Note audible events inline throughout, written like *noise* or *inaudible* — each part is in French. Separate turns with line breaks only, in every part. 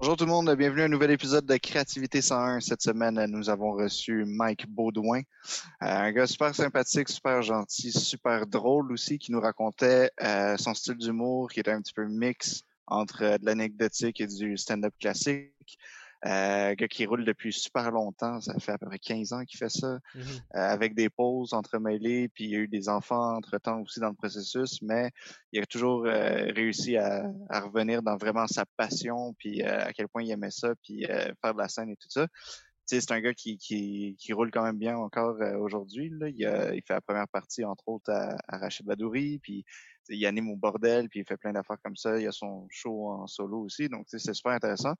Bonjour tout le monde, bienvenue à un nouvel épisode de Créativité 101. Cette semaine, nous avons reçu Mike Baudouin, euh, un gars super sympathique, super gentil, super drôle aussi, qui nous racontait euh, son style d'humour qui était un petit peu mix entre euh, de l'anecdotique et du stand-up classique. Euh, gars qui roule depuis super longtemps, ça fait à peu près 15 ans qu'il fait ça,
Mhm.
euh, avec des pauses entremêlées, puis il y a eu des enfants entre-temps aussi dans le processus, mais il a toujours euh, réussi à, à revenir dans vraiment sa passion, puis euh, à quel point il aimait ça, puis euh, faire de la scène et tout ça. C'est un gars qui, qui, qui roule quand même bien encore euh, aujourd'hui. Il, a- il fait la première partie, entre autres, à, à Rachid Badouri, puis il anime au bordel, puis il fait plein d'affaires comme ça. Il a son show en solo aussi, donc c'est super intéressant.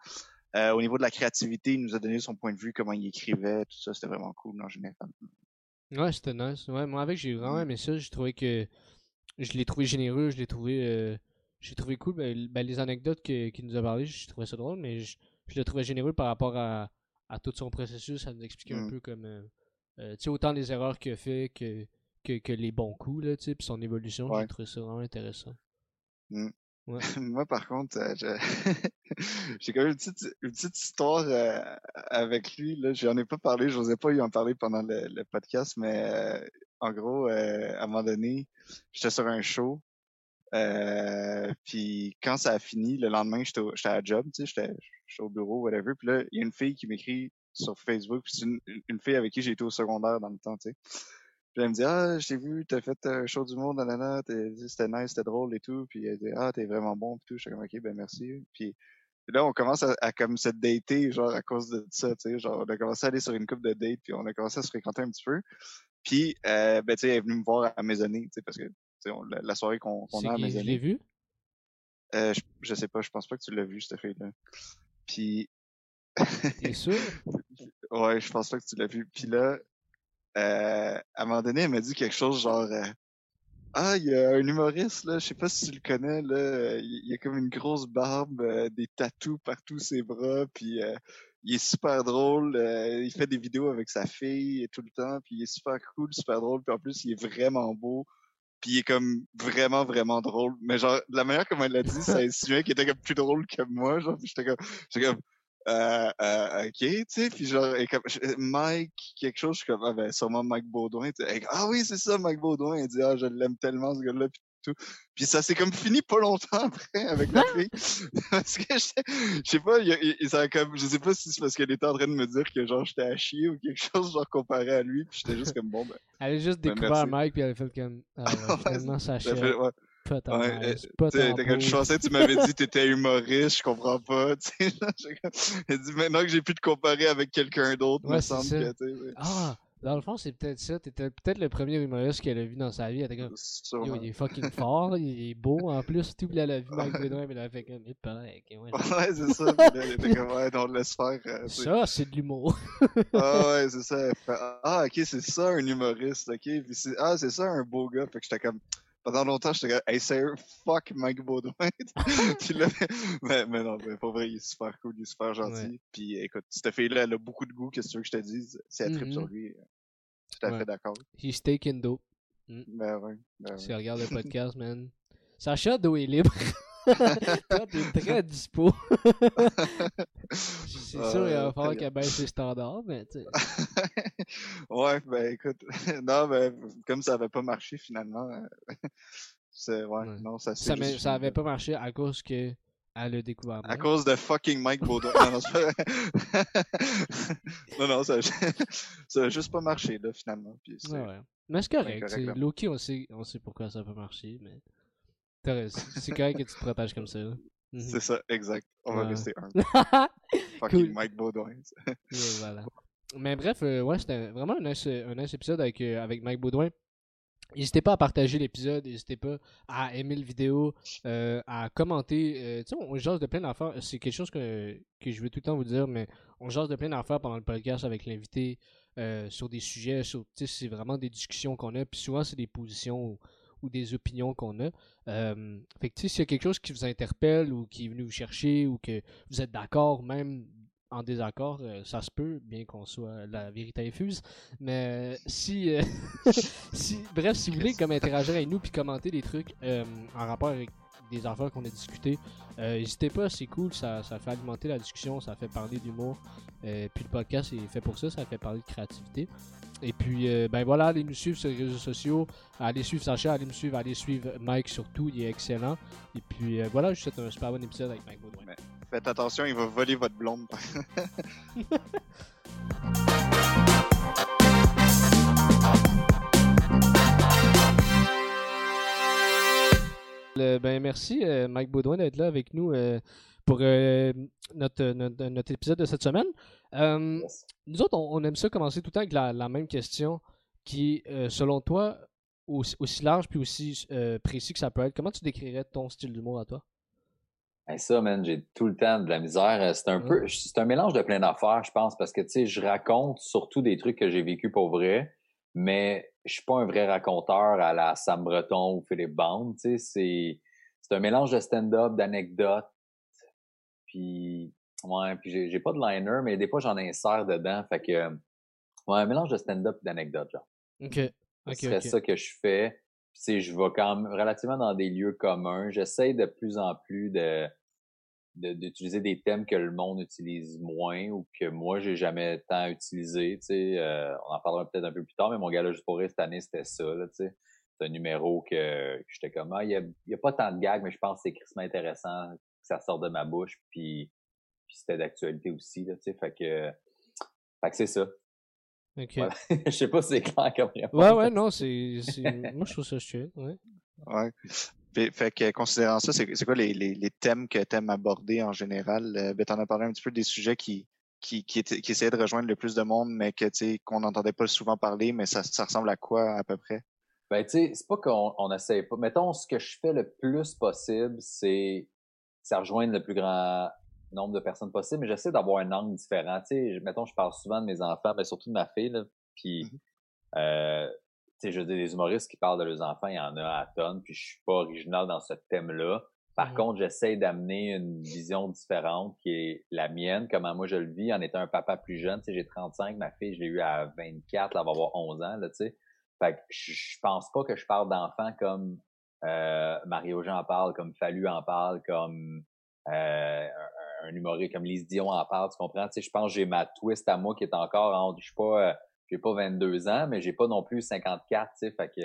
Euh, au niveau de la créativité, il nous a donné son point de vue, comment il écrivait, tout ça, c'était vraiment cool en général.
Ouais, c'était nice. Ouais, moi avec, j'ai vraiment
Mm.
aimé ça. J'ai trouvé que je l'ai trouvé généreux, je l'ai trouvé euh, j'ai trouvé cool. Ben, ben, les anecdotes qu'il nous a parlé, j'ai trouvé ça drôle, mais je, je le trouvais généreux par rapport à, à tout son processus. Ça nous expliquait un
Mm.
peu comme euh, euh, tu sais, autant les erreurs qu'il a fait que, que, que les bons coups, là, tu sais, puis son évolution. J'ai trouvé ça vraiment intéressant. *laughs*
Moi, par contre, euh, *laughs* j'ai quand même une petite, une petite histoire euh, avec lui. Là. J'en ai pas parlé, je n'osais pas lui en parler pendant le, le podcast, mais euh, en gros, euh, à un moment donné, j'étais sur un show. Puis quand ça a fini, le lendemain, j'étais à job, tu sais, j'étais au bureau, whatever. Puis là, il y a une fille qui m'écrit sur Facebook, c'est une, une fille avec qui j'ai été au secondaire dans le temps, tu sais. Puis elle me dit Ah, je t'ai vu, t'as fait un show d'humour, nanana, t'es- c'était nice, c'était drôle et tout. Puis elle dit Ah, t'es vraiment bon, puis tout. J'étais comme Ok, ben merci. Puis, là, on commence à, à comme se dater, genre à cause de ça, tu sais. Genre, on a commencé à aller sur une coupe de dates, puis on a commencé à se fréquenter un petit peu. Puis, euh, ben, tu sais, elle est venue me voir à Maisonnée, tu sais, parce que, tu sais, on- la, la soirée qu'on a à
qui- je l'ai
Maisonnée.
vu?
Euh, je, je sais pas, je pense pas que tu l'as vu, cette fille-là. Puis,
T'es sûr? *laughs*
Ouais, je pense pas que tu l'as vu. Puis là, euh, à un moment donné, elle m'a dit quelque chose genre euh, Ah, il y a un humoriste, là, je sais pas si tu le connais, là, il il a comme une grosse barbe, euh, des tatous partout ses bras, puis euh, il est super drôle, euh, il fait des vidéos avec sa fille tout le temps, puis il est super cool, super drôle, puis en plus, il est vraiment beau. Puis il est comme vraiment, vraiment drôle. Mais genre, la manière comme elle l'a dit, ça insinuait qu'il était comme plus drôle que moi. Genre, j'étais comme, j'étais comme, euh, euh, ok, tu sais, puis genre, et comme, je- Mike, quelque chose, je suis comme, ah ben, sûrement Mike Baudouin, tu sais. Ah oui, c'est ça, Mike Baudouin, elle dit, ah, je l'aime tellement, ce gars-là, puis tout. Puis ça s'est comme fini pas longtemps *laughs* après avec la fille. parce que je sais pas, il, il- ça comme, je sais pas si c'est parce qu'elle était en train de me dire que genre, j'étais à chier ou quelque *laughs* chose, genre, comparé à lui, puis j'étais juste comme, bon, ben,
Elle a juste
Ben,
découvert
merci.
Mike, puis elle a fait comme. Ah, ouais, *laughs* finalement, ça
ça fait, ouais. Ouais, euh, t'es comme, je pensais tu m'avais dit que t'étais humoriste, je comprends pas. *laughs* Elle dit maintenant que j'ai pu te comparer avec quelqu'un d'autre,
Ouais,
me semble
ça.
que
Ah, dans le fond, c'est peut-être ça. T'étais peut-être le premier humoriste qu'elle a vu dans sa vie. Elle était comme, yo, il est fucking fort, il est beau en plus. Tout, elle a vu Mike Baudouin, mais elle a fait comme, il ouais. *laughs*
Ouais, c'est ça. Elle était comme, ouais, non, laisse faire. euh.
Ça, c'est de l'humour.
Ah *laughs* ouais, c'est ça. Ah, ok, c'est ça un humoriste, ok. Puis ah, c'est ça un beau gars. Fait que j'étais comme, pendant longtemps, j'étais hey, sérieux, fuck Mike Baudouin. *laughs* Puis là, mais, mais non, mais pour vrai, il est super cool, il est super gentil.
Ouais.
Puis écoute, cette fille-là, elle a beaucoup de goût, qu'est-ce que tu veux que je te dise? Si elle tripe
Mhm.
sur lui, euh, tout à
Ouais.
fait d'accord.
He's taking dope.
Ben ouais, ben ouais.
Si tu regardes le *laughs* podcast, man. Sacha, dos est libre. *laughs* *laughs* Toi, t'es très dispo. *laughs* c'est sûr, il va falloir qu'elle baisse ses standards, mais tu *laughs*
ouais, ben écoute, non, ben comme ça avait pas marché finalement, euh, c'est ouais,
Ouais.
non, ça
Ça,
juste
avait pas marché à cause que elle a découvert
À cause de fucking Mike Baudouin. non, non, non, non, ça, ça a juste pas marché là finalement. Puis c'est-
Ouais, ouais. Mais c'est correct.
correct.
Loki, on sait, on sait pourquoi ça a pas marché, mais. C'est correct que tu te protèges comme ça. là. Mhm.
c'est ça, exact. On va rester un. *laughs* Fucking
Cool.
Mike Baudouin. *laughs*
voilà. Mais bref, euh, ouais, c'était vraiment un nice, un nice épisode avec, euh, avec Mike Baudouin. N'hésitez pas à partager l'épisode, n'hésitez pas à aimer le vidéo, euh, à commenter. tu sais, on jase de plein d'affaires. C'est quelque chose que, que je veux tout le temps vous dire, mais on jase de plein d'affaires pendant le podcast avec l'invité sur des sujets. Sur, c'est vraiment des discussions qu'on a. Puis souvent, c'est des positions ou, ou des opinions qu'on a. Euh, fait que, s'il y a quelque chose qui vous interpelle ou qui est venu vous chercher ou que vous êtes d'accord, même en désaccord, euh, ça se peut, bien qu'on soit la vérité infuse. Mais euh, si, euh, *laughs* si, bref, si vous voulez comme interagir avec nous puis commenter des trucs en rapport avec des affaires qu'on a discutées. N'hésitez pas, c'est cool, ça, ça fait alimenter la discussion, ça fait parler d'humour. puis le podcast est fait pour ça, ça fait parler de créativité. Et puis, ben voilà, allez nous suivre sur les réseaux sociaux, allez suivre Sacha, allez me suivre, allez suivre Mike surtout, il est excellent. Et puis voilà, je vous souhaite un super bon épisode avec Mike Baudouin.
Faites attention, il va voler votre blonde. *laughs* *laughs*
ben merci euh, Mike Baudouin d'être là avec nous euh, pour euh, notre, notre, épisode de cette semaine. Nous autres, on, aime ça commencer tout le temps avec la, même question qui, selon toi, aussi, large puis aussi précis que ça peut être, comment tu décrirais ton style d'humour à toi?
ça, man, j'ai tout le temps de la misère. C'est un peu, c'est un mélange de plein d'affaires, je pense, parce que, tu sais, je raconte surtout des trucs que j'ai vécu pour vrai, mais je suis pas un vrai raconteur à la Sam Breton ou Philippe Bande, tu sais, c'est, c'est un mélange de stand-up, d'anecdotes, puis, ouais, puis j'ai, pas de liner, mais des fois, j'en insère dedans, fait que, ouais, un mélange de stand-up et d'anecdotes, genre.
OK.
c'est ça que je fais sais, je vais quand même relativement dans des lieux communs. J'essaie de plus en plus de d'utiliser des thèmes que le monde utilise moins ou que moi j'ai jamais tant utilisé. Tu sais, euh, on en parlera peut-être un peu plus tard, mais mon gars juste pour rire cette année, c'était ça. Là, tu sais. C'est un numéro que, que j'étais comme ah, il y a, y a, pas tant de gags, mais je pense que c'est crissement intéressant que ça sorte de ma bouche. Puis, puis c'était d'actualité aussi. Là, tu sais, fait que, fait que c'est ça.
Ok. *laughs*
je sais pas si c'est clair comme
réponse. Ouais, ouais, non, c'est. Moi, je trouve ça chiant. Ouais.
Ouais. Fait, que, considérant ça, c'est quoi les, les, les, thèmes que tu aimes aborder en général? Euh, ben, t'en as parlé un petit peu des sujets qui, qui, qui, qui, essayaient de rejoindre le plus de monde, mais que qu'on n'entendait pas souvent parler, mais ça, ça ressemble à quoi à peu près?
Ben, tu sais, c'est pas qu'on on pas. Mettons, ce que je fais le plus possible, c'est ça rejoindre le plus grand nombre de personnes possible, mais j'essaie d'avoir un angle différent. Tu sais, mettons, je parle souvent de mes enfants, mais surtout de ma fille, là, puis, mm-hmm. euh, je dis, des humoristes qui parlent de leurs enfants, il y en a à tonnes, puis je suis pas original dans ce thème-là. Par contre, j'essaie d'amener une vision différente qui est la mienne, comment moi je le vis en étant un papa plus jeune. Tu sais, j'ai 35, ma fille, je l'ai eu à 24, elle va avoir 11 ans, là, tu sais. Fait que je pense pas que je parle d'enfants comme euh, Mario Jean parle, comme Fallu en parle, comme euh, un humoriste comme Lise Dion en parle, tu comprends? Tu sais, je pense que j'ai ma twist à moi qui est encore en, je suis pas, euh, j'ai pas 22 ans, mais j'ai pas non plus 54, tu sais, fait que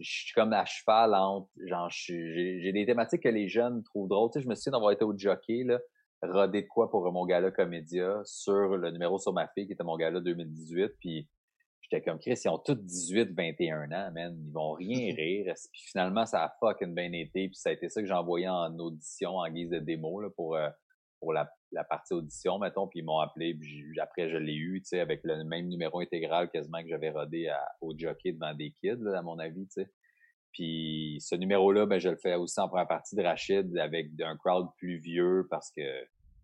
je suis comme à cheval entre, genre, j'ai des thématiques que les jeunes trouvent drôles, tu sais, je me souviens d'avoir été au jockey, là, rodé de quoi pour mon gala Comédia sur le numéro sur ma fille qui était mon gala 2018, puis j'étais comme Chris, ils ont tous 18, 21 ans, man, ils vont rien *laughs* rire. Puis finalement, ça a fucking bien été, puis ça a été ça que j'ai envoyé en audition en guise de démo là, pour euh, pour la, partie audition, mettons, puis ils m'ont appelé, puis après je l'ai eu, tu sais, avec le même numéro intégral quasiment que j'avais rodé au jockey devant des kids, à mon avis, tu sais. Puis ce numéro-là, ben, je le fais aussi en première partie de Rachid avec un crowd plus vieux parce que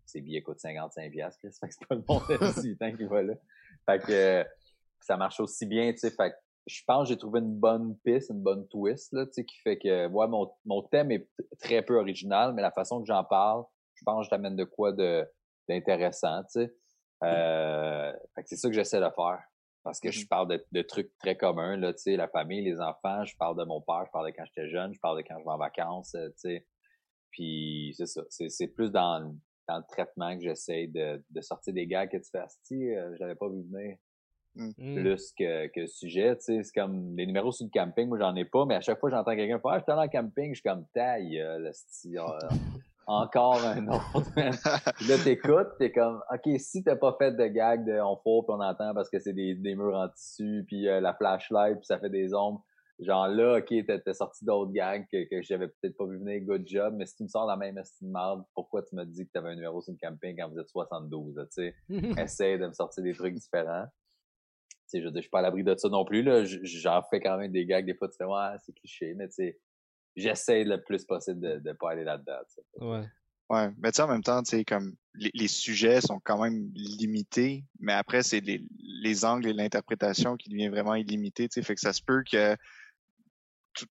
ses billets coûtent 55 piastres, *laughs* fait que c'est pas le bon temps *laughs* qui va là. Fait que ça marche aussi bien, tu sais, fait que je pense que j'ai trouvé une bonne piste, une bonne twist, là, tu sais, qui fait que, ouais, mon, mon thème est très peu original, mais la façon que j'en parle, je pense que je t'amène de quoi de d'intéressant, tu sais? Euh, c'est ça que j'essaie de faire. Parce que je mm-hmm. parle de, trucs très communs, là, tu sais, la famille, les enfants, je parle de mon père, je parle de quand j'étais jeune, je parle de quand je vais en vacances, euh, tu sais. Puis c'est ça. C'est plus dans, dans le traitement que j'essaie de, de sortir des gars que tu fais, si euh, j'avais pas vu venir. Mm. Plus que, que le sujet, tu sais, c'est comme les numéros sur le camping, moi j'en ai pas, mais à chaque fois j'entends quelqu'un faire, ah, je suis dans le camping, je suis comme taille, le style, encore un autre. là, t'écoutes, t'es comme, OK, si t'as pas fait de gag de on faut puis on entend parce que c'est des, des murs en tissu, puis euh, la flashlight, puis ça fait des ombres. Genre là, OK, t'as sorti d'autres gags que, que j'avais peut-être pas vu venir, good job, mais si tu me sors la même estime marde, pourquoi tu me dis que t'avais un numéro sur le camping quand vous êtes 72, tu sais? *laughs* Essaye de me sortir des trucs différents. Tu sais, je veux dire, je suis pas à l'abri de ça non plus, là. J'en fais quand même des gags, des fois tu fais, ouais, c'est cliché, mais tu sais, j'essaie le plus possible de ne pas aller là-dedans.
Ouais.
Ouais, mais tu sais, en même temps, tu sais, comme les, sujets sont quand même limités, mais après, c'est les, les angles et l'interprétation qui devient vraiment illimité, tu sais, fait que ça se peut que,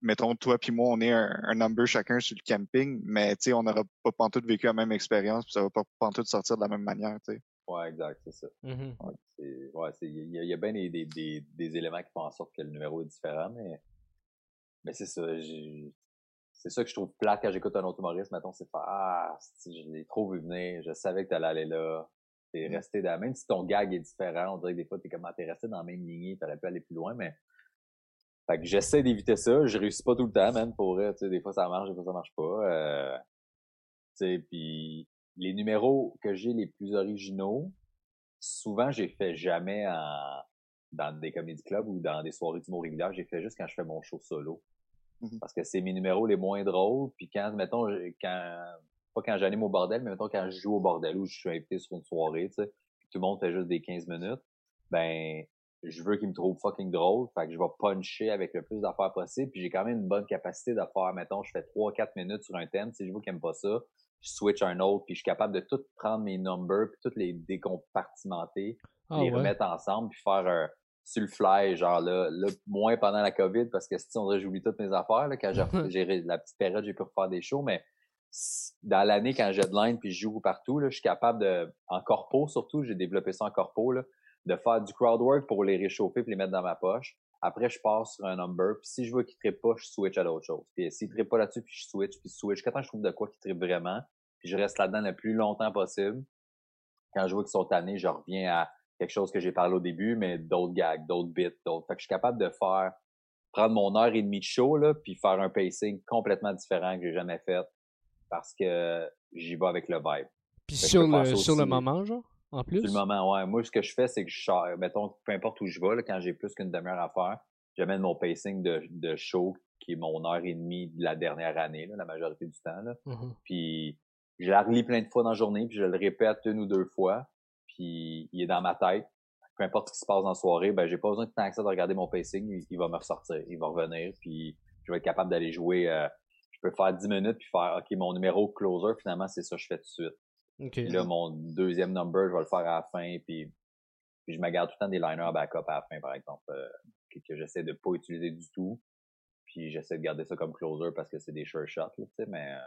mettons, toi puis moi, on est un, number chacun sur le camping, mais tu sais, on n'aura pas pantoute vécu la même expérience, puis ça va pas pantoute sortir de la même manière, tu sais.
Ouais, exact, c'est ça.
Mm-hmm.
Ouais, il y, a, bien des, des, des, éléments qui font en sorte que le numéro est différent, mais, mais c'est ça c'est ça que je trouve plate quand j'écoute un autre humoriste, mettons, c'est faire Ah, si je l'ai trop vu venir, je savais que t'allais aller là. T'es
Mm.
resté dans, même si ton gag est différent, on dirait que des fois, t'es comme, ah, t'es resté dans la même lignée, t'aurais pu aller plus loin, mais. Fait que j'essaie d'éviter ça. Je réussis pas tout le temps, même, pour vrai. Tu sais, des fois, ça marche, des fois, ça marche pas. Euh, tu sais, puis les numéros que j'ai les plus originaux, souvent, j'ai fait jamais en, dans des comédie clubs ou dans des soirées d'humour régulière. J'ai fait juste quand je fais mon show solo.
Mhm.
Parce que c'est mes numéros les moins drôles. Puis quand, mettons, quand, pas quand j'anime au bordel, mais mettons quand je joue au bordel ou je suis invité sur une soirée, tu sais, puis tout le monde fait juste des 15 minutes, ben, je veux qu'ils me trouvent fucking drôle. Fait que je vais puncher avec le plus d'affaires possible. Puis j'ai quand même une bonne capacité de faire, mettons, je fais 3-4 minutes sur un thème. Si je vois qu'ils aiment pas ça, je switch un autre. Puis je suis capable de tout prendre mes numbers, puis toutes les décompartimenter
Ah
les
ouais.
remettre ensemble puis faire un sur le fly, genre là, là, moins pendant la COVID, parce que si on dirait j'oublie toutes mes affaires, là, quand j'ai la petite période, j'ai pu refaire des shows, mais dans l'année, quand j'ai de line puis je joue partout, là, je suis capable de, en corpo surtout, j'ai développé ça en corpo, là, de faire du crowd work pour les réchauffer puis les mettre dans ma poche. Après, je passe sur un number, puis si je vois qu'il trippe pas, je switch à d'autres choses. Puis s'il trippe pas là-dessus, puis je switch, puis switch. Quand je trouve de quoi qui trippe vraiment, puis je reste là-dedans le plus longtemps possible. Quand je vois qu'ils sont tannés, je reviens à quelque chose que j'ai parlé au début, mais d'autres gags, d'autres bits, d'autres. Fait que je suis capable de faire, prendre mon heure et demie de show, là, puis faire un pacing complètement différent que j'ai jamais fait parce que j'y vais avec le vibe.
Puis sur le, sur le moment, genre, en plus.
Sur le moment, ouais. Moi, ce que je fais, c'est que je sors, mettons, peu importe où je vais, là, quand j'ai plus qu'une demi-heure à faire, j'amène mon pacing de, de show, qui est mon heure et demie de la dernière année, là, la majorité du temps, là.
Mhm.
Puis je la relis plein de fois dans la journée, puis je le répète une ou deux fois, puis il est dans ma tête. Peu importe ce qui se passe dans la soirée, ben j'ai pas besoin de tant que ça de regarder mon pacing, il, il va me ressortir, il va revenir, puis je vais être capable d'aller jouer. euh, je peux faire 10 minutes puis faire OK, mon numéro closer, finalement, c'est ça que je fais tout de suite. Puis là, mon deuxième number, je vais le faire à la fin, puis, puis je me garde tout le temps des liners à backup à la fin, par exemple, euh, que, que j'essaie de pas utiliser du tout. Puis j'essaie de garder ça comme closer parce que c'est des sure shots, là, tu sais, mais euh,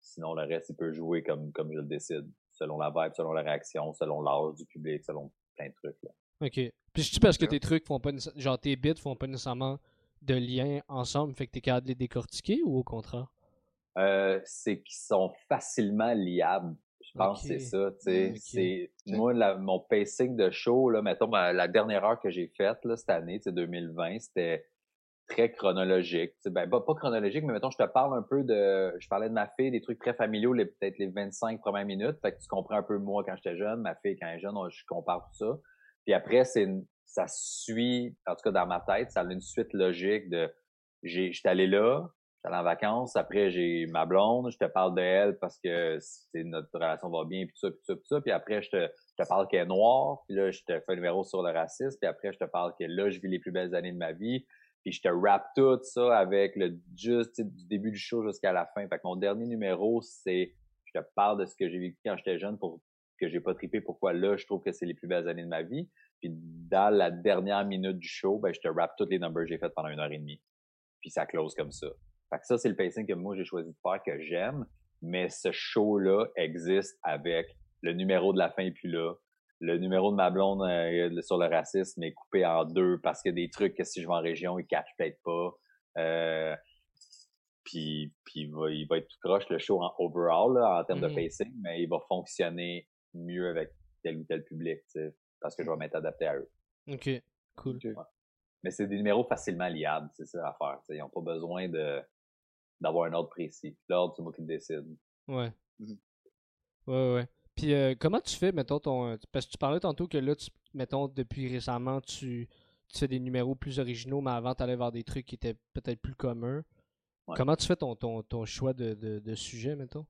sinon le reste, il peut jouer comme, comme je le décide, selon la vibe, selon la réaction, selon l'âge du public, selon plein de trucs. Là.
Ok. Puis je dis parce que tes trucs font pas genre tes bits font pas nécessairement de lien ensemble, fait que t'es capable de les décortiquer ou au contraire?
Euh, c'est qu'ils sont facilement liables. Je pense que c'est ça, tu sais.
Ok.
C'est, moi, la- mon pacing de show, là, mettons, ma- la dernière heure que j'ai faite, là, cette année, sais, 2020, c'était très chronologique. Ben, pas, chronologique, mais mettons, je te parle un peu de, je parlais de ma fille, des trucs très familiaux, les, peut-être les 25 premières minutes. Fait que tu comprends un peu moi quand j'étais jeune, ma fille quand elle est jeune, je compare tout ça. Puis après, c'est ça suit, en tout cas dans ma tête, ça a une suite logique de, j'étais allé là, j'étais allé en vacances, après j'ai ma blonde, je te parle d'elle parce que notre relation va bien, puis ça, puis ça, puis ça, puis après je te, je te parle qu'elle est noire, puis là je te fais un numéro sur le racisme, puis après je te parle que là je vis les plus belles années de ma vie, puis je te rappe tout ça avec le juste du début du show jusqu'à la fin. Fait que mon dernier numéro, c'est je te parle de ce que j'ai vécu quand j'étais jeune pour que j'ai pas trippé, pourquoi là je trouve que c'est les plus belles années de ma vie. Puis dans la dernière minute du show, ben je te rappe tous les numbers que j'ai fait pendant une heure et demie. Puis ça close comme ça. Fait que ça, c'est le pacing que moi j'ai choisi de faire, que j'aime. Mais ce show-là existe avec le numéro de la fin puis là. Le numéro de ma blonde euh, sur le racisme est coupé en deux parce qu'il y a des trucs que si je vais en région, ils catchent peut-être pas. Euh, puis, puis il, va, il va être tout croche le show en overall là, en termes de pacing, mais il va fonctionner mieux avec tel ou tel public, tu sais, parce que je vais m'être adapté à eux.
Ok. Cool.
Mais c'est des numéros facilement liables, c'est ça l'affaire. tu sais, Ils n'ont pas besoin de d'avoir un ordre précis. L'ordre, c'est moi qui le décide.
Ouais.
Mhm.
Ouais, ouais. Puis euh, comment tu fais, mettons, ton. euh, Parce que tu parlais tantôt que là, tu, mettons, depuis récemment, tu, tu fais des numéros plus originaux, mais avant, tu allais vers des trucs qui étaient peut-être plus communs.
Ouais.
Comment tu fais ton, ton, ton choix de, de, de sujet, mettons?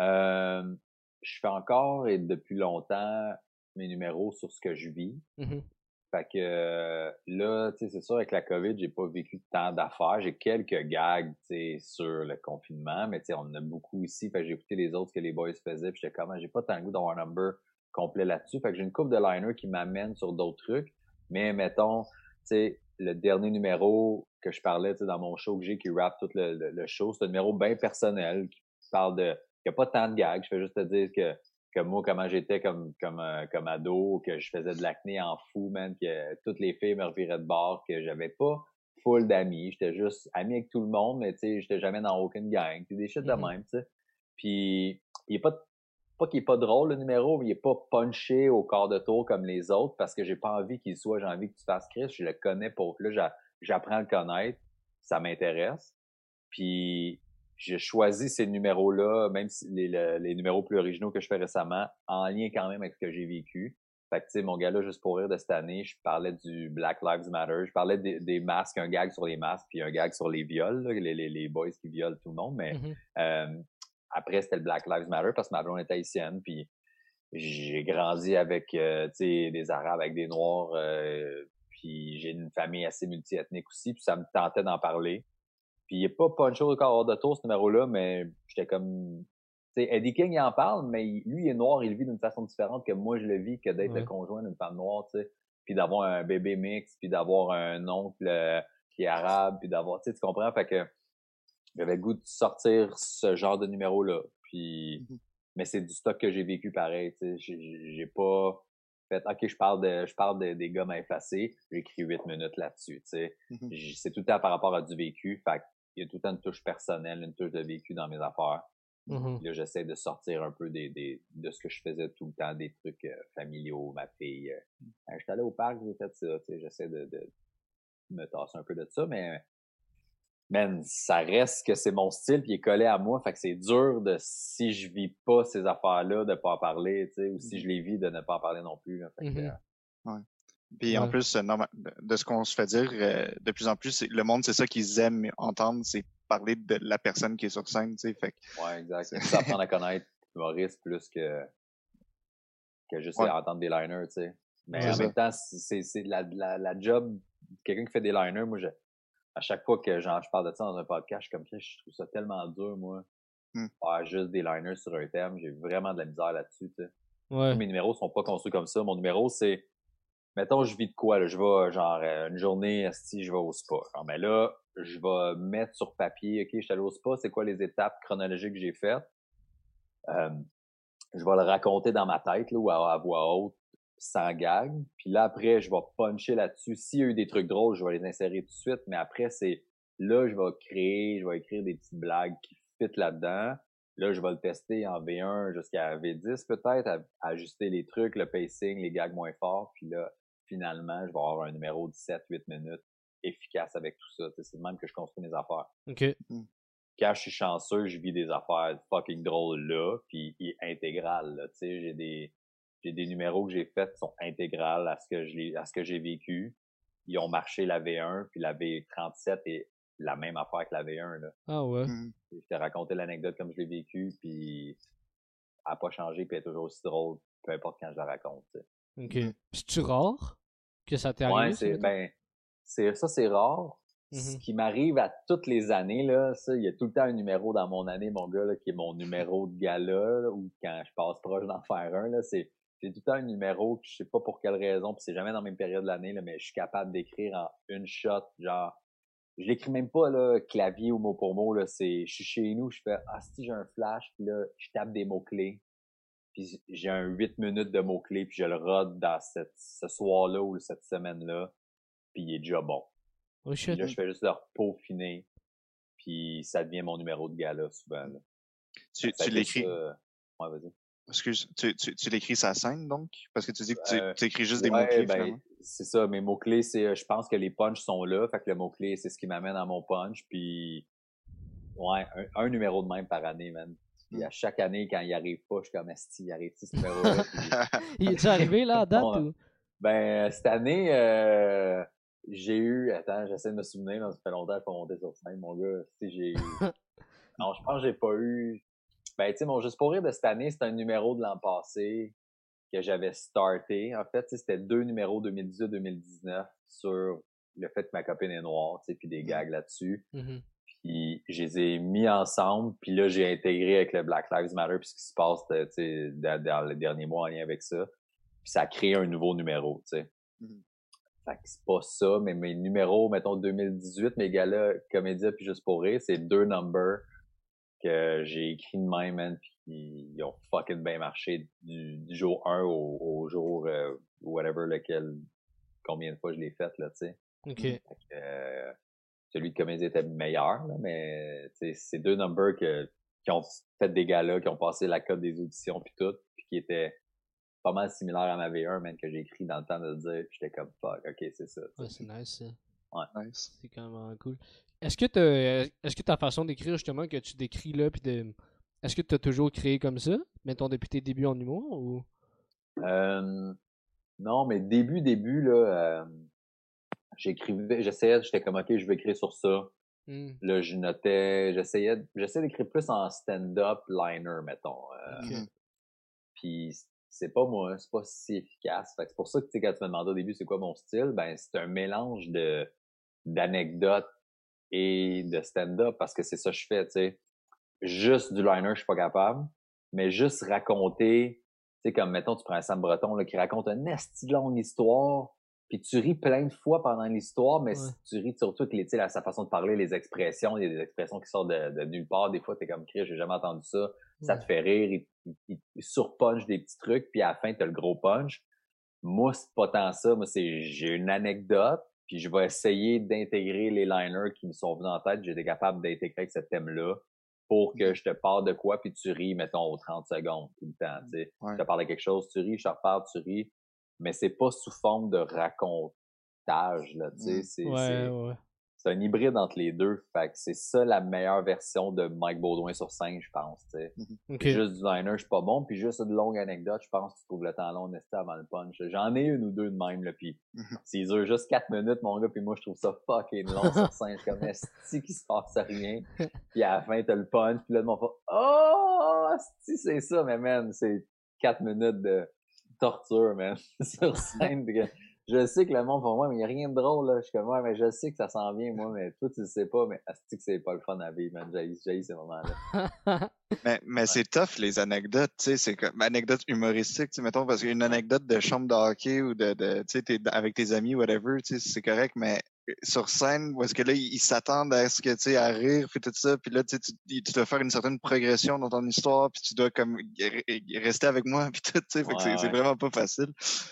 Euh, je fais encore et depuis longtemps mes numéros sur ce que je vis.
Mhm.
Fait que euh, là, c'est sûr, avec la COVID, j'ai pas vécu tant d'affaires. J'ai quelques gags, sur le confinement, mais on en a beaucoup ici. Fait que j'ai écouté les autres que les boys faisaient, puis j'étais comme, Ah, j'ai pas tant le goût d'avoir un number complet là-dessus. Fait que j'ai une coupe de liners qui m'amène sur d'autres trucs. Mais mettons, tu sais, le dernier numéro que je parlais, dans mon show que j'ai, qui rappe tout le, le, show, c'est un numéro bien personnel, qui parle de, il y a pas tant de gags. Je fais juste te dire que que moi, comment j'étais comme comme euh, comme ado, que je faisais de l'acné en fou, man, que toutes les filles me reviraient de bord, que j'avais pas full d'amis. J'étais juste ami avec tout le monde, mais tu sais, j'étais jamais dans aucune gang. Puis des shit de
Mhm.
même, tu sais. Puis il est pas pas qu'il est pas drôle le numéro, mais il est pas punché au quart de tour comme les autres parce que j'ai pas envie qu'il soit, j'ai envie que tu fasses Chris, je le connais pour là j'a- j'apprends à le connaître, ça m'intéresse. Puis j'ai choisi ces numéros-là, même si les, le- les numéros plus originaux que je fais récemment, en lien quand même avec ce que j'ai vécu. Fait que, tu sais, mon gars-là, juste pour rire de cette année, je parlais du Black Lives Matter, je parlais des, des masques, un gag sur les masques, puis un gag sur les viols, là, les, les, les boys qui violent tout le monde, mais
Mhm.
euh, après, c'était le Black Lives Matter parce que ma blonde était haïtienne, puis j'ai grandi avec, euh, tu sais, des Arabes, avec des Noirs, euh, puis j'ai une famille assez multiethnique aussi, puis ça me tentait d'en parler. Puis il est pas punché au corps de tour, ce numéro-là, mais j'étais comme... Sais, Eddie King, il en parle, mais lui, il est noir, il vit d'une façon différente que moi, je le vis, que d'être
Ouais.
le conjoint d'une femme noire, tu sais. Puis d'avoir un bébé mix, puis d'avoir un oncle euh, qui est arabe, puis d'avoir... Tu comprends? Fait que j'avais le goût de sortir ce genre de numéro-là. Puis...
Mhm.
Mais c'est du stock que j'ai vécu pareil, tu sais. J'ai pas fait, OK, je parle de, je parle de- des gommes à effacer. J'ai écrit huit minutes là-dessus, tu sais. J- C'est tout le temps par rapport à du vécu. Fait qu'il y a tout le temps une touche personnelle, une touche de vécu dans mes affaires. Puis là, j'essaie de sortir un peu des, des, de ce que je faisais tout le temps, des trucs euh, familiaux, ma fille. Euh, quand j'étais allé au parc, j'ai fait ça, j'essaie de, de me tasser un peu de ça, mais man, ça reste que c'est mon style puis il est collé à moi, fait que c'est dur de si je vis pas ces affaires-là de pas en parler, tu sais, ou si je les vis de ne pas en parler non plus. Fait que,
Mhm.
euh,
Puis en plus, euh, de ce qu'on se fait dire, euh, de plus en plus, le monde, c'est ça qu'ils aiment entendre, c'est parler de la personne qui est sur scène, tu sais. Fait que,
Ouais, exact. *laughs*
C'est-
C'est apprendre à connaître Maurice plus que, que juste
Ouais.
entendre des liners, tu sais. Mais en
ça.
même temps, c'est c'est la, la, la job, quelqu'un qui fait des liners, moi, je, à chaque fois que genre, je parle de ça dans un podcast, je suis comme ça, je trouve ça tellement dur, moi. Faire juste des liners sur un thème, j'ai vraiment de la misère là-dessus, tu sais.
Ouais.
Mes numéros sont pas construits comme ça. Mon numéro, c'est, mettons, je vis de quoi, là, je vais, genre, euh, une journée, si je vais au spa. Mais là, je vais mettre sur papier, OK, je suis allé au c'est quoi les étapes chronologiques que j'ai faites? Euh, je vais le raconter dans ma tête, là, ou à, voix haute, sans gag. Puis là, après, je vais puncher là-dessus. S'il y a eu des trucs drôles, je vais les insérer tout de suite. Mais après, c'est, là, je vais créer, je vais écrire des petites blagues qui fit là-dedans. Là, je vais le tester en V1 jusqu'à V10 peut-être, ajuster les trucs, le pacing, les gags moins forts. Puis là, finalement, je vais avoir un numéro de 7-8 minutes efficace avec tout ça. C'est de même que je construis mes affaires.
Ok.
Quand je suis chanceux, je vis des affaires fucking drôles là, puis intégrales. Là, tu sais, j'ai des j'ai des numéros que j'ai faits qui sont intégrales à ce que je l'ai- à ce que j'ai vécu. Ils ont marché la V1, puis la V37 est la même affaire que la V1. Là.
Ah ouais.
mhm.
Je t'ai raconté l'anecdote comme je l'ai vécu, puis elle n'a pas changé, puis elle est toujours aussi drôle, peu importe quand je la raconte.
Ok. C'est-tu rare que ça t'est arrivé?
Ouais,
ça,
c'est ben c'est ça c'est rare. Ce qui m'arrive à toutes les années là, ça il y a tout le temps un numéro dans mon année mon gars là, qui est mon numéro de gala là, ou quand je passe proche d'en faire un là, c'est j'ai tout le temps un numéro que je sais pas pour quelle raison, puis c'est jamais dans la même période de l'année là, mais je suis capable d'écrire en une shot genre je l'écris même pas là clavier ou mot pour mot là, c'est je suis chez nous, je fais ah si j'ai un flash, puis là je tape des mots clés puis j'ai un 8 minutes de mots-clés, puis je le rode dans cette, ce soir-là ou cette semaine-là, puis il est déjà bon.
Oh
Puis là, je fais juste le peaufiner, puis ça devient mon numéro de gala, souvent. Là.
Tu, tu l'écris,
ça- Ouais, vas-y.
excuse, tu, tu, tu l'écris sa scène, donc? Parce que tu dis que tu,
Euh,
tu écris juste des
Ouais,
mots-clés,
ben, c'est ça, mes mots-clés, c'est, euh, je pense que les punchs sont là, fait que le mot-clé, c'est ce qui m'amène à mon punch, puis ouais, un, un numéro de même par année, man. Puis
Mm.
à chaque année, quand il arrive pas, je suis comme, esti, il arrive ce numéro-là? *laughs* Puis-
Il est-tu arrivé là à date ou?
Ben, cette année, euh, j'ai eu, attends, j'essaie de me souvenir, ça fait longtemps pas monter sur scène, mon gars. J'ai, *laughs* non, je pense que j'ai pas eu, ben, tu sais, mon Juste pour rire de cette année, c'est un numéro de l'an passé que j'avais starté. En fait, c'était deux numéros 2018-2019 sur le fait que ma copine est noire, tu sais, puis des gags là-dessus.
Mhm.
Puis je les ai mis ensemble, puis là, j'ai intégré avec le Black Lives Matter, puis ce qui se passe, dans, les derniers mois en lien avec ça. Puis ça a créé un nouveau numéro, tu sais.
Mhm.
Fait que c'est pas ça, mais mes numéros, mettons 2018, mes gars-là, Comédia puis Juste pour rire, c'est deux numbers que j'ai écrit de même, man, puis ils ont fucking bien marché du, du jour 1 au, au jour euh, whatever lequel, combien de fois je l'ai fait, là, tu sais.
Ok.
Fait que, euh, celui de comédie était meilleur, là, mais c'est deux numbers que, qui ont fait des galas, qui ont passé la cote des auditions puis tout, puis qui étaient pas mal similaires à ma V1, même que j'ai écrit dans le temps de le dire, puis j'étais comme fuck, ok, c'est ça.
Ouais, c'est nice ça.
Ouais.
Nice.
C'est quand même cool. Est-ce que t'as, est-ce que ta façon d'écrire justement que tu décris là, puis de, est-ce que tu as toujours créé comme ça, mettons depuis tes débuts en humour ou?
Euh, non, mais début, début, là, euh, j'écrivais, j'essayais, j'étais comme, OK, je vais écrire sur ça.
Hmm.
Là, je notais, j'essayais, j'essayais d'écrire plus en stand-up liner, mettons. Euh,
Ok.
Mhm.
Puis c'est pas moi, c'est pas si efficace. Fait que c'est pour ça que tu sais, quand tu me demandais au début c'est quoi mon style, ben c'est un mélange de d'anecdotes et de stand-up parce que c'est ça que je fais, tu sais. Juste du liner, je suis pas capable, mais juste raconter, tu sais, comme mettons, tu prends un Sam Breton là, qui raconte une esti de longue histoire, puis tu ris plein de fois pendant l'histoire, mais
Ouais.
tu ris surtout que les, la- sa façon de parler, les expressions, il y a des expressions qui sortent de, de nulle part. Des fois, t'es comme Chris, j'ai jamais entendu ça ça te fait rire, il, il, il surpunch des petits trucs, puis à la fin, t'as le gros punch. Moi, c'est pas tant ça. Moi, c'est j'ai une anecdote, puis je vais essayer d'intégrer les liners qui me sont venus en tête. J'étais capable d'intégrer avec ce thème-là pour que je te parle de quoi, puis tu ris, mettons, aux 30 secondes tout le temps. Tu sais.
Ouais.
Je te parle de quelque chose, tu ris, je te reparle, tu ris. Mais c'est pas sous forme de racontage, là, tu sais.
Mm.
C'est-
Ouais,
c'est-
ouais.
c'est un hybride entre les deux. Fait que c'est ça la meilleure version de Mike Baudouin sur scène, je pense. tu sais. Puis Juste du liner, je suis pas bon. Puis juste une longue anecdote, je pense que tu trouves le temps long d'ester avant le punch. J'en ai une ou deux de même, là, puis
Mhm.
s'ils durent juste quatre minutes, mon gars, puis moi, je trouve ça fucking long sur *laughs* scène. Je comme esti qui se passe rien. Puis à la fin, t'as le punch, puis là, monde fait « Oh, esti, c'est ça! » Mais man, c'est quatre minutes de torture, man, *laughs* sur scène. Je sais que le monde fait « Ouais, mais il y a rien de drôle, là. » Je suis comme « Ouais, mais je sais que ça s'en vient, moi, mais toi, tu le sais pas, mais esti que c'est pas le fun à vivre, man. J'ai ces moments-là. *laughs*
Mais, mais c'est tough, les anecdotes, tu sais, c'est comme, anecdotes humoristiques, tu sais, mettons, parce qu'une anecdote de chambre de hockey ou de, de tu sais, t'es avec tes amis, whatever, tu sais, c'est correct, mais sur scène, où est-ce que là, ils s'attendent à ce que, tu sais, à rire, puis tout ça, puis là, tu sais, tu dois faire une certaine progression dans ton histoire, puis tu dois, comme, rester avec moi, *laughs* puis tout, tu sais, c'est
Ouais,
c'est
ouais.
vraiment pas facile.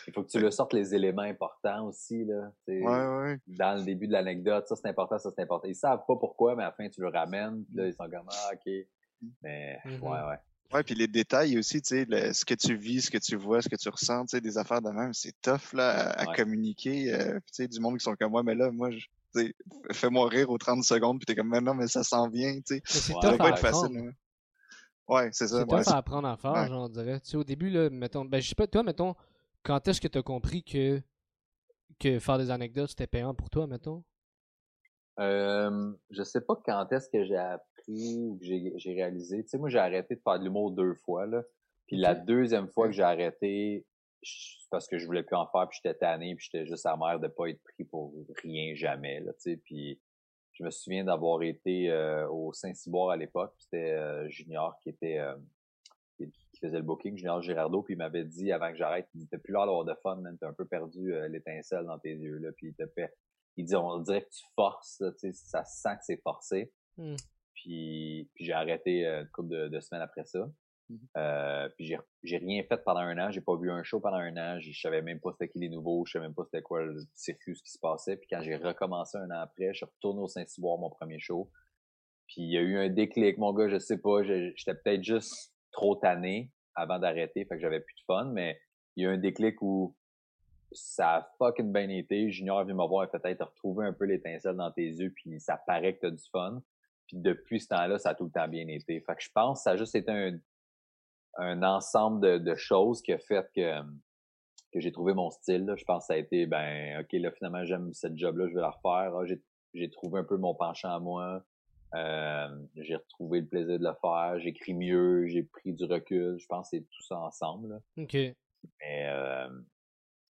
Il faut que tu le sortes les éléments importants aussi, là.
Ouais,
dans le début de l'anecdote, ça c'est important, ça c'est important. Ils savent pas pourquoi, mais à la fin tu le ramènes, puis là ils sont comme ah ok. Mais
Mhm.
ouais ouais.
Ouais, puis les détails aussi, tu sais, le- ce que tu vis, ce que tu vois, ce que tu ressens, tu sais, des affaires de même, c'est tough, là, à, communiquer. euh, tu sais, du monde qui sont comme moi, mais là, moi, je- tu sais, fais-moi rire aux 30 secondes, puis t'es comme, mais non, mais ça s'en vient, tu sais.
Mais c'est
Ouais,
Ça
tough
doit
à
pas être
apprendre.
facile, ouais. Ouais, c'est ça.
C'est
ouais,
tough à apprendre à faire,
Ouais.
genre, on dirait. Tu sais, au début, là, mettons, ben, je sais pas, toi, mettons, quand est-ce que t'as compris que, que faire des anecdotes, c'était payant pour toi, mettons?
Euh, je sais pas quand est-ce que j'ai appris ou que j'ai réalisé. Tu sais, moi j'ai arrêté de faire de l'humour deux fois là. Puis la deuxième fois que j'ai arrêté, parce que je voulais plus en faire, puis j'étais tanné, puis j'étais juste amer de pas être pris pour rien jamais là. Tu sais, puis je me souviens d'avoir été euh, au Saint-Cyboire à l'époque. C'était euh, Junior qui était euh, qui faisait le booking, Junior Girardeau, puis il m'avait dit avant que j'arrête, il dit t'as plus l'air d'avoir de fun, man, t'as un peu perdu l'étincelle dans tes yeux là, puis il te fait, il dit on dirait que tu forces, là, tu sais, ça se sent que c'est forcé.
Hmm.
Puis, puis j'ai arrêté euh, une couple de, de semaines après ça.
Mhm.
Euh, puis j'ai rien fait pendant un an, j'ai pas vu un show pendant un an, je savais même pas c'était qui les nouveaux, je savais même pas c'était quoi le circuit ce qui se passait. Puis quand j'ai recommencé un an après, je suis retourné au Saint-Cyboire mon premier show. Puis il y a eu un déclic, mon gars, je sais pas, j'étais peut-être juste trop tanné avant d'arrêter, fait que j'avais plus de fun, mais il y a eu un déclic où ça a fucking bien été. Junior est venu me voir et peut-être retrouver un peu l'étincelle dans tes yeux, puis ça paraît que t'as du fun. Puis depuis ce temps-là, ça a tout le temps bien été. Fait que je pense que ça a juste été un, un ensemble de, de choses qui a fait que, que j'ai trouvé mon style. là. Je pense que ça a été, ben, OK, là, finalement, j'aime cette job-là, je vais la refaire. Ah, j'ai, j'ai trouvé un peu mon penchant à moi. Euh, j'ai retrouvé le plaisir de le faire. J'écris mieux, j'ai pris du recul. Je pense que c'est tout ça ensemble. là.
Ok.
Mais, euh,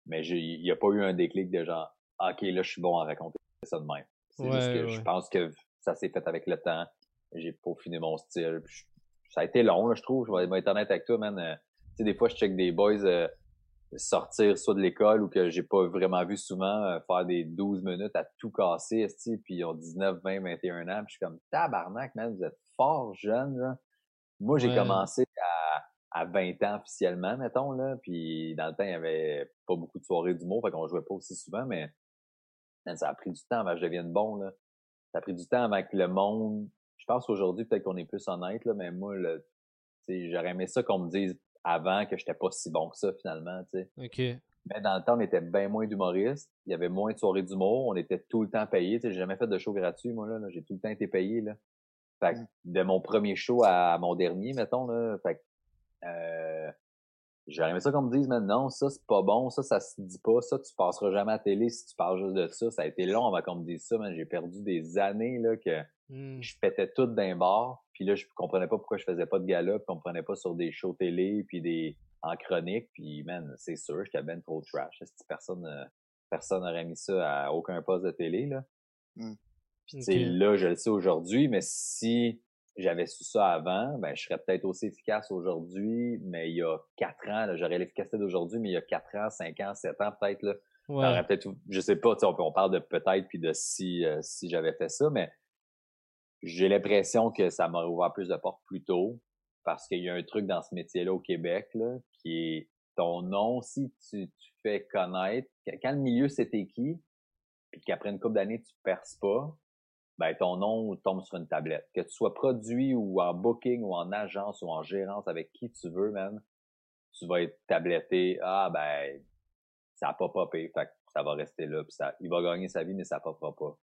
mais il n'y a pas eu un déclic de genre, OK, là, je suis bon à raconter ça de même. C'est juste que
ouais.
je pense que ça s'est fait avec le temps. J'ai peaufiné mon style. puis ça a été long, là, je trouve. Je vais être honnête avec toi, man. Euh, tu sais, des fois, je check des boys euh, sortir soit de l'école ou que j'ai pas vraiment vu souvent euh, faire des 12 minutes à tout casser, esti, puis ils ont 19, 20, 21 ans. Puis je suis comme, tabarnak, man, vous êtes fort jeune, là. Moi, j'ai
Ouais.
commencé à, à 20 ans officiellement, mettons, là. Puis dans le temps, il y avait pas beaucoup de soirées d'humour, fait qu'on jouait pas aussi souvent, mais man, ça a pris du temps avant que je devienne bon, là. Ça a pris du temps que le monde, je pense aujourd'hui, peut-être qu'on est plus honnête, là, mais moi, j'aurais aimé ça qu'on me dise avant que j'étais pas si bon que ça, finalement, tu sais.
OK.
Mais dans le temps, on était bien moins d'humoristes. Il y avait moins de soirées d'humour. On était tout le temps payé. Tu sais, j'ai jamais fait de show gratuit, moi, là. J'ai tout le temps été payé, là. Fait que
Mm.
de mon premier show à mon dernier, mettons, là. Fait que, euh, j'aurais aimé ça qu'on me dise, mais non, ça, c'est pas bon. Ça, ça se dit pas. Ça, tu passeras jamais à la télé si tu parles juste de ça. Ça a été long avant qu'on me dise ça, mais j'ai perdu des années, là, que
Hmm.
je pétais tout d'un bar, puis là, je comprenais pas pourquoi je faisais pas de gala, puis on me prenait pas sur des shows télé, puis des en chronique, puis man, c'est sûr, j'étais ben trop trash. Si personne euh, personne n'aurait mis ça à aucun poste de télé, là.
Mm.
Puis tu sais,
Ok.
là, je le sais aujourd'hui, mais si j'avais su ça avant, ben je serais peut-être aussi efficace aujourd'hui, mais il y a quatre ans, j'aurais l'efficacité d'aujourd'hui, mais il y a quatre ans, cinq ans, sept ans, peut-être, là,
Ouais.
Peut-être, je sais pas, on, peut- on parle de peut-être puis de si euh, si j'avais fait ça, mais j'ai l'impression que ça m'aurait ouvert plus de portes plus tôt parce qu'il y a un truc dans ce métier-là au Québec là, qui est ton nom si tu, tu fais connaître quand quand le milieu c'était qui puis qu'après une couple d'années tu perces pas ben ton nom tombe sur une tablette que tu sois produit ou en booking ou en agence ou en gérance avec qui tu veux même tu vas être tabletté ah ben ça a pas popé fait que ça va rester là puis ça il va gagner sa vie mais ça popera pas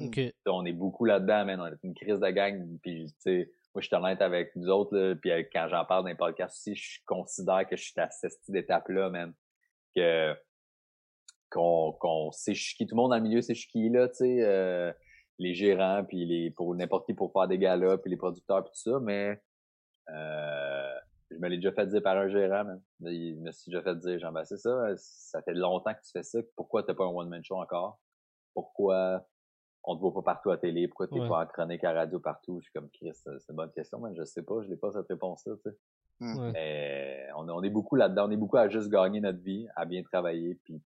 OK.
T'sais, on est beaucoup là-dedans, man. On est une crise de gang. Puis, tu sais, moi, je suis honnête avec vous autres, là, puis quand j'en parle dans les podcasts aussi, je considère que je suis à cette étape-là, man. Que, qu'on, qu'on sait je suis qui. Tout le monde dans le milieu, c'est je suis qui, là, tu sais, euh, les gérants, puis les, pour n'importe qui pour faire des galas, puis les producteurs, puis tout ça, mais, euh, je me l'ai déjà fait dire par un gérant, man. Il me suis déjà fait dire, genre, ben, c'est ça, ça fait longtemps que tu fais ça, pourquoi t'as pas un one-man show encore? Pourquoi on te voit pas partout à la télé, pourquoi t'es
Ouais.
pas en chronique à radio partout? Je suis comme, Chris, c'est une bonne question, mais je sais pas, je n'ai pas cette réponse-là, tu sais.
Ouais.
Mais on, on est beaucoup là-dedans, on est beaucoup à juste gagner notre vie, à bien travailler, puis,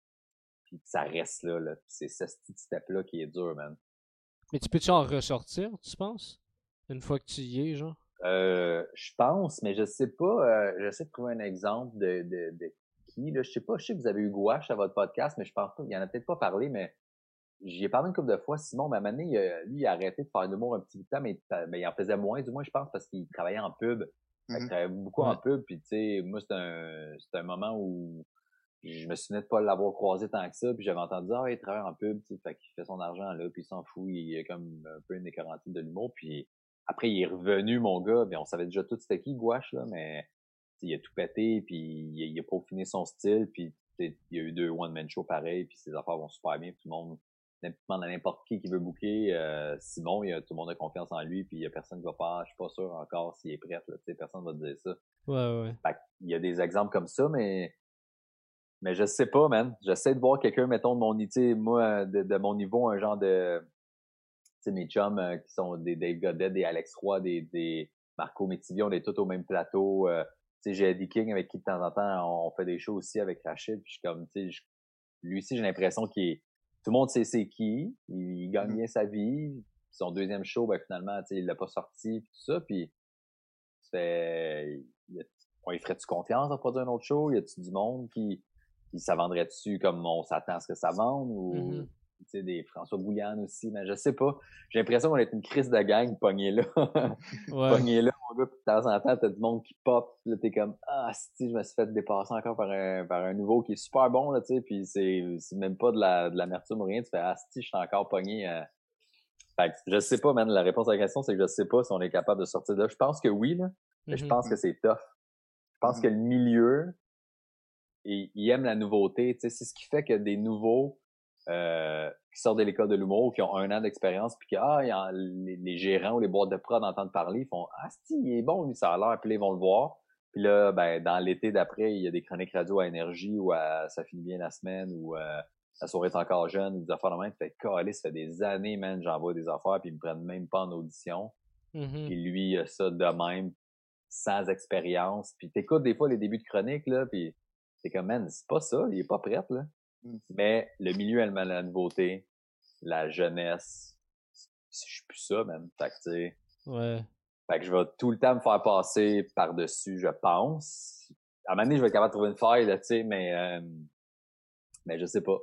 puis ça reste là, là. C'est ce petit step-là qui est dur, man.
Mais tu peux-tu en ressortir, tu penses? Une fois que tu y es, genre?
Euh, je pense, mais je sais pas, euh, j'essaie de trouver un exemple de, de, de qui, là. Je sais pas, je sais que vous avez eu Gouache à votre podcast, mais je pense pas, il en a peut-être pas parlé, mais j'y ai parlé une couple de fois. Simon, ma année, il a- lui, il a arrêté de faire de l'humour un petit bout de temps, mais, mais il en faisait moins, du moins, je pense, parce qu'il travaillait en pub. Qu'il
Mhm.
travaillait beaucoup en pub, puis tu sais, moi, c'est un, c'est un moment où je me souvenais de pas l'avoir croisé tant que ça, puis j'avais entendu, ah, il travaille en pub, tu fait qu'il fait son argent là, puis il s'en fout, il est comme un peu une écorantine de l'humour, puis après, il est revenu, mon gars, mais on savait déjà tout c'était qui, Gouache, là, mais il a tout pété, puis il, a- il a peaufiné son style, puis il y a eu deux one-man show pareil, puis ses affaires vont super bien, tout le monde, n'importe n'importe qui qui veut booker, euh, Simon, il y a, tout le monde a confiance en lui, puis il y a personne qui va faire, je suis pas sûr encore s'il est prêt, là, tu sais, personne va te dire ça.
Ouais, ouais.
Fait il y a des exemples comme ça, mais mais je sais pas, man. J'essaie de voir quelqu'un, mettons, de mon moi, de, de mon niveau, un genre de tu sais, mes chums euh, qui sont des Dave Godet, des Alex Roy, des, des Marco Métivier, on est tous au même plateau. euh, tu sais, j'ai Eddie King avec qui de temps en temps on fait des shows aussi avec Rachid. Puis je suis comme, tu sais, lui aussi j'ai l'impression qu'il est, tout le monde sait c'est qui, il, il gagne
Mhm.
bien sa vie. Son deuxième show, ben finalement, tu sais, il l'a pas sorti, puis tout ça. Puis tu fais, il on lui ferait-tu confiance à produire un autre show? Y a-tu du monde qui, qui ça vendrait-tu comme on s'attend à ce que ça vende? Ou,
Mhm.
tu sais, des François Bouliane aussi, mais je sais pas. J'ai l'impression qu'on est une crise de gang pognée là. *laughs*
Ouais.
pognée là, mon gars, puis de temps en temps, t'as du monde qui pop, puis là, t'es comme, ah, si, je me suis fait dépasser encore par un, par un nouveau qui est super bon, là, tu sais, puis c'est, c'est même pas de la, de l'amertume ou rien, tu fais, ah, si, je suis encore pogné, euh... Fait que je sais pas, man, la réponse à la question, c'est que je sais pas si on est capable de sortir de là. Je pense que oui, là, mais je
Mhm.
pense que c'est tough. Je pense
Mhm.
que le milieu, il, il aime la nouveauté. Tu sais, c'est ce qui fait que des nouveaux euh, qui sortent de l'école de l'humour, qui ont un an d'expérience, puis que ah, les, les gérants ou les boîtes de prod entendent parler, ils font Ah, si, il est bon, lui, ça a l'air, puis là, ils vont le voir. Puis là, ben, dans l'été d'après, il y a des chroniques radio à énergie ou à Ça finit bien la semaine ou euh, La soirée est encore jeune, ou des affaires de même. Fait calé, ça fait des années, man, j'envoie des affaires, puis ils me prennent même pas en audition.
Mhm.
Puis lui, il a ça de même, sans expérience. Puis t'écoutes des fois les débuts de chronique, là, puis t'es comme, man, c'est pas ça, il est pas prêt, là.
Mm.
Mais le milieu aime la nouveauté, la jeunesse, je suis plus ça, man. Fait que, tu sais,
Ouais.
fait que je vais tout le temps me faire passer par-dessus, je pense. À un moment donné, je vais être capable de trouver une faille, là, tu sais, mais, euh, mais je sais pas.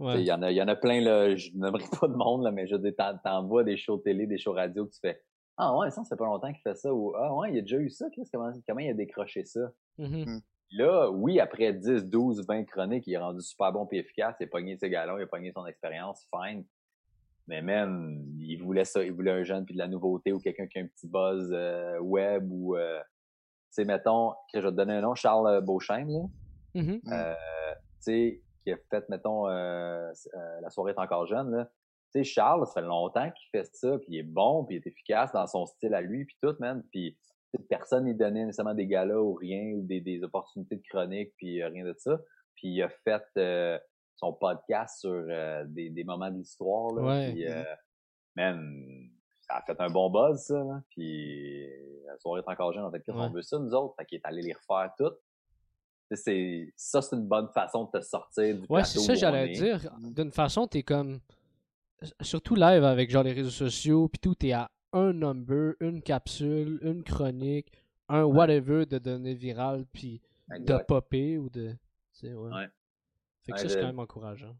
Il y, en a, y en a plein, là, je n'aimerais pas de monde, là, mais je t'envoies des shows télé, des shows radio que tu fais Ah ouais, ça, ça fait pas longtemps qu'il fait ça ou Ah ouais, il a déjà eu ça, comment, comment il a décroché ça?
Mm-hmm.
Mm.
Là, oui, après 10, 12, 20 chroniques, il est rendu super bon et efficace, il a pogné ses galons, il a pogné son expérience, fine. Mais même, il voulait ça, il voulait un jeune puis de la nouveauté ou quelqu'un qui a un petit buzz euh, web ou euh, tu sais, mettons, que je vais te donner un nom, Charles Beauchesne, là.
Mm-hmm.
Euh, tu sais, qui a fait, mettons, euh, euh, la soirée est encore jeune, là. Tu sais, Charles, ça fait longtemps qu'il fait ça, puis il est bon, puis il est efficace dans son style à lui, puis tout, man. Puis personne n'y donnait nécessairement des galas ou rien, ou des, des opportunités de chronique, puis rien de ça. Puis il a fait son podcast sur des, des, moments de l'histoire, là.
Ouais.
Puis, man, ça a fait un bon buzz, ça, là. Puis la soirée est encore jeune, en fait, qu'est-ce qu'on veut ça, nous autres? Fait qu'il est allé les refaire toutes c'est ça c'est une bonne façon de te sortir du
ouais c'est ça j'allais dire d'une façon t'es comme surtout live avec genre les réseaux sociaux puis tout t'es à un number une capsule une chronique un whatever de données virales puis de popper ou de ouais.
ouais.
fait que ça c'est quand même encourageant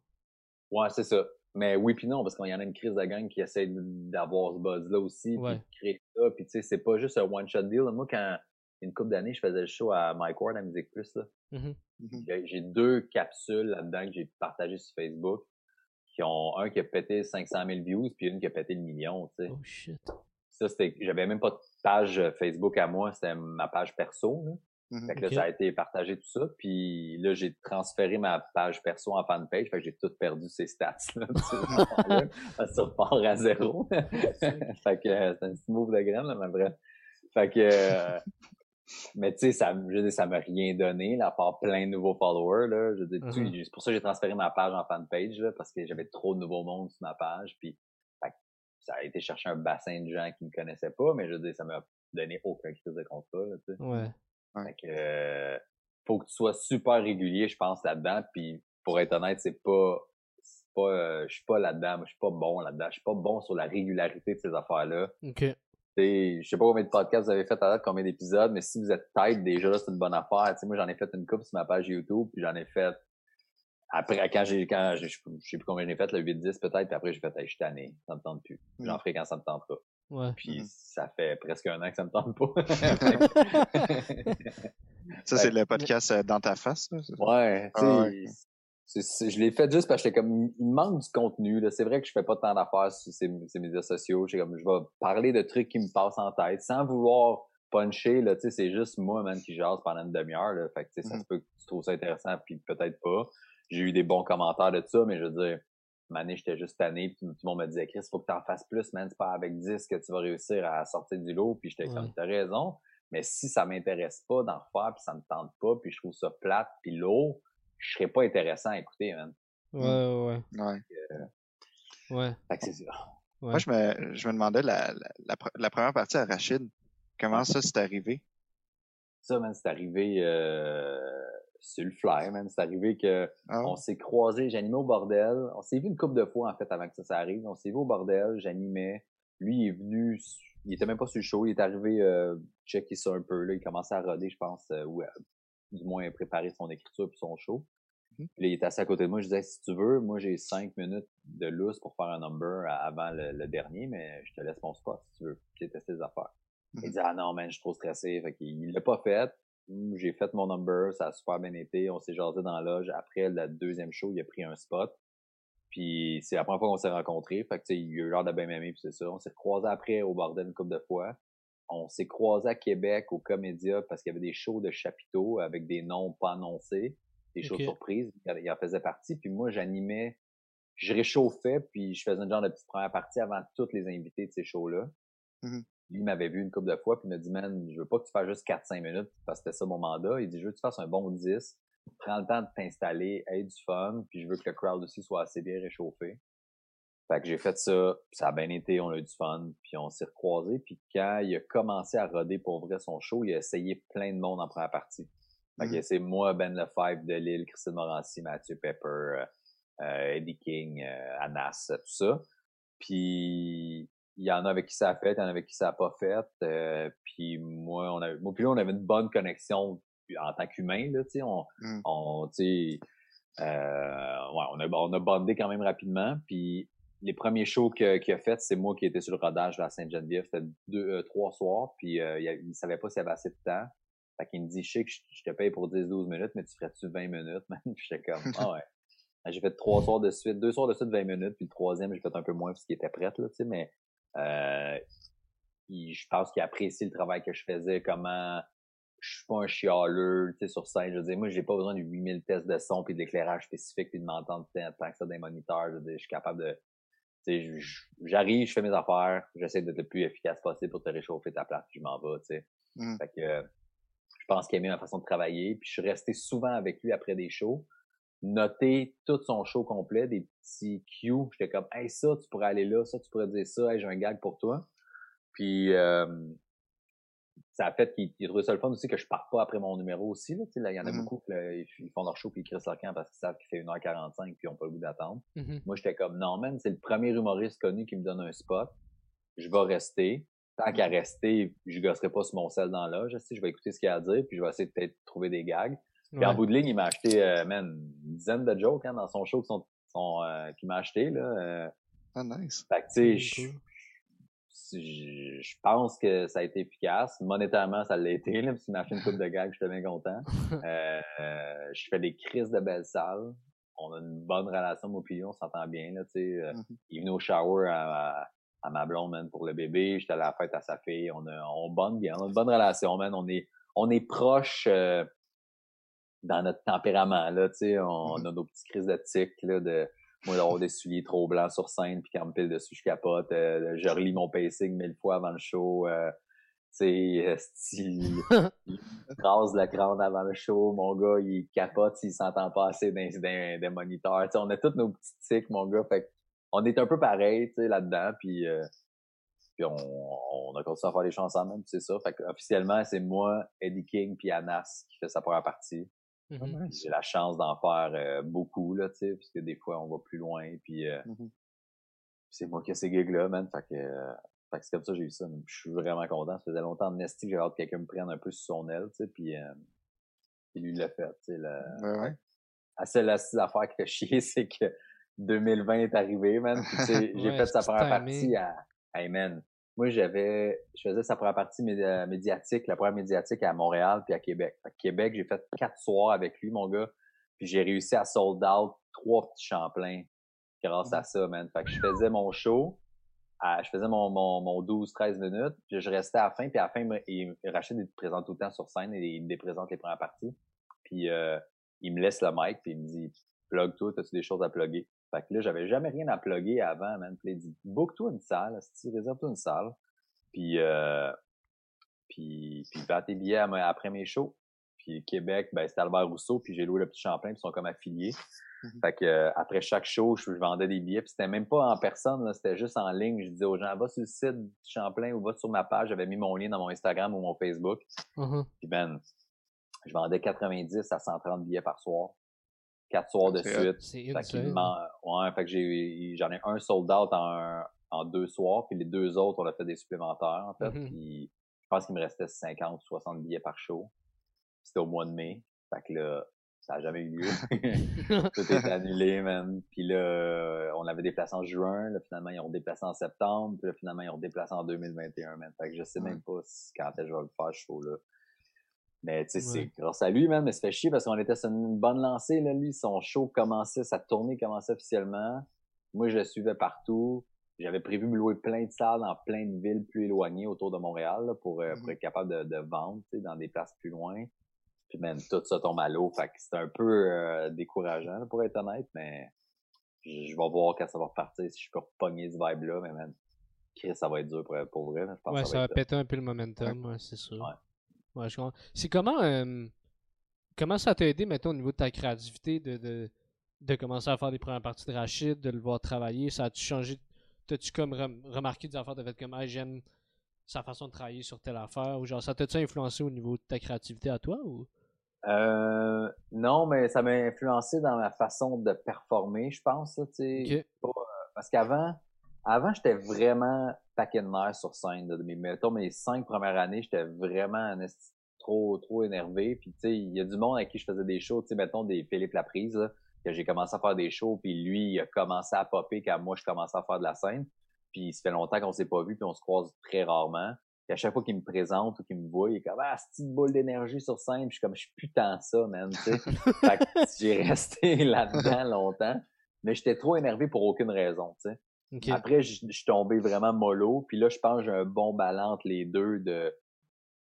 ouais c'est ça mais oui puis non parce qu'il y en a une crise de gang qui essaie d'avoir ce buzz là aussi puis de créer ça puis tu sais c'est pas juste un one shot deal moi quand une couple d'années, je faisais le show à Mike Ward à Musique Plus. Là.
Mm-hmm.
J'ai deux capsules là-dedans que j'ai partagées sur Facebook qui ont un qui a pété 500 000 views puis une qui a pété le million. Tu sais.
Oh shit.
Ça, c'était, j'avais même pas de page Facebook à moi, c'était ma page perso. Là.
Mm-hmm.
Fait que là, ça a été partagé tout ça. Puis là, j'ai transféré ma page perso en fanpage. Fait que j'ai tout perdu ces stats là. *laughs* *laughs* ça repart à zéro. *laughs* fait que c'est un petit move de graine, là, mais bref. Fait que euh, mais tu sais, ça, je dis, ça m'a rien donné, là, à part plein de nouveaux followers, là. Je dis,
Mm-hmm.
c'est pour ça que j'ai transféré ma page en fanpage, là, parce que j'avais trop de nouveaux monde sur ma page, puis ça a été chercher un bassin de gens qui me connaissaient pas, mais je dis, ça m'a donné aucun crise de contrat, là, tu sais.
Ouais.
Fait que, euh, faut que tu sois super régulier, je pense, là-dedans, puis pour être honnête, c'est pas, c'est pas, euh, je suis pas là-dedans, je suis pas bon là-dedans, je suis pas bon sur la régularité de ces affaires-là.
Ok.
T'sais, je sais pas combien de podcasts vous avez fait à date, combien d'épisodes, mais si vous êtes tête déjà, là, c'est une bonne affaire. T'sais, moi, j'en ai fait une coupe sur ma page YouTube, puis j'en ai fait après, quand j'ai, quand je sais plus combien j'en ai fait, le 8-10 peut-être, puis après, j'ai fait, hey, je suis tanné, ça me tente plus. J'en ferai quand ça me tente pas.
Ouais.
Puis ça fait presque un an que ça me tente pas. *laughs*
ça, c'est le podcast euh, dans ta face, là?
Ouais,
Ah ouais.
Je l'ai fait juste parce que j'étais comme, il me manque du contenu, là. C'est vrai que je fais pas tant d'affaires sur ces, ces médias sociaux. J'étais comme, je vais parler de trucs qui me passent en tête sans vouloir puncher, là. Tu sais, c'est juste moi, man, qui jase pendant une demi-heure, là. Fait que, ça
Mhm.
se peut que tu trouves ça intéressant puis peut-être pas. J'ai eu des bons commentaires de ça, mais je veux dire, année, j'étais juste tanné, puis tout le monde me disait, Chris, faut que t'en fasses plus, man, c'est pas avec 10 que tu vas réussir à sortir du lot, puis j'étais
Ouais.
comme, t'as raison, mais si ça m'intéresse pas d'en refaire, puis ça me tente pas, puis je trouve ça plate, puis lourd, je serais pas intéressant à écouter, man.
Ouais, ouais,
Ouais.
ouais.
Fait que c'est ça.
Ouais.
Moi, je me, je me demandais la, la, la, pre- la première partie à Rachid. Comment ça s'est arrivé?
Ça, man, c'est arrivé euh, sur le fly, man. C'est arrivé que
Ah,
on s'est croisés, j'animais au bordel. On s'est vu une couple de fois, en fait, avant que ça, ça arrive. On s'est vu au bordel, j'animais. Lui, il est venu, il était même pas sur le show, il est arrivé euh, checker ça un peu, là. Il commençait à roder, je pense, euh, du moins préparer son écriture puis son show.
Mhm.
Puis là, il était assis à côté de moi. Je disais, si tu veux, moi, j'ai cinq minutes de lousse pour faire un number avant le, le dernier, mais je te laisse mon spot si tu veux. Puis tester des affaires. Il
Mhm.
dit, ah non, man, je suis trop stressé. Fait qu'il l'a pas fait. Hum, J'ai fait mon number, ça a super bien été. On s'est jasé dans la loge. Après le deuxième show, il a pris un spot. Puis c'est la première fois qu'on s'est rencontrés. Fait que tu sais, il a eu l'air de bien m'aimer, puis c'est ça. On s'est croisés après au bordel une couple de fois. On s'est croisés à Québec au Comédia parce qu'il y avait des shows de chapiteaux avec des noms pas annoncés, des shows surprises. Il en faisait partie. Puis moi, j'animais, je réchauffais, puis je faisais une genre de petite première partie avant tous les invités de ces shows-là.
Mhm.
Lui, il m'avait vu une couple de fois, puis il m'a dit, man, je veux pas que tu fasses juste 4-5 minutes, parce que c'était ça mon mandat. Il dit, je veux que tu fasses un bon 10, prends le temps de t'installer, aie du fun, puis je veux que le crowd aussi soit assez bien réchauffé. Fait que j'ai fait ça, ça a bien été, on a eu du fun, puis on s'est recroisés, puis quand il a commencé à roder pour vrai son show, il a essayé plein de monde en première partie. Fait que c'est moi, Ben Lefebvre de Lille, Christine Morancy, Mathieu Pepper, euh, euh, Eddie King, euh, Anas, tout ça. Puis il y en a avec qui ça a fait, il y en a avec qui ça a pas fait. euh, puis moi, on avait, moi puis lui, on avait une bonne connexion en tant qu'humain, là, tu sais, on,
Mm.
on, tu sais, Euh, ouais, on a, on a bondé quand même rapidement. Puis les premiers shows qu'il a fait, c'est moi qui étais sur le rodage la Sainte-Geneviève. C'était deux, euh, trois soirs, puis euh, il, il, savait pas s'il avait assez de temps. Fait qu'il me dit, je sais que je, te paye pour 10-12 minutes, mais tu ferais-tu 20 minutes, man? Puis j'étais comme, ah ouais. J'ai fait trois soirs de suite, deux soirs de suite 20 minutes, puis le troisième, j'ai fait un peu moins parce qu'il était prêt, là, tu sais, mais euh, je pense qu'il apprécie le travail que je faisais, comment je suis pas un chialeux, tu sais, sur scène. Je veux dire, moi, j'ai pas besoin de 8000 tests de son puis d'éclairage spécifique puis de m'entendre tant que ça des moniteurs. Je, veux dire, je suis capable de, j'arrive, je fais mes affaires, j'essaie d'être le plus efficace possible pour te réchauffer ta place puis je m'en vais, tu sais. Mm. Fait que, je pense qu'il aimait ma façon de travailler puis je suis resté souvent avec lui après des shows noter tout son show complet, des petits cues. J'étais comme, hey, ça, tu pourrais aller là, ça, tu pourrais dire ça, hey, j'ai un gag pour toi. Puis, euh, ça a fait qu'ils trouvent ça le fun aussi que je parte pas après mon numéro aussi. Là, là il y en a mm-hmm. beaucoup qui font leur show puis ils crissent leur camp parce qu'ils savent qu'il fait 1h45 puis ils ont pas le goût d'attendre. Mm-hmm. Moi, j'étais comme non, man, c'est le premier humoriste connu qui me donne un spot. Je vais rester. Tant qu'à mm-hmm. rester, je gosserai pas sur mon sel dans l'âge. Je vais écouter ce qu'il a à dire puis je vais essayer de peut-être trouver des gags. Puis en bout de ligne, il m'a acheté euh, man, une dizaine de jokes hein, dans son show qui euh, qu'il m'a acheté. Là, euh.
Ah nice.
Fait que tu sais, je pense que ça a été efficace. Monétairement, ça l'a été, là, parce m'a fait une coupe de gags, j'étais bien content. *laughs* Euh, je fais des crises de belles salles. On a une bonne relation, mon on s'entend bien, là, tu sais. Euh, mm-hmm. Il venait au shower à, à, ma blonde, man, pour le bébé. J'étais à la fête à sa fille. On a, on bonne bien. On a une bonne relation, man. On est, on est proche, euh, dans notre tempérament, là, tu sais. On, mm-hmm. a nos petites crises de tic, là, de, moi, d'avoir des souliers trop blancs sur scène, puis quand me pile dessus, je capote. Euh, je relis mon pacing mille fois avant le show. Euh, tu *laughs* il rase le crâne avant le show. Mon gars, il capote s'il s'entend pas assez des moniteurs. on a tous nos petits tics, mon gars. Fait on est un peu pareil, tu sais, là-dedans. Puis, euh, puis on, on, a continué à faire les chansons ensemble, c'est ça. Fait officiellement, c'est moi, Eddie King, puis Anas qui fait sa première partie. Mmh j'ai la chance d'en faire euh, beaucoup, là, tu sais, parce que des fois, on va plus loin, puis euh, mmh c'est moi qui ai ces gigs-là, man, fait que, euh, fait que c'est comme ça que j'ai eu ça. Je suis vraiment content. Ça faisait longtemps de Nesty que j'avais hâte que quelqu'un me prenne un peu sur son aile, tu sais, puis, puis lui, il l'a fait, tu sais.
Ouais, ouais.
La seule affaire qui fait chier, *laughs* c'est que 2020 est arrivé, man. *laughs* j'ai fait sa première partie à... Hey, man, moi, j'avais, je faisais sa première partie médiatique, la première médiatique à Montréal puis à Québec. À Québec, j'ai fait quatre soirs avec lui, mon gars. Puis j'ai réussi à sold out trois petits Champlains grâce à ça, man. Fait que je faisais mon show, je faisais mon, mon, mon 12-13 minutes, puis je restais à la fin, puis à la fin, il, Rachid, il présente tout le temps sur scène et il me présente les premières parties. Puis euh, il me laisse le mic, puis il me dit « Plug toi, as-tu des choses à plugger? » Fait que là, j'avais jamais rien à plugger avant, man. Puis il dit, book-toi une salle, si réserve-toi une salle. Puis, euh, puis, puis vends tes billets après mes shows. Puis Québec, ben, c'était Albert Rousseau, puis j'ai loué le petit Champlain, puis ils sont comme affiliés. Mm-hmm. Fait que euh, après chaque show, je, vendais des billets, puis c'était même pas en personne, c'était juste en ligne. Je disais aux gens, va sur le site du Champlain ou va sur ma page. J'avais mis mon lien dans mon Instagram ou mon Facebook. Mm-hmm. Puis ben, je vendais 90 à 130 billets par soir quatre soirs de suite.
C'est
fait ouais, fait que j'ai, j'en ai un sold out en, en deux soirs, puis les deux autres, on a fait des supplémentaires, en fait. Mm-hmm. Puis je pense qu'il me restait 50 ou 60 billets par show. C'était au mois de mai. Fait que là, ça n'a jamais eu lieu. *laughs* Tout est annulé, man. Puis là, on avait déplacé en juin. Là, finalement, ils ont déplacé en septembre. Puis là, finalement, ils ont déplacé en 2021, man. Fait que je sais même pas quand est-ce que je vais le faire, ce show-là. Mais tu sais, c'est grâce à lui, même, mais ça fait chier parce qu'on était sur une bonne lancée, là, lui. Son show commençait, sa tournée commençait officiellement. Moi, je le suivais partout. J'avais prévu me louer plein de salles dans plein de villes plus éloignées autour de Montréal pour, euh, pour mm-hmm. être capable de, de vendre, tu sais, dans des places plus loin. Puis même tout ça tombe à l'eau. Fait que c'était un peu euh, décourageant, pour être honnête, mais je, vais voir quand ça va repartir, si je peux repogner ce vibe-là, mais man, ça va être dur pour, pour vrai. Je
pense ouais, ça, va, péter un peu le momentum, ouais, c'est sûr. Ouais, je C'est comment, euh, comment ça t'a aidé, mettons, au niveau de ta créativité, de, de, de commencer à faire des premières parties de Rachid, de le voir travailler? Ça a-tu changé? T'as-tu comme remarqué des affaires de fait comme, j'aime sa façon de travailler sur telle affaire? Ou genre, ça t'a-tu influencé au niveau de ta créativité à toi? ou?
Euh, non, mais ça m'a influencé dans ma façon de performer, je pense. euh, parce qu'avant, avant, j'étais vraiment paquet de nerfs sur scène. De mes, mettons, mes cinq premières années, j'étais vraiment trop, trop énervé. Puis, tu sais, il y a du monde avec qui je faisais des shows, tu sais, mettons, des Philippe Laprise, là. que j'ai commencé à faire des shows, puis lui, il a commencé à popper quand moi, je commençais à faire de la scène. Puis ça fait longtemps qu'on s'est pas vu, puis on se croise très rarement. Puis à chaque fois qu'il me présente ou qu'il me voit, il est comme Ah, une boule d'énergie sur scène. Puis je suis comme je suis putain ça, man. Fait que j'ai resté *laughs* là-dedans longtemps. Mais j'étais trop énervé pour aucune raison. Tu sais. Après, je je suis tombé vraiment mollo. Puis là, je pense que j'ai un bon balance entre les deux de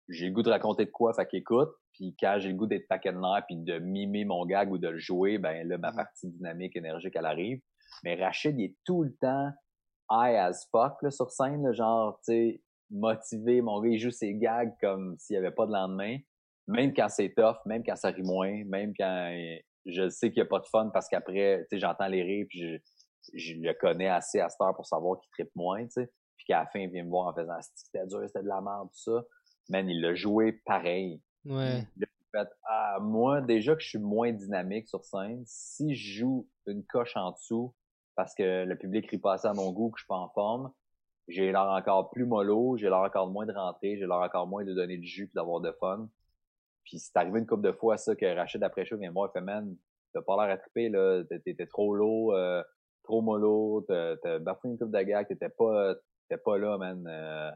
j'ai le goût de raconter de quoi, fait qu'écoute. Puis quand j'ai le goût d'être paquet de nerfs puis de mimer mon gag ou de le jouer, ben là, ma
Mhm.
partie dynamique, énergique, elle arrive. Mais Rachid, il est tout le temps high as fuck là, sur scène, là, genre, tu sais, motivé. Mon gars, il joue ses gags comme s'il n'y avait pas de lendemain. Même quand c'est tough, même quand ça rit moins, même quand euh, je sais qu'il n'y a pas de fun parce qu'après, tu sais, j'entends les rires puis je, je le connais assez à cette heure pour savoir qu'il trippe moins, tu sais. Puis qu'à la fin, il vient me voir en faisant « c'était dur, c'était de la merde, tout ça ». Man, il l'a joué pareil.
Ouais.
J'ai fait, ah, moi, déjà que je suis moins dynamique sur scène, si je joue une coche en dessous parce que le public rit pas assez à mon goût, que je suis pas en forme, j'ai l'air encore plus mollo, j'ai l'air encore moins de rentrer, j'ai l'air encore moins de donner du jus puis d'avoir de fun. Puis c'est arrivé une couple de fois, ça, que Rachid après chaud vient me voir et fait, man, t'as pas l'air à triper, là, T'es- t'étais trop lourd, euh, trop mollo, t'as bafoué une coupe de gag, t'étais pas, t'étais pas là, man. Euh,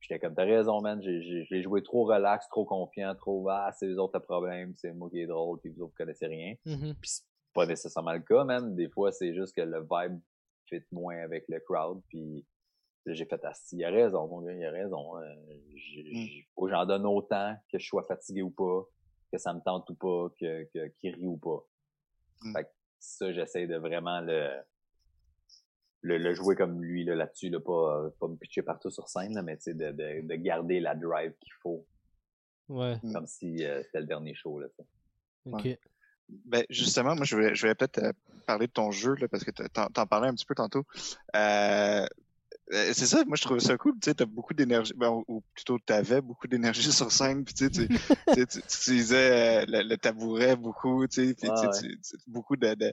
J'étais comme, t'as raison, man, j'ai, joué trop relax, trop confiant, trop, ah, c'est les autres le problème, c'est moi qui est drôle, puis vous autres, vous connaissez rien.
Mhm.
Puis c'est pas nécessairement le cas, man. Des fois, c'est juste que le vibe fit moins avec le crowd, puis j'ai fait, asti, il a raison, mon gars, il a raison. Euh, j'ai- faut que j'en donne autant, que je sois fatigué ou pas, que ça me tente ou pas, que, que, qu'il rit ou pas.
Mm.
Fait que ça, j'essaie de vraiment le, le, le jouer comme lui, là, là-dessus, là, pas, pas me pitcher partout sur scène, là, mais tu sais, de, de, de garder la drive qu'il faut,
Ouais.
Mm.
comme si euh, c'était le dernier show, là, tu sais.
Ok.
Ouais. Ben, justement, moi, je vais, je vais peut-être euh, parler de ton jeu, là, parce que t'en, t'en parlais un petit peu tantôt. Euh, euh, c'est ça, moi, je trouve ça cool. Tu sais, t'as beaucoup d'énergie, ben, ou- plutôt, t'avais beaucoup d'énergie *laughs* sur scène, puis tu sais, tu, tu, sais, tu- tu utilisais euh, le, le tabouret beaucoup, tu sais, puis tu sais,
Ouais,
beaucoup de, de,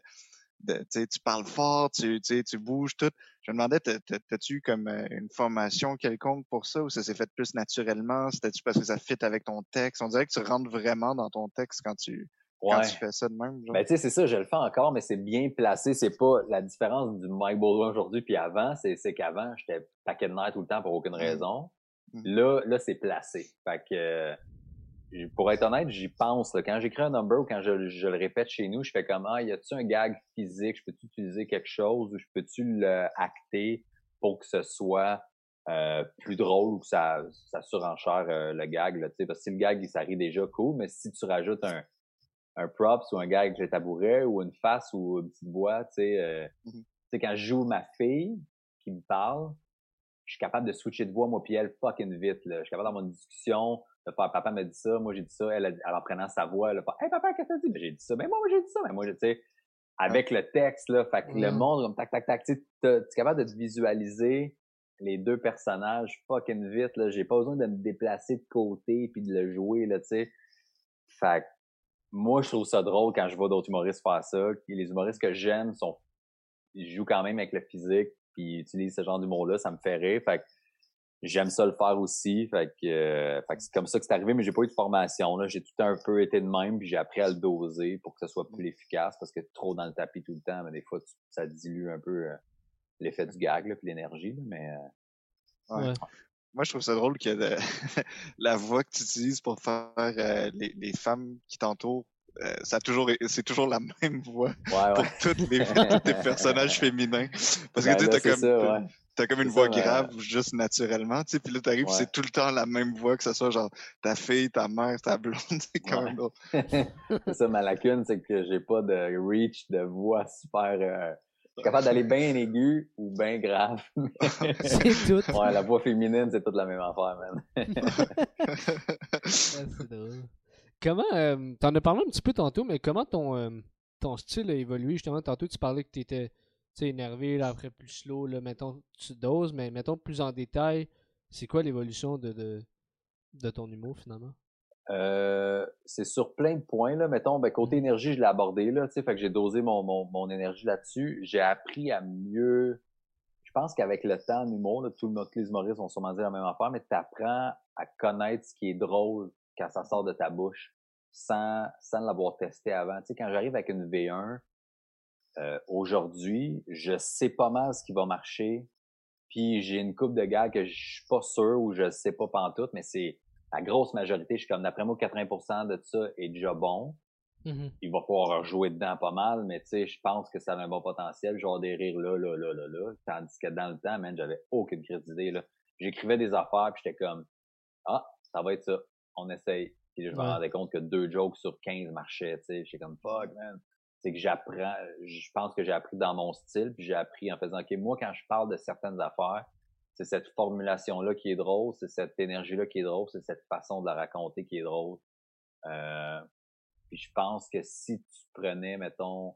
de tu parles fort, tu, tu bouges tout. Je me demandais, t'as- t'as- t'as-tu eu comme euh, une formation quelconque pour ça, ou ça s'est fait plus naturellement? C'était-tu parce que ça fit avec ton texte? On dirait que tu rentres vraiment dans ton texte quand tu, quand tu fais ça de même, genre.
Ben, tu sais, c'est ça, je le fais encore, mais c'est bien placé. C'est pas la différence du Mike Baldwin aujourd'hui puis avant, c'est, c'est qu'avant, j'étais paquet de nerfs tout le temps pour aucune raison.
Mhm.
Là, là, c'est placé. Fait que, pour être honnête, j'y pense. là. Quand j'écris un number ou quand je, je le répète chez nous, je fais comme, ah, y a-tu un gag physique? Je peux-tu utiliser quelque chose ou je peux-tu le acter pour que ce soit euh, plus drôle ou que ça, ça surenchère euh, le gag, là, tu sais, parce que si le gag, il s'arrive déjà, cool, mais si tu rajoutes un, un props ou un gag avec le tabouret ou une face ou une petite voix, tu sais, euh, tu sais, quand je joue ma fille qui me parle, je suis capable de switcher de voix, moi, puis elle, fucking vite, là. Je suis capable d'avoir une discussion, faire, papa m'a dit ça, moi, j'ai dit ça, elle, elle en prenant sa voix, elle a fait, hey, papa, qu'est-ce que t'as dit? Ben, j'ai dit ça, mais moi, moi, j'ai dit ça, mais moi, je- tu sais, avec le texte, là, fait que le
Mhm.
monde, comme tac, tac, tac, tu tu es capable de te visualiser les deux personnages fucking vite, là. J'ai pas besoin de me déplacer de côté puis de le jouer, là, tu sais. Fait que moi, je trouve ça drôle quand je vois d'autres humoristes faire ça. Et les humoristes que j'aime sont, ils jouent quand même avec le physique, puis ils utilisent ce genre d'humour-là, ça me fait rire. Fait que j'aime ça le faire aussi. Fait que, euh, fait que c'est comme ça que c'est arrivé, mais j'ai pas eu de formation. Là, j'ai tout un peu été de même, puis j'ai appris à le doser pour que ce soit plus efficace, parce que trop dans le tapis tout le temps, mais des fois, tu- ça dilue un peu euh, l'effet du gag, là, puis l'énergie. là, Mais euh,
Ouais.
Ouais.
Moi, je trouve ça drôle que le- *laughs* la voix que tu utilises pour faire euh, les, les femmes qui t'entourent, euh, ça a toujours, c'est toujours la *laughs* même voix
ouais,
pour
ouais.
les, *laughs* tous tes personnages féminins. Parce que
Ben
tu sais, t'as comme,
ça,
t'as-
ouais.
T'as comme une voix
ça, mais-
grave juste naturellement, tu sais, puis là t'arrives,
Ouais.
c'est tout le temps la même voix, que ce soit genre ta fille, ta mère, ta blonde, *laughs* c'est quand
Ouais.
même *laughs*
c'est ça, ma lacune, c'est que j'ai pas de reach de voix super. euh, je suis capable d'aller bien *laughs* aigu ou bien grave.
C'est tout.
ouais, la voix féminine, c'est toute la même affaire, man.
C'est drôle. Comment, euh, t'en as parlé un petit peu tantôt, mais comment ton, euh, ton style a évolué? Justement? Tantôt, tu parlais que tu étais énervé, là, après plus slow, là, mettons, tu doses, mais mettons plus en détail, c'est quoi l'évolution de, de, de ton humour finalement?
Euh, c'est sur plein de points, là. Mettons, ben, côté énergie, je l'ai abordé, là, tu sais, fait que j'ai dosé mon, mon, mon énergie là-dessus. J'ai appris à mieux. Je pense qu'avec le temps en humour, là, tout le tous les humoristes vont sûrement dire la même affaire, mais tu apprends à connaître ce qui est drôle quand ça sort de ta bouche sans, sans l'avoir testé avant. Tu sais, quand j'arrive avec une V1, euh, aujourd'hui, je sais pas mal ce qui va marcher. Puis j'ai une coupe de gars que je suis pas sûr ou je sais pas pantoute, mais c'est la grosse majorité. Je suis comme d'après moi, 80% de ça est déjà bon.
Mhm.
Il va pouvoir jouer dedans pas mal, mais tu sais, je pense que ça a un bon potentiel. Genre des rires là, là, là, là, là. Tandis que dans le temps, man, j'avais aucune crise d'idée, là. J'écrivais des affaires puis j'étais comme, ah, ça va être ça. On essaye. Puis là, je me
Ouais.
rendais compte que deux jokes sur 15 marchaient, tu sais. J'étais comme, fuck, man. C'est que j'apprends, je pense que j'ai appris dans mon style, puis j'ai appris en faisant, OK, moi, quand je parle de certaines affaires, c'est cette formulation-là qui est drôle, c'est cette énergie-là qui est drôle, c'est cette façon de la raconter qui est drôle. Euh, puis je pense que si tu prenais, mettons,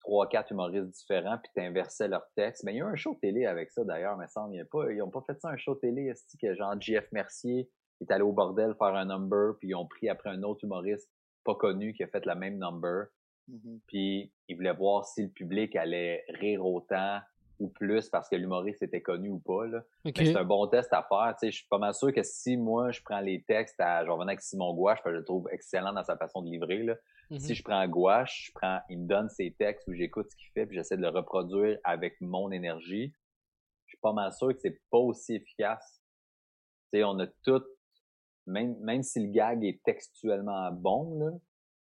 trois, quatre humoristes différents, puis t'inversais leur texte, mais il y a eu un show télé avec ça d'ailleurs, me semble. Il y pas, ils ont pas fait ça un show télé, est que genre JF Mercier est allé au bordel faire un number, puis ils ont pris après un autre humoriste pas connu qui a fait la même number,
Mhm.
puis ils voulaient voir si le public allait rire autant ou plus parce que l'humoriste était connu ou pas. Là. Mais c'est un bon test à faire. Tu sais, je suis pas mal sûr que si moi je prends les textes à genre avec Simon Gouache, parce que je le trouve excellent dans sa façon de livrer. Là.
Mhm.
Si je prends Gouache, je prends, il me donne ses textes où j'écoute ce qu'il fait, puis j'essaie de le reproduire avec mon énergie. Je suis pas mal sûr que c'est pas aussi efficace. Tu sais, on a tout, même, même si le gag est textuellement bon, là,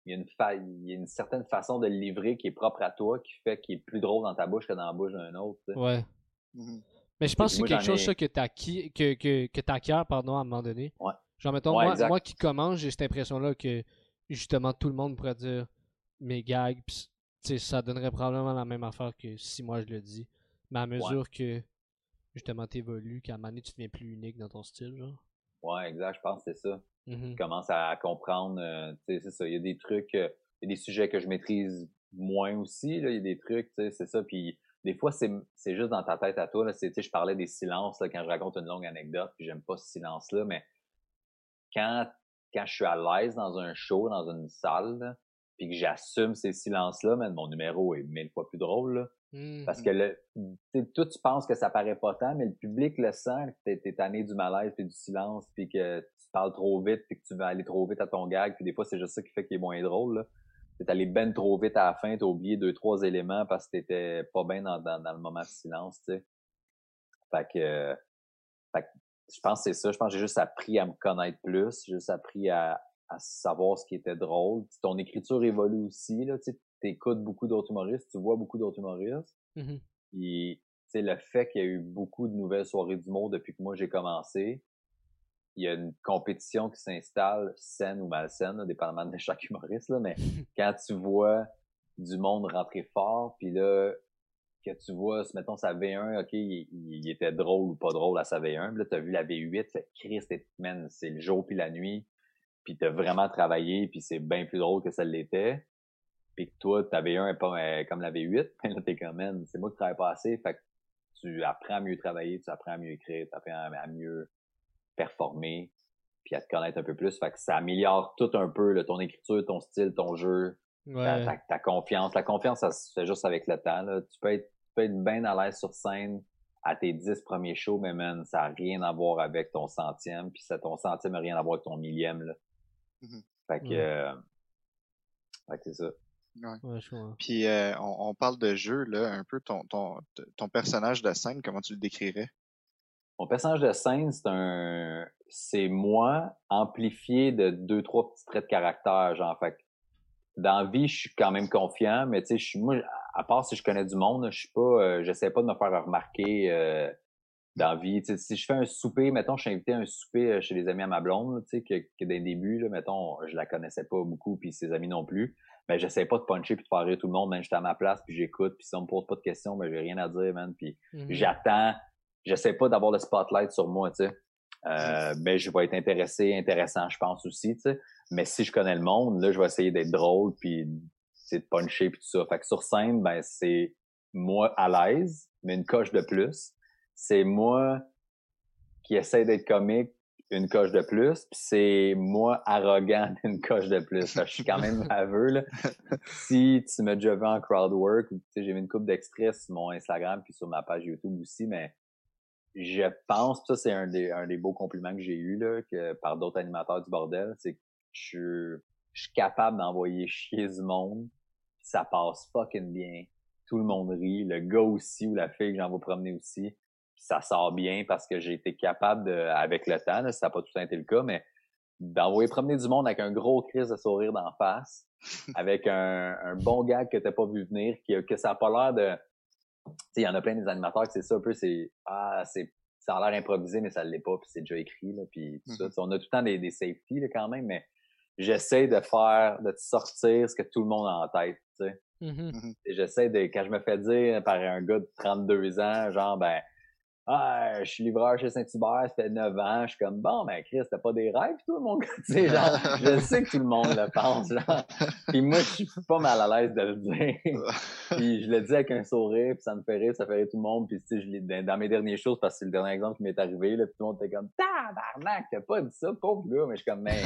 il y, a une fa- il y a une certaine façon de le livrer qui est propre à toi, qui fait qu'il est plus drôle dans ta bouche que dans la bouche d'un autre.
Ouais.
Mhm.
Mais je pense que c'est quelque chose
ai-
ça, que t'acquiers, que, que, que t'acquiers, pardon, à un moment donné.
Ouais.
Genre, mettons,
Ouais,
moi, qui commence, j'ai cette impression-là que justement tout le monde pourrait dire mes gags, pis, tu sais, ça donnerait probablement la même affaire que si moi je le dis. Mais à mesure que justement t'évolues, qu'à un moment donné tu deviens plus unique dans ton style, genre.
Ouais, exact, je pense que c'est ça.
Mhm.
Je commence à comprendre, euh, tu sais, c'est ça. Il y a des trucs, euh, il y a des sujets que je maîtrise moins aussi, là. Il y a des trucs, tu sais, c'est ça. Puis des fois, c'est, juste dans ta tête à toi, là. Tu sais, je parlais des silences, là, quand je raconte une longue anecdote, puis j'aime pas ce silence-là, mais quand, quand je suis à l'aise dans un show, dans une salle, là, puis que j'assume ces silences-là, mon numéro est mille fois plus drôle, là. Parce que le, tu sais, toi, tu penses que ça paraît pas tant, mais le public le sent, que t'es, t'es tanné du malaise puis du silence, puis que tu parles trop vite, puis que tu veux aller trop vite à ton gag, puis des fois, c'est juste ça qui fait qu'il est moins drôle, là. T'es allé ben trop vite à la fin, t'as oublié deux, trois éléments parce que t'étais pas bien dans, dans, dans le moment de silence, tu sais. Fait que, euh, fait que je pense que c'est ça. Je pense que j'ai juste appris à me connaître plus, j'ai juste appris à, à savoir ce qui était drôle. Ton écriture évolue aussi, là, tu sais, t'écoutes beaucoup d'autres humoristes, tu vois beaucoup d'autres humoristes. Puis, tu sais, le fait qu'il y a eu beaucoup de nouvelles soirées d'humour depuis que moi j'ai commencé, il y a une compétition qui s'installe, saine ou malsaine, là, dépendamment de chaque humoriste, là, mais *laughs* quand tu vois du monde rentrer fort, puis là, que tu vois, mettons, sa V1, OK, il, il était drôle ou pas drôle à sa V1, puis là, t'as vu la V8, fait Christ, man, c'est le jour puis la nuit, puis t'as vraiment travaillé, puis c'est bien plus drôle que ça l'était puis que toi, ta V1 est pas comme la V8, ben *laughs* là, t'es comme, man, c'est moi qui travaille pas assez, fait que tu apprends à mieux travailler, tu apprends à mieux écrire, tu apprends à mieux performer, puis à te connaître un peu plus, fait que ça améliore tout un peu, là, ton écriture, ton style, ton jeu, ta,
Ouais.
ta- ta confiance. La confiance, ça se fait juste avec le temps, là. Tu peux être, tu peux être bien à l'aise sur scène à tes dix premiers shows, mais man, ça a rien à voir avec ton centième, puis ça, ton centième a rien à voir avec ton millième, là.
Mhm.
Fait que,
Ouais.
euh, fait que c'est ça.
Ouais.
Puis euh, on, on parle de jeu, là, un peu ton, ton, ton personnage de scène, comment tu le décrirais?
Mon personnage de scène, c'est un, c'est moi amplifié de deux, trois petits traits de caractère, genre, fait dans la vie, je suis quand même confiant, mais tu sais, je suis, moi, à part si je connais du monde, je suis pas, euh, j'essaie pas de me faire remarquer, euh, dans la vie. Si je fais un souper, mettons, je suis invité à un souper euh, chez des amis à ma blonde, tu sais, que, que dès le début, là, mettons, je la connaissais pas beaucoup, puis ses amis non plus. Mais j'essaie pas de puncher puis de faire rire tout le monde, même j'étais à ma place, puis j'écoute, puis si on me pose pas de questions, ben j'ai rien à dire, man. Puis
Mhm.
j'attends, j'essaie pas d'avoir le spotlight sur moi, tu sais. Euh, ben, je vais être intéressé, intéressant, je pense aussi, tu sais. Mais si je connais le monde, là, je vais essayer d'être drôle, puis c'est de puncher, puis tout ça. Fait que sur scène, ben, c'est moi à l'aise, mais une coche de plus. C'est moi qui essaie d'être comique, une coche de plus, puis c'est moi arrogant *laughs* d'une coche de plus. Fait que je suis quand même aveux, là. *laughs* Si tu m'as déjà vu en crowd work, tu sais, j'ai mis une coupe d'extraits sur mon Instagram puis sur ma page YouTube aussi, mais je pense, ça c'est un des, un des beaux compliments que j'ai eu là, que par d'autres animateurs du bordel, c'est que je, suis- je suis capable d'envoyer *laughs* chier du monde, puis ça passe fucking bien. tout le monde rit, le gars aussi ou la fille que j'en vais promener aussi. Puis ça sort bien parce que j'ai été capable de, avec le temps, là, ça n'a pas tout été le cas, mais d'envoyer promener du monde avec un gros crise de sourire d'en face, avec un, un bon gag que t'as pas vu venir, qui, que ça a pas l'air de... Tu sais, il y en a plein des animateurs que c'est ça un peu, c'est... Ah, c'est ça a l'air improvisé, mais ça l'est pas, puis c'est déjà écrit, là, puis tout ça.
Mhm.
Sais, On a tout le temps des, des safety, là, quand même, mais j'essaie de faire, de te sortir ce que tout le monde a en tête, tu sais.
Mhm.
Et j'essaie de, quand je me fais dire par un gars de 32 ans, genre, ben, ah, je suis livreur chez Saint-Hubert, ça fait 9 ans, je suis comme, bon, ben, Chris, t'as pas des rêves, toi, mon gars, *laughs* tu sais, genre, je *laughs* sais que tout le monde le pense, genre. Puis moi, je suis pas mal à l'aise de le dire. *laughs* puis je le dis avec un sourire, puis ça me fait rire, ça fait rire tout le monde, puis tu sais, je dans, dans mes dernières choses, parce que c'est le dernier exemple qui m'est arrivé, là, puis tout le monde était comme, tabarnak, t'as pas dit ça, pauvre gars, mais je suis comme, mais,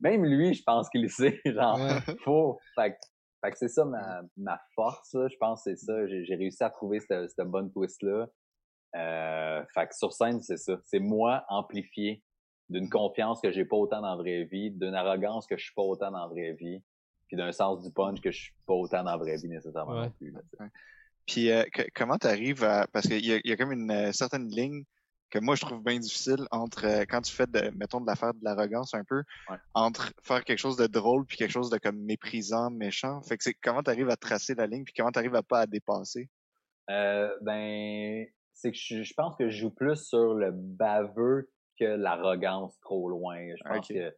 même lui, je pense qu'il le sait, genre, faut, fait que fait que c'est ça ma, ma force, là. je pense que c'est ça. J'ai j'ai réussi à trouver cette, cette bonne twist-là. Euh, fait que sur scène, c'est ça. C'est moi amplifié d'une confiance que j'ai pas autant dans la vraie vie, d'une arrogance que je suis pas autant dans la vraie vie, puis d'un sens du punch que je suis pas autant dans la vraie vie nécessairement
Ouais.
non plus. là, tu.
Puis euh, que- comment t'arrives à... Parce qu'il y y a comme une euh, certaine ligne que moi je trouve bien difficile entre euh, quand tu fais de, mettons de la faire de l'arrogance un peu,
Ouais.
entre faire quelque chose de drôle puis quelque chose de comme méprisant, méchant. Fait que c'est comment t'arrives à tracer la ligne puis comment t'arrives à pas à dépasser?
Euh, ben, c'est que je, je pense que je joue plus sur le baveux que l'arrogance trop loin. Je pense que,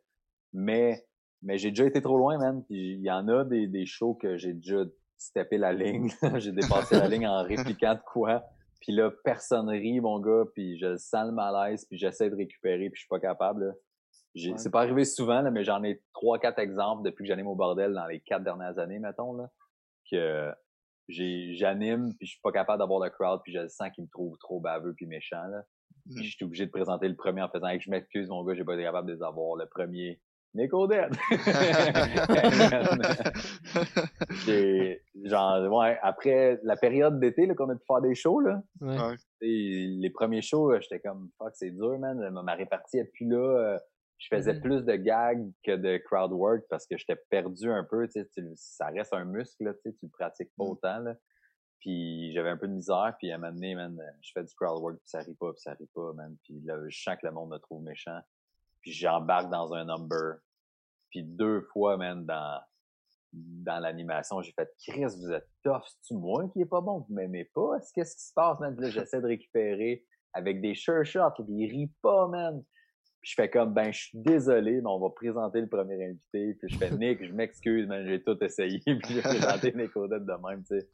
mais, mais j'ai déjà été trop loin, man. Puis il y en a des, des shows que j'ai déjà steppé la ligne. j'ai dépassé la ligne en répliquant de quoi. Puis là, personne rit, mon gars. Puis je sens le malaise. Puis j'essaie de récupérer. Puis je suis pas capable. là.
Ouais.
C'est pas arrivé souvent, là, mais j'en ai trois, quatre exemples depuis que j'anime au bordel dans les quatre dernières années, mettons, là, que j'anime puis je suis pas capable d'avoir le crowd puis je le sens qu'il me trouve trop baveux puis méchant là.
Mm.
Puis je suis obligé de présenter le premier en faisant hey, je m'excuse mon gars, j'ai pas été capable de les avoir le premier. Nick Odette. *laughs* Genre ouais, après la période d'été là qu'on a pu faire des shows là,
Ouais.
Les premiers shows, euh, j'étais comme fuck, c'est dur man, ma ma répartie est plus là. Je faisais
Mhm.
plus de gags que de crowd work parce que j'étais perdu un peu, tu sais, tu- ça reste un muscle là, tu sais, tu le pratiques pas
Mhm.
autant là. Puis j'avais un peu de misère, puis à un moment donné, man, je fais du crowd work, puis ça rit pas, puis ça rit pas, man. Puis là, je sens que le monde me trouve méchant. Puis j'embarque dans un number. Puis deux fois, man, dans dans l'animation, j'ai fait Chris, vous êtes tough, c'est-tu moi qui est pas bon? Vous m'aimez pas? Est-ce qu'est-ce qui se passe, man? Puis là, j'essaie de récupérer avec des sure shots, puis il rit pas, man. Puis je fais comme ben je suis désolé, mais on va présenter le premier invité. Puis je fais *laughs* Nick, je m'excuse, man, j'ai tout essayé. *laughs* Puis j'ai présenté Nick Odette de même, tu sais.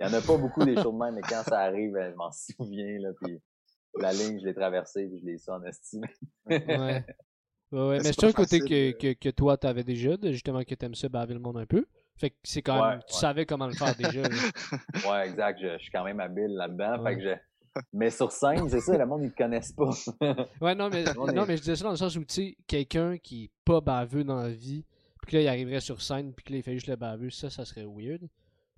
Il y en a pas beaucoup des shows de même, mais quand ça arrive, je m'en souviens, là, puis la ligne, je l'ai traversée, puis je l'ai su en estime.
Ouais. *laughs* Ouais, ouais,
Mais
mais
c'est
un côté que,
euh.
que, que toi, t'avais déjà, de justement que t'aimes ça baver le monde un peu. Fait que c'est quand même,
Ouais,
tu
ouais.
savais comment le faire déjà. là.
Ouais, exact, je, je suis quand même habile là-dedans.
Ouais.
Fait que je... Mais sur scène, c'est ça, le monde, ils te connaissent pas. *laughs*
Ouais, non, mais, non, mais je disais ça dans le sens où, tu sais, quelqu'un qui est pas baveux dans la vie, puis que là, il arriverait sur scène, puis que là, il fait juste le baveux, ça, ça serait weird.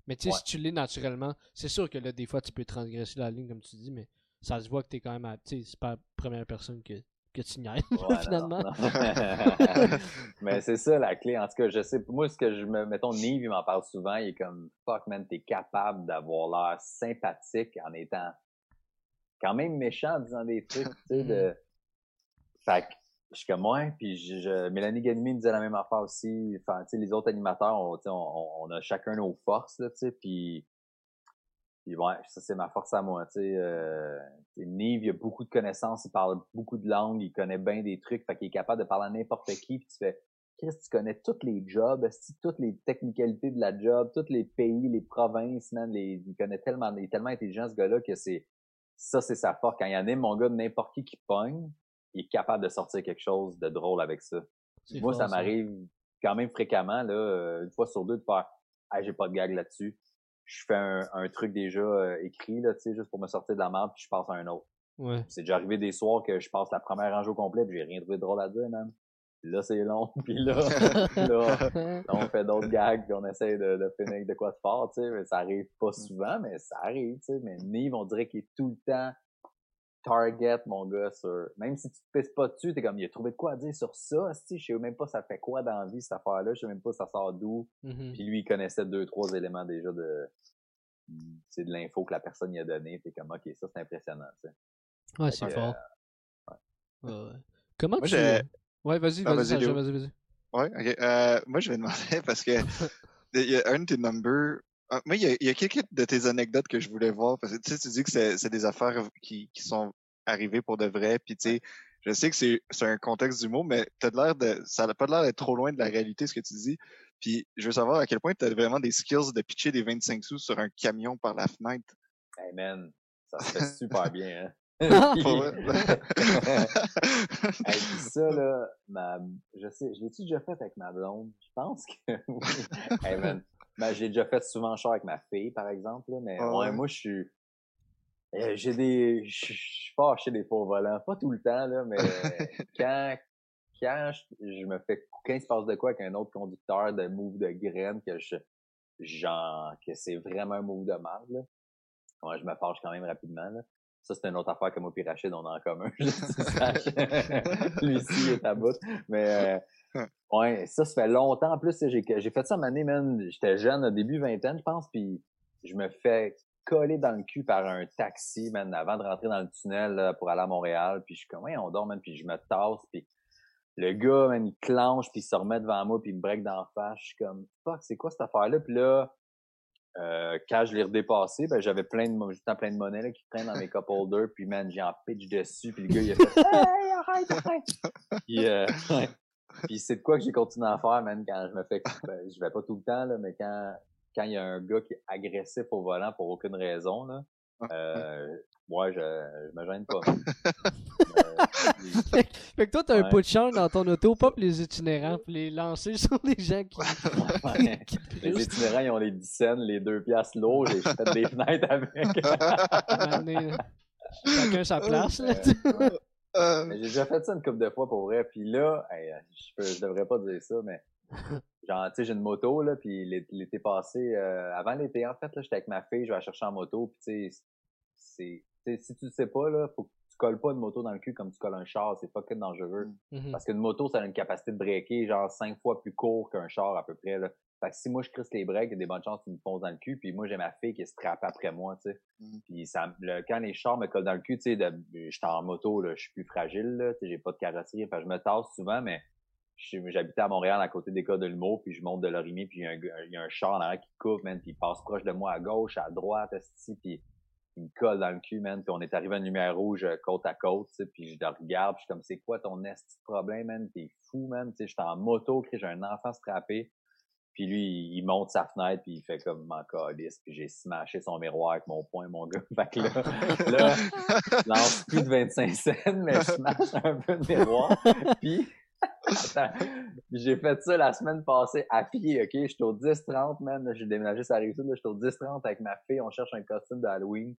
Mais tu sais,
Ouais.
si tu l'es naturellement, c'est sûr que là, des fois, tu peux transgresser la ligne, comme tu dis, mais ça se voit que t'es quand même. Tu sais, c'est pas la première personne que, que tu niaises,
Ouais, *laughs* non,
finalement.
non. *laughs* Mais c'est ça la clé. En tout cas, je sais, moi, ce que je me. Mettons, Nive, il m'en parle souvent. Il est comme fuck, man, t'es capable d'avoir l'air sympathique en étant quand même méchant en disant des trucs, tu sais, *laughs* de. Fait que je suis comme moi, puis je, je- Mélanie Ganimi me disait la même affaire aussi. Enfin, tu sais, les autres animateurs, on, on, on a chacun nos forces, là, tu sais, puis. Puis ouais, ça c'est ma force à moi, tu sais. Euh, Nive, il a beaucoup de connaissances, il parle beaucoup de langues, il connaît bien des trucs, fait qu'il est capable de parler à n'importe qui, puis tu fais, Chris, tu connais tous les jobs, toutes les technicalités de la job, tous les pays, les provinces, man, les, il connaît tellement, il est tellement intelligent ce gars-là que c'est, ça c'est sa force. Quand il anime mon gars, n'importe qui qui pogne, il est capable de sortir quelque chose de drôle avec ça. Moi,
fort,
ça m'arrive quand même fréquemment, là, euh, une fois sur deux, de faire Ah, j'ai pas de gag là-dessus. Je fais un, un truc déjà euh, écrit, là, tu sais, juste pour me sortir de la merde, puis je passe à un autre.
Ouais.
C'est déjà arrivé des soirs que je passe la première rangée au complet, puis j'ai rien trouvé de drôle à dire, man. Puis là, c'est long, *laughs* puis là, *laughs* là, là, on fait d'autres gags, puis on essaie de, de finir avec de quoi de fort, tu sais, mais ça arrive pas souvent, mais ça arrive, tu sais. Mais Nive, on dirait qu'il est tout le temps target, mon gars, sur... Même si tu te pisses pas dessus, t'es comme, il a trouvé de quoi à dire sur ça, si je sais même pas ça fait quoi dans la vie, cette affaire-là, je sais même pas ça sort d'où.
Mhm.
Puis lui, il connaissait deux, trois éléments déjà de, c'est de l'info que la personne y a donné. T'es comme, ok, ça c'est impressionnant. tu sais.
Ouais, c'est fort.
euh,
Ouais, ouais. Comment
Moi,
tu. Ouais, vas-y,
Ah,
vas-y,
vas-y,
vas-y, vas-y.
Ouais, ok. Euh, moi, je vais demander *laughs* parce que *laughs* il y a un de tes numbers. ah, Moi, il y, a, il y a quelques de tes anecdotes que je voulais voir parce que tu sais, tu dis que c'est des affaires qui, qui sont arrivées pour de vrai. Puis tu sais, je sais que c'est c'est un contexte d'humour, mais t'as de l'air de ça n'a pas l'air d'être trop loin de la réalité ce que tu dis. Puis je veux savoir à quel point tu as vraiment des skills de pitcher des 25 sous sur un camion par la fenêtre.
Hey man, ça se fait super bien. Hein?
Vrai?
Hey, ça, là, ma, je sais, je l'ai-tu déjà fait avec ma blonde? Je pense que *laughs* oui. Hey, man, ben, je l'ai déjà fait souvent cher avec ma fille, par exemple, là, mais ouais,
ouais?
moi, je suis, euh, j'ai des, je suis fâché des faux volants. Pas tout le temps, là, mais *laughs* quand, quand je, je me fais, quand il se passe de quoi avec un autre conducteur de move de graines que je, genre, que c'est vraiment un move de merde, là. Ouais, je me fâche quand même rapidement, là. Ça, c'est une autre affaire que moi et Rachid, on a en commun. *laughs* *laughs* il est à bout. Mais, euh, ouais, ça, ça fait longtemps. En plus, j'ai, fait ça une année, man. J'étais jeune, au début vingtaine, je pense, puis je me fais coller dans le cul par un taxi, man, avant de rentrer dans le tunnel là, pour aller à Montréal. Puis je suis comme, ouais, on dort, man, puis je me tasse, puis le gars, man, il clenche, puis il se remet devant moi, puis il me break dans la face. Je suis comme, fuck, c'est quoi cette affaire-là? Puis là, euh, quand je l'ai redépassé, ben, j'avais plein de, juste plein de monnaie là, qui traînent dans mes cup holders, puis man, j'ai en pitch dessus, puis le gars, il a fait *laughs* Hey, arrête, arrête! *laughs* puis, euh, ouais. puis c'est de quoi que j'ai continué à faire, man, quand je me fais, ben, je vais pas tout le temps, là, mais quand, quand il y a un gars qui est agressif au volant pour aucune raison, là, euh, ouais, je, je me gêne pas. *laughs* Euh, *laughs*
Fait que toi, t'as un pot de chance dans ton auto, pas pour les itinérants, pour les lancer *laughs* sur les gens qui.
ouais.
qui
Les itinérants, ils ont les 10 cents, les 2 piastres lourds, j'ai fait des fenêtres avec.
Chacun sa place, là.
Euh.
Euh,
Mais j'ai déjà fait ça une couple de fois pour vrai. Puis là, hey, je, peux, je devrais pas dire ça, mais genre, tu sais, j'ai une moto, là, puis l'é- l'été passé, euh, avant l'été, en fait, là, j'étais avec ma fille, je vais la chercher en moto, puis tu sais, c'est, tu sais, si tu le sais pas, là, faut que tu colles pas une moto dans le cul comme tu colles un char, c'est fucking dangereux.
Mhm.
Parce qu'une moto, ça a une capacité de breaker genre cinq fois plus court qu'un char à peu près. Là. Fait que si moi je crisse les breaks, il y a des bonnes chances qu'ils me foncent dans le cul. Puis moi j'ai ma fille qui se trappe après moi, tu sais.
Mm.
Puis ça, le, quand les chars me collent dans le cul, tu sais, j'étais en moto, là, je suis plus fragile, là, j'ai pas de carrosserie. Je me tasse souvent, mais j'habitais à Montréal à côté des cas de l'humour, puis je monte de Lorimier, puis il y, y a un char en arrière qui coupe, man, puis il passe proche de moi à gauche, à droite, puis il me colle dans le cul, man. Puis on est arrivé à une lumière rouge euh, côte à côte, puis je le regarde, puis je suis comme, c'est quoi ton esti de problème, man? T'es fou, man. Tu sais, j'étais en moto, j'ai un enfant strappé. Puis lui, il monte sa fenêtre, puis il fait comme m'en calisse, puis j'ai smashé son miroir avec mon poing, mon gars. *laughs* Fait que là, là, lance plus de 25 cents, mais je smash un peu de miroir. Puis, attends, j'ai fait ça la semaine passée à pied, ok? J'étais au 10-30, man. J'ai déménagé ça arrive là. J'étais au 10-30 avec ma fille. On cherche un costume d'Halloween.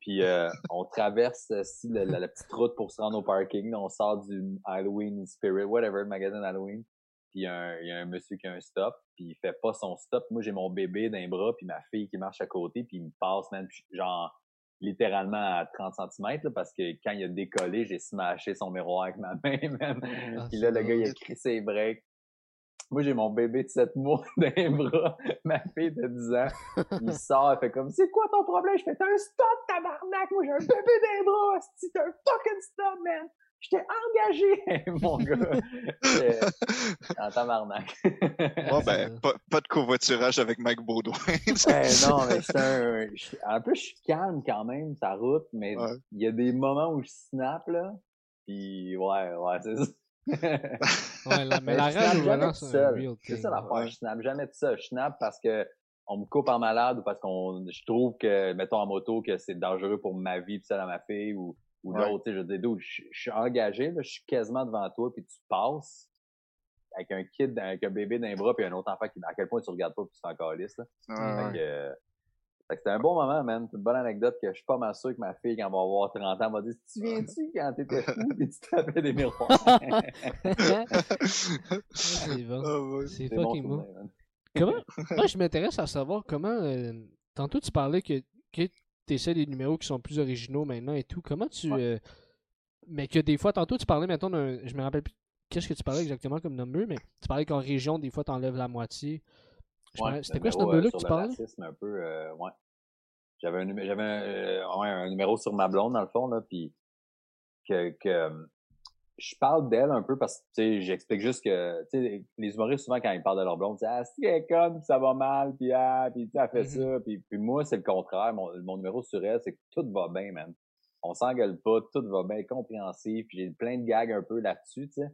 Puis euh, *laughs* on traverse euh, si, la, la- la petite route pour se rendre au parking. on sort du Halloween Spirit, whatever, magasin d'Halloween. Puis il y, a un- monsieur qui a un stop, puis il fait pas son stop. Moi, j'ai mon bébé les bras, puis ma fille qui marche à côté, puis il me passe, man, puis genre littéralement à 30 cm, là, parce que quand il a décollé, j'ai smashé son miroir avec ma *laughs* main, man.
Ah,
puis là, le
c'est
gars, il a crié ses breaks. Moi, j'ai mon bébé de 7 mois *laughs* dans les bras, ma fille de 10 ans. Il *laughs* sort, il fait comme, c'est quoi ton problème? Je fais, t'as un stop, tabarnak! Moi, j'ai un bébé dans les bras! T'as un fucking stop, man! Je t'ai engagé! *laughs* Mon gars, j'étais *laughs* en tabarnak.
Bon, ben, pas, pas de covoiturage avec Mike Baudouin. *laughs*
Ben non, mais c'est un. En plus, je suis calme quand même, sa route, mais il
Ouais.
y a des moments où je snap, là. Puis, ouais, ouais, c'est ça.
Ouais, la- mais la
je
rage c'est real
C'est ça l'affaire,
ouais.
je snap jamais tout ça. Je snap parce que on me coupe en malade ou parce qu'on je trouve que, mettons en moto, que c'est dangereux pour ma vie pis celle à ma fille ou, ou
Ouais.
l'autre, tu sais, je dis, dude, je, je suis engagé, là, je suis quasiment devant toi puis tu passes avec un kid, avec un bébé dans les bras puis un autre enfant qui, à quel point tu regardes pas puis tu t'en calisses, là. Fait que, euh, c'était un bon moment, man. C'est une bonne anecdote que je suis pas mal sûr que ma fille, quand elle va avoir 30 ans, va dire Tu viens-tu quand t'étais fou et tu tapais des miroirs? *laughs*
c'est bon.
Ah, ouais.
C'est fucking bon. Comment Moi, je m'intéresse à savoir comment. euh, Tantôt, tu parlais que, que tu essaies des numéros qui sont plus originaux maintenant et tout. Comment tu.
Ouais.
euh, Mais que des fois, tantôt, tu parlais, mettons, d'un. Je me rappelle plus. Qu'est-ce que tu parlais exactement comme number, mais tu parlais qu'en région, des fois, t'enlèves la moitié.
Ouais,
C'était quoi ce
numéro, euh,
number-là que tu parlais?
un peu, euh, ouais. j'avais un, un, euh, un numéro sur ma blonde, dans le fond, là, puis que, que je parle d'elle un peu parce que, tu sais, j'explique juste que, tu sais, les humoristes, souvent, quand ils parlent de leur blonde, ils disent, ah, c'est elle est conne, puis ça va mal, puis ah, puis elle fait
Mhm.
ça, puis, puis moi, c'est le contraire. Mon, mon numéro sur elle, c'est que tout va bien, man. On s'engueule pas, tout va bien, compréhensif, puis j'ai plein de gags un peu là-dessus, tu sais.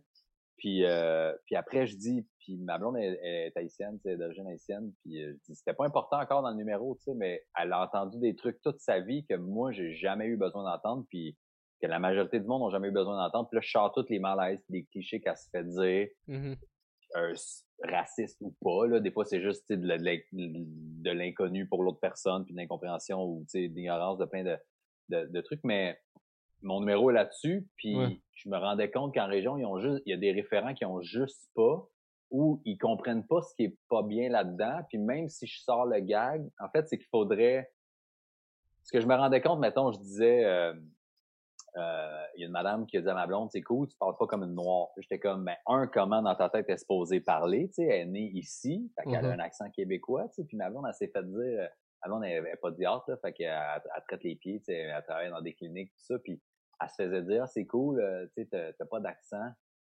Puis, euh, puis après, je dis, puis ma blonde est, est haïtienne, c'est d'origine haïtienne, puis euh, je dis, c'était pas important encore dans le numéro, tu sais, mais elle a entendu des trucs toute sa vie que moi, j'ai jamais eu besoin d'entendre, puis que la majorité du monde n'a jamais eu besoin d'entendre. Puis là, je sors tous les malaises, les clichés qu'elle se fait dire, euh, raciste ou pas, là. Des fois, c'est juste, de, l'inconnu pour l'autre personne, puis de l'incompréhension ou, tu sais, d'ignorance de plein de, de, de trucs, mais mon numéro est là-dessus, puis
Ouais.
je me rendais compte qu'en région, ils ont juste, il y a des référents qui ont juste pas, ou ils comprennent pas ce qui est pas bien là-dedans, puis même si je sors le gag, en fait, c'est qu'il faudrait, ce que je me rendais compte, mettons, je disais, euh, euh, il y a une madame qui a dit à ma blonde, c'est cool, tu parles pas comme une noire. J'étais comme, ben, un, comment dans ta tête elle est supposée parler, tu sais, elle est née ici, fait qu'elle a
Mhm.
un accent québécois, tu sais, puis ma blonde, elle s'est fait dire, euh, ma blonde, elle avait pas de théâtre, là, fait qu'elle elle traite les pieds, tu sais, elle travaille dans des cliniques, tout ça, puis elle se faisait dire, c'est cool, euh, tu sais, t'as pas d'accent.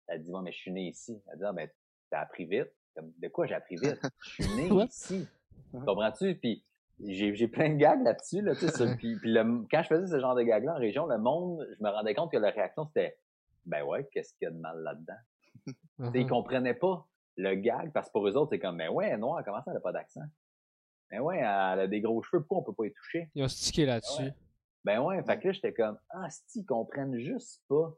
Elle dit, ouais, mais je suis née ici. Elle dit, ah, ben, t'as appris vite. Comme, de quoi j'ai appris vite? Je suis né *laughs*
What?
ici. Comprends-tu? Puis j'ai plein de gags là-dessus, là, tu sais, sur- puis, puis le- quand je faisais ce genre de gags-là en région, le monde, je me rendais compte que la réaction, c'était, ben ouais, qu'est-ce qu'il y a de mal là-dedans? *laughs* Tu sais, Ils
Mhm.
comprenaient pas le gag, parce que pour eux autres, c'est comme, mais ouais, noire, comment ça, elle a pas d'accent? Ben ouais, elle a des gros cheveux, pourquoi on peut pas y toucher?
Ils ont stické là-dessus.
Ouais. Ben ouais, fait que là, j'étais comme, ah, si, ils comprennent juste pas.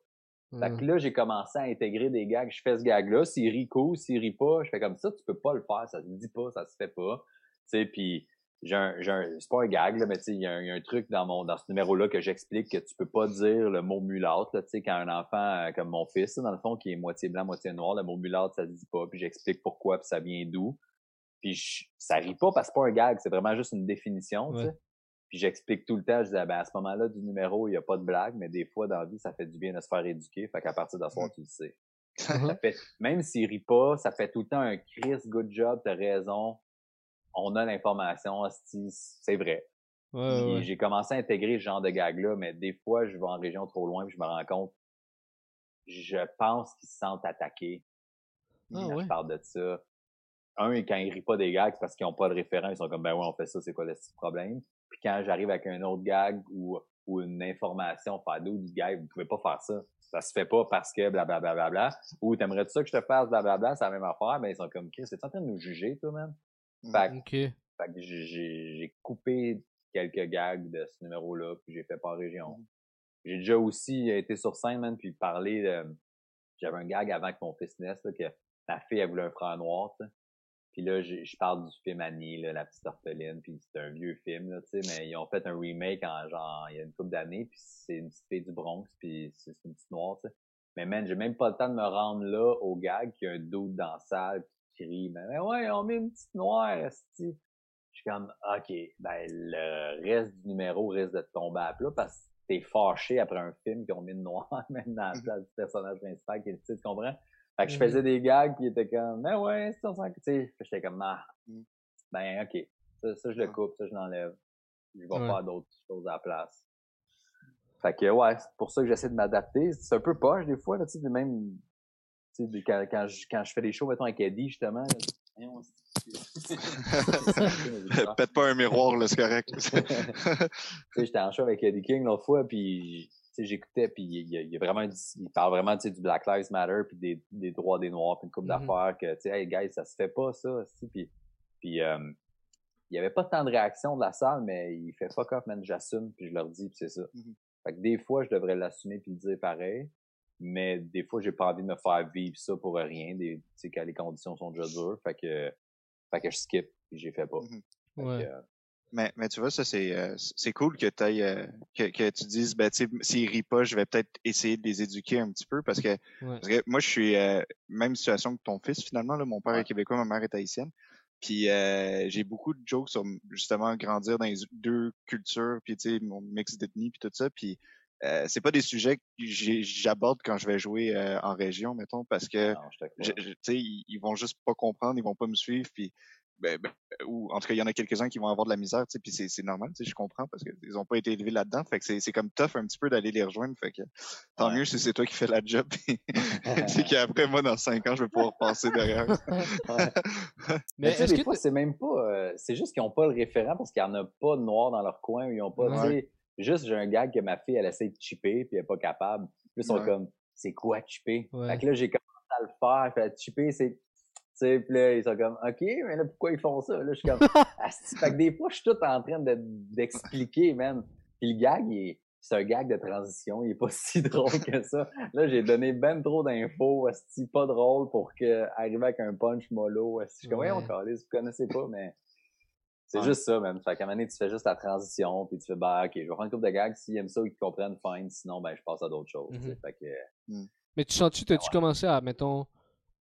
Fait que là, j'ai commencé à intégrer des gags. Je fais ce gag-là, s'il rit cool, s'il rit pas, je fais comme ça, tu peux pas le faire, ça se dit pas, ça se fait pas. Tu sais, puis j'ai un, c'est pas un gag, là, mais il y, a un- il y a un truc dans mon, dans ce numéro-là que j'explique que tu peux pas dire le mot mulâtre, là, tu sais, quand un enfant, euh, comme mon fils, là, dans le fond, qui est moitié blanc, moitié noir, le mot mulâtre, ça se dit pas, puis j'explique pourquoi, puis ça vient d'où. Puis je- ça rit pas parce que c'est pas un gag, c'est vraiment juste une définition.
Ouais.
Puis j'explique tout le temps, je disais, ben, à ce moment-là du numéro, il y a pas de blague, mais des fois, dans la vie, ça fait du bien de se faire éduquer. Fait qu'à partir de ce soir, tu le sais. *laughs* Ça fait, même s'il rit pas, ça fait tout le temps un Chris, good job, t'as raison. On a l'information, c'est vrai.
Ouais, ouais.
J'ai commencé à intégrer ce genre de gag-là, mais des fois, je vais en région trop loin puis je me rends compte, je pense qu'ils se sentent attaqués
Ah,
quand
ouais.
je parle de ça. Un, quand ils rient pas des gags, c'est parce qu'ils ont pas de référent, ils sont comme, ben ouais, on fait ça, c'est quoi le petit problème? Puis quand j'arrive avec un autre gag ou, ou une information, faire d'autres du gag, vous pouvez pas faire ça. Ça se fait pas parce que blablabla. Bla, bla, bla. Ou t'aimerais ça que je te fasse blablabla, c'est la même affaire, mais ils sont comme, Chris, c'est en train de nous juger, toi, man? Fait que
Ok.
fait que j'ai- coupé quelques gags de ce numéro-là, puis j'ai fait par région. J'ai déjà aussi été sur scène, man, puis parlé de... J'avais un gag avant que mon fils naisse, là, que ma fille, elle voulait un frère noir, tu sais. Puis là, je parle du film Annie, là, La petite orpheline, puis c'est un vieux film, là, tu sais, mais ils ont fait un remake en genre, il y a une couple d'années, puis c'est une petite fille du Bronx, puis c'est c'est une petite noire, tu sais. Mais man, j'ai même pas le temps de me rendre là au gag qu'il y a un doute dans la salle qui mais, mais ouais, on met une petite noire, esti. Je suis comme, OK, ben, le reste du numéro risque de te tomber à plat parce que t'es fâché après un film qui ont mis une noire, *laughs* même dans la place du personnage principal qui est le titre, tu comprends? Fait que je
Mhm.
faisais des gags qui étaient comme, mais ouais, c'est on s'en, tu sais, j'étais comme, ah,
Mhm.
ben, OK, ça, ça, je le coupe, ça, je l'enlève. Je vais
Ouais.
faire d'autres choses à la place. Fait que, ouais, c'est pour ça que j'essaie de m'adapter. C'est un peu poche, des fois, là, tu sais, même, sais, quand, quand, je, quand je fais des shows, mettons, avec Eddie, justement, là,
Pète pas un miroir, là, c'est correct. *laughs*
j'étais en show avec Eddie King l'autre fois, puis j'écoutais, puis il, il vraiment, dit- il parle vraiment, du Black Lives Matter, puis des, des droits des Noirs, puis une couple
Mhm.
d'affaires que, tu sais, hey guys, ça se fait pas ça, aussi, puis puis euh, il y avait pas tant de réaction de la salle, mais il fait fuck off, man, j'assume, puis je leur dis, puis c'est ça.
Mhm.
Fait que des fois, je devrais l'assumer puis le dire pareil, mais des fois, j'ai pas envie de me faire vivre ça pour rien, des, tu sais, quand les conditions sont déjà dures, fait que, fait que je skip, puis j'ai fait pas.
Mhm.
Fait que,
Ouais.
euh,
Mais, mais tu vois, ça, c'est euh, c'est cool que, t'ailles, euh, que, que tu dises, ben, tu sais, s'ils rient pas, je vais peut-être essayer de les éduquer un petit peu parce que,
Ouais.
parce que moi, je suis euh, même situation que ton fils, finalement. Là, mon père
Ouais.
est québécois, ma mère est haïtienne. Puis euh, j'ai beaucoup de jokes sur justement grandir dans les deux cultures, puis tu sais, mon mix d'ethnie, puis tout ça. Puis euh, c'est pas des sujets que j'ai- j'aborde quand je vais jouer euh, en région, mettons, parce que
non, je
je- je- tu sais, ils, ils vont juste pas comprendre, ils vont pas me suivre. Puis ben, ben, ou en tout cas, il y en a quelques-uns qui vont avoir de la misère, tu sais, puis c'est normal, tu sais, je comprends, parce qu'ils ont pas été élevés là-dedans, fait que c'est comme tough un petit peu d'aller les rejoindre, fait que tant mieux si c'est toi qui fais la job, *laughs* *laughs* c'est qu'après, moi, dans cinq ans, je vais pouvoir passer derrière. *laughs*
Mais, est-ce que c'est même pas, euh, c'est juste qu'ils ont pas le référent parce qu'il y en a pas de noir dans leur coin, ils ont pas, tu sais, juste j'ai un gag que ma fille, elle essaie de chipper, puis elle est pas capable, puis ils sont comme, c'est quoi chipper? Fait que là, j'ai commencé à le faire, fait chipper, c'est puis là, ils sont comme, OK, mais là, pourquoi ils font ça? Là, je suis comme, *laughs* fait que des fois, je suis tout en train d'expliquer, man. Puis le gag, c'est un gag de transition, il est pas *laughs* si drôle que ça. Là, j'ai donné ben trop d'infos, pas drôle pour que arriver avec un punch mollo. Je suis comme, ouais, on vous connaissez pas, mais c'est juste ça, man. Fait qu'à un moment donné, tu fais juste la transition, puis tu fais, bah, ok, je vais prendre une couple de gags, s'ils aiment ça ou qu'ils comprennent, fine. Sinon, ben, je passe à d'autres choses. Fait que,
mm. Mais tu sens-tu, t'as-tu commencé à, mettons,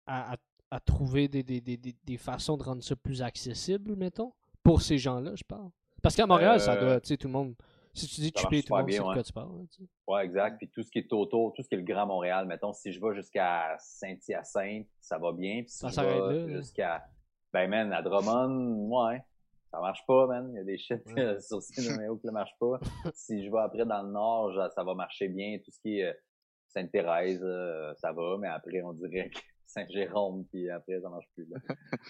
à, à à trouver des, des, des, des, façons de rendre ça plus accessible, mettons, pour ces gens-là, je parle. Parce qu'à Montréal, ça doit, euh, tu sais, tout le monde. Si tu dis tu payes tout le monde, c'est de quoi tu parles.
Ouais, exact. Puis tout ce qui est autour, tout ce qui est le Grand Montréal, mettons, si je vais jusqu'à Saint-Hyacinthe, ça va bien. Puis si ça je vais jusqu'à. Ben, man, à Drummond, ouais. Ça marche pas, man. Il y a des shit sur ces *laughs* numéros qui ne marchent pas. si je vais après dans le nord, ça va marcher bien. Tout ce qui est euh, Sainte-Thérèse, euh, ça va, mais après, on dirait que *laughs* Saint-Jérôme, puis après, ça marche plus. Là.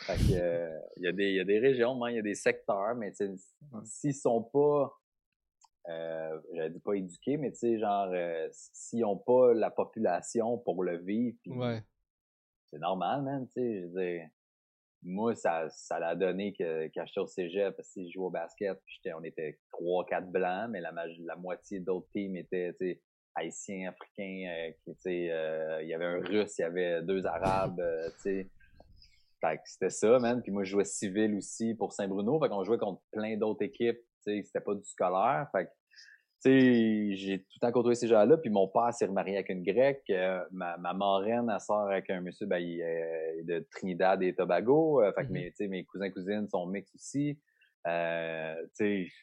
fait que, euh, il, y a des, il y a des régions, hein, il y a des secteurs, mais s'ils sont pas, euh, j'allais dire pas éduqués, mais tu sais, genre, euh, s'ils ont pas la population pour le vivre,
ouais.
c'est normal, man, tu sais, je veux dire, moi, ça, ça l'a donné que, quand j'étais au cégep, parce que je jouais au basket, puis on était trois, quatre blancs, mais la, moitié d'autres teams étaient, haïtiens, africains, euh, euh, il y avait un russe, il y avait deux arabes, euh, tu sais. C'était ça, man. Puis moi, je jouais civil aussi pour Saint-Bruno. Fait qu'on jouait contre plein d'autres équipes, tu sais, c'était pas du scolaire. Fait que, j'ai tout le temps côtoyé ces gens-là. Puis mon père s'est remarié avec une grecque. ma, ma marraine, elle sort avec un monsieur, ben, il est de Trinidad et Tobago. fait que mm-hmm. mes, mes cousins cousines sont mix aussi. Euh,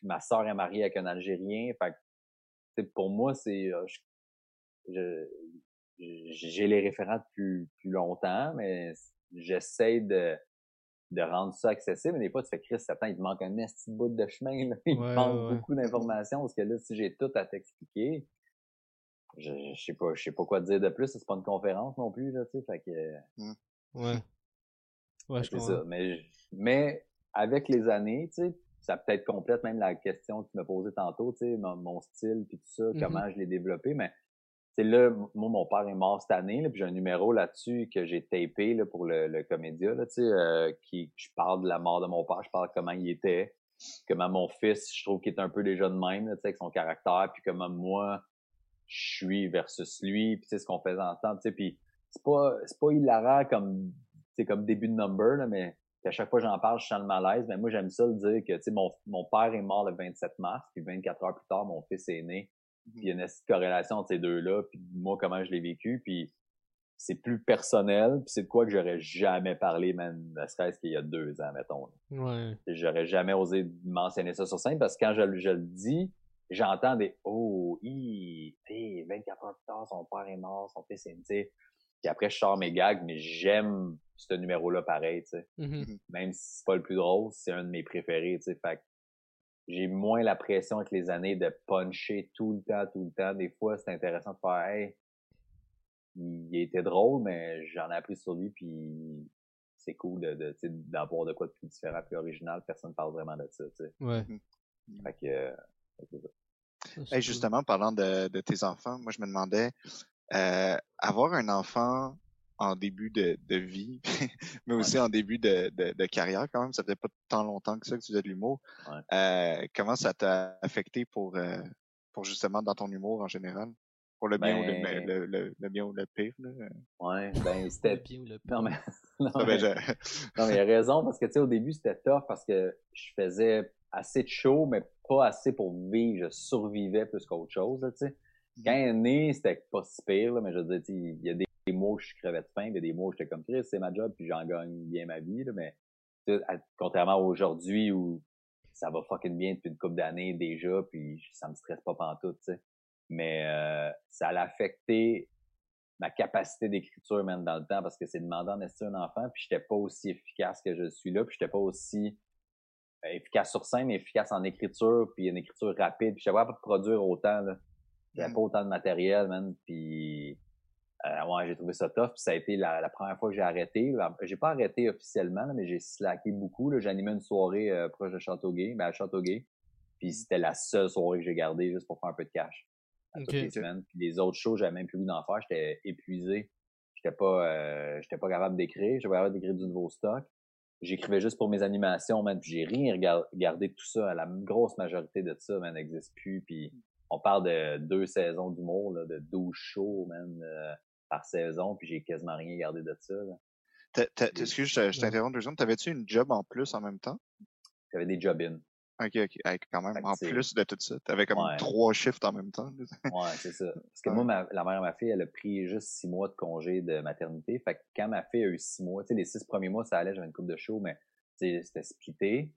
ma soeur est mariée avec un Algérien. Fait que pour moi, c'est euh, j'ai les référents depuis plus longtemps, mais j'essaie de, de rendre ça accessible. Mais des fois, tu fais Chris, attends, il te manque un petit bout de chemin, là. *laughs* il te manque beaucoup d'informations parce que là, si j'ai tout à t'expliquer, je, je sais pas, je sais pas quoi te dire de plus. C'est pas une conférence non plus, là, tu sais. Fait que.
Mmh. Ouais. *laughs* Ouais, je
comprends. Ça. Mais, mais avec les années, tu sais, ça peut-être complète même la question que tu m'as posée tantôt, tu sais, mon, style puis tout ça, mm-hmm. comment je l'ai développé, mais c'est là, moi, mon père est mort cette année, là, puis j'ai un numéro là-dessus que j'ai tapé là, pour le, le comédia, là, tu sais, euh, qui, je parle de la mort de mon père, je parle comment il était, comment mon fils, je trouve qu'il est un peu déjà de même, tu sais, avec son caractère, puis comment moi, je suis versus lui, puis tu sais, ce qu'on faisait ensemble, tu sais, puis c'est pas, c'est pas hilarant comme, c'est comme début de number, là, mais à chaque fois que j'en parle, je sens le malaise. Mais moi, j'aime ça le dire que, tu sais, mon, mon père est mort le 27 mars, puis 24 heures plus tard, mon fils est né. Puis il y a une corrélation entre ces deux-là, puis moi, comment je l'ai vécu, puis c'est plus personnel, puis c'est de quoi que j'aurais jamais parlé, même, ne serait-ce qu'il y a deux ans, mettons.
Ouais.
J'aurais jamais osé mentionner ça sur scène, parce que quand je, je le dis, j'entends des « Oh, hi, 24 heures plus tard, son père est mort, son fils est né. » Puis après, je sors mes gags, mais j'aime ce numéro-là pareil, tu sais.
Mm-hmm.
Même si c'est pas le plus drôle, c'est un de mes préférés, tu sais. Fait j'ai moins la pression avec les années de puncher tout le temps, tout le temps. Des fois, c'est intéressant de faire, hey, il était drôle, mais j'en ai appris sur lui, puis c'est cool de, de d'avoir de quoi de plus différent, plus original. Personne parle vraiment de ça, tu sais.
Ouais.
Mm-hmm. Fait que, euh,
hey, justement, parlant de, de, tes enfants, moi, je me demandais, euh, avoir un enfant en début de, de vie, *laughs* mais aussi en début de, de, de, carrière quand même, ça fait pas tant longtemps que ça que tu faisais de l'humour. Euh, comment ça t'a affecté pour, euh, pour justement dans ton humour en général? Pour le bien ou le, ben le, le, le, bien ou le pire? Là?
Ouais, ben *laughs* c'était...
le bien ou le
pire. Non, mais... *laughs* non, ah, ben, non, mais il a raison, parce que tu sais, au début, c'était tough parce que je faisais assez de show, mais pas assez pour vivre. Je survivais plus qu'autre chose, tu sais. Quand elle est née, c'était pas si pire, là, mais je veux dire, il y a des, mois où je crevais de faim, il y a des mois où j'étais comme Chris, c'est ma job, puis j'en gagne bien ma vie, là, mais contrairement à aujourd'hui où ça va fucking bien depuis une couple d'années déjà, puis ça me stresse pas pantoute, tu sais. Mais euh, ça l'a affecté ma capacité d'écriture, même dans le temps, parce que c'est demandant d'être un enfant, puis j'étais pas aussi efficace que je suis là, puis j'étais pas aussi efficace sur scène, mais efficace en écriture, puis une écriture rapide, puis j'avais pas de produire autant, là. J'avais
Mm.
pas autant de matériel, man, puis euh, ouais, j'ai trouvé ça tough, puis ça a été la, la première fois que j'ai arrêté. J'ai pas arrêté officiellement, là, mais j'ai slacké beaucoup. J'animais une soirée euh, proche de Châteauguay, ben à Châteauguay, puis c'était la seule soirée que j'ai gardée juste pour faire un peu de cash à toutes les semaines. Puis les autres shows, j'avais même plus goût d'en faire. J'étais épuisé. J'étais pas, euh, j'étais pas capable d'écrire. J'étais pas capable d'écrire du nouveau stock. J'écrivais juste pour mes animations, man. Puis j'ai rien rega- regardé de tout ça. La grosse majorité de ça, man, n'existe plus. Puis on parle de deux saisons d'humour, de 12 shows, man, euh, par saison. Puis j'ai quasiment rien gardé de ça.
Excuse, je je t'interromps deux secondes. T'avais-tu une job en plus en même temps?
J'avais des job-in.
Ok, ok. Hey, quand même, en plus de tout ça. T'avais comme
Ouais.
trois shifts en même temps.
Ouais, c'est ça. Parce que *laughs*
Ouais.
moi, ma- la mère de ma fille, elle a pris juste six mois de congé de maternité. Fait que quand ma fille a eu six mois, tu sais, les six premiers mois, ça allait, j'avais une coupe de show, mais c'était splitté.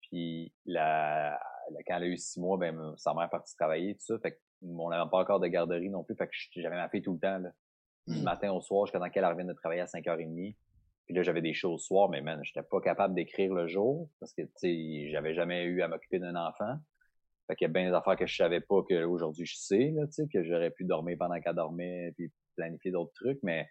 Puis la, la- quand elle a eu six mois, ben sa mère est partie travailler, tout ça. Fait que on n'avait pas encore de garderie non plus. Fait que j'avais ma fille tout le temps, là. Du
Mm.
matin au soir, jusqu'à temps qu'elle revienne de travailler à 5h30. Puis là, j'avais des shows le soir, mais man, j'étais pas capable d'écrire le jour parce que, tu sais, j'avais jamais eu à m'occuper d'un enfant. Fait qu'il y a bien des affaires que je savais pas que aujourd'hui je sais, là, tu sais, que j'aurais pu dormir pendant qu'elle dormait, puis planifier d'autres trucs, mais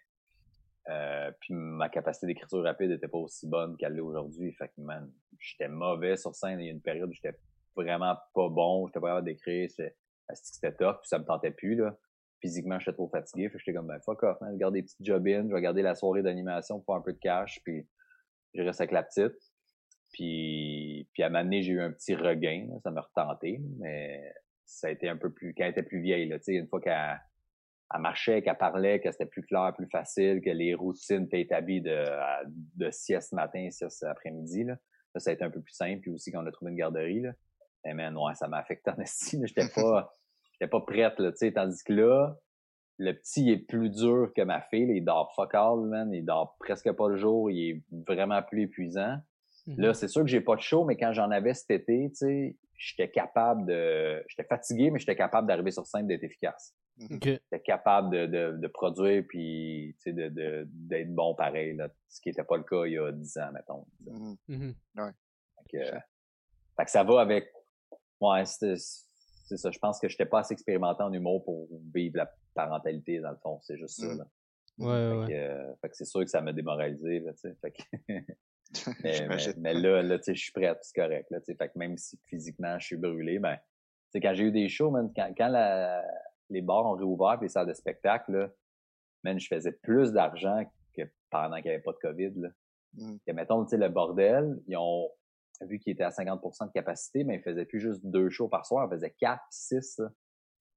euh, puis ma capacité d'écriture rapide était pas aussi bonne qu'elle l'est aujourd'hui. Fait que man, j'étais mauvais sur scène. Il y a une période où j'étais vraiment pas bon, j'étais pas capable d'écrire, c'était c'était tough, puis ça me tentait plus, là. Physiquement, j'étais trop fatigué, fait que j'étais comme ben fuck off, man, je garde des petits job-in, je vais garder la soirée d'animation pour faire un peu de cash, puis je reste avec la petite. Puis, puis à donné, j'ai eu un petit regain, ça m'a retenté, mais ça a été un peu plus, quand elle était plus vieille, là, une fois qu'elle elle marchait, qu'elle parlait, que c'était plus clair, plus facile, que les routines étaient établies de, de sieste matin, sieste après-midi, là. Ça a été un peu plus simple, puis aussi quand on a trouvé une garderie, là. Mais man, ça m'a affecté en *laughs* estime. J'étais pas, j'étais pas prête, là, tu sais, tandis que là, le petit il est plus dur que ma fille, là. il dort fuck all, man, il dort presque pas le jour, il est vraiment plus épuisant. Là, c'est sûr que j'ai pas de show, mais quand j'en avais cet été, tu sais, j'étais capable de, j'étais fatigué, mais j'étais capable d'arriver sur scène d'être efficace.
Ok.
J'étais capable de, de, de produire puis, tu sais, de, de, d'être bon pareil, là. Ce qui était pas le cas il y a 10 ans, mettons.
Mhm.
Mhm.
Fait que, fait que ça va avec, ouais, c'était- c'est ça. Je pense que j'étais pas assez expérimenté en humour pour vivre la parentalité, dans le fond. C'est juste ça,
Mm.
là.
Ouais,
Fait
ouais.
que, euh, fait que c'est sûr que ça m'a démoralisé, là. Fait que, *laughs* mais, mais,
J'imagine.
mais là, je suis prêt, c'est correct, là. Fait que même si physiquement je suis brûlé, ben, quand j'ai eu des shows, man, quand, quand la, les bars ont réouvert pis les salles de spectacle, là, man, je faisais plus d'argent que pendant qu'il n'y avait pas de COVID, là.
Mm.
Que, mettons, le bordel, ils ont, vu qu'il était à 50% de capacité, mais ils faisaient plus juste deux shows par soir, ils faisaient quatre, six, là.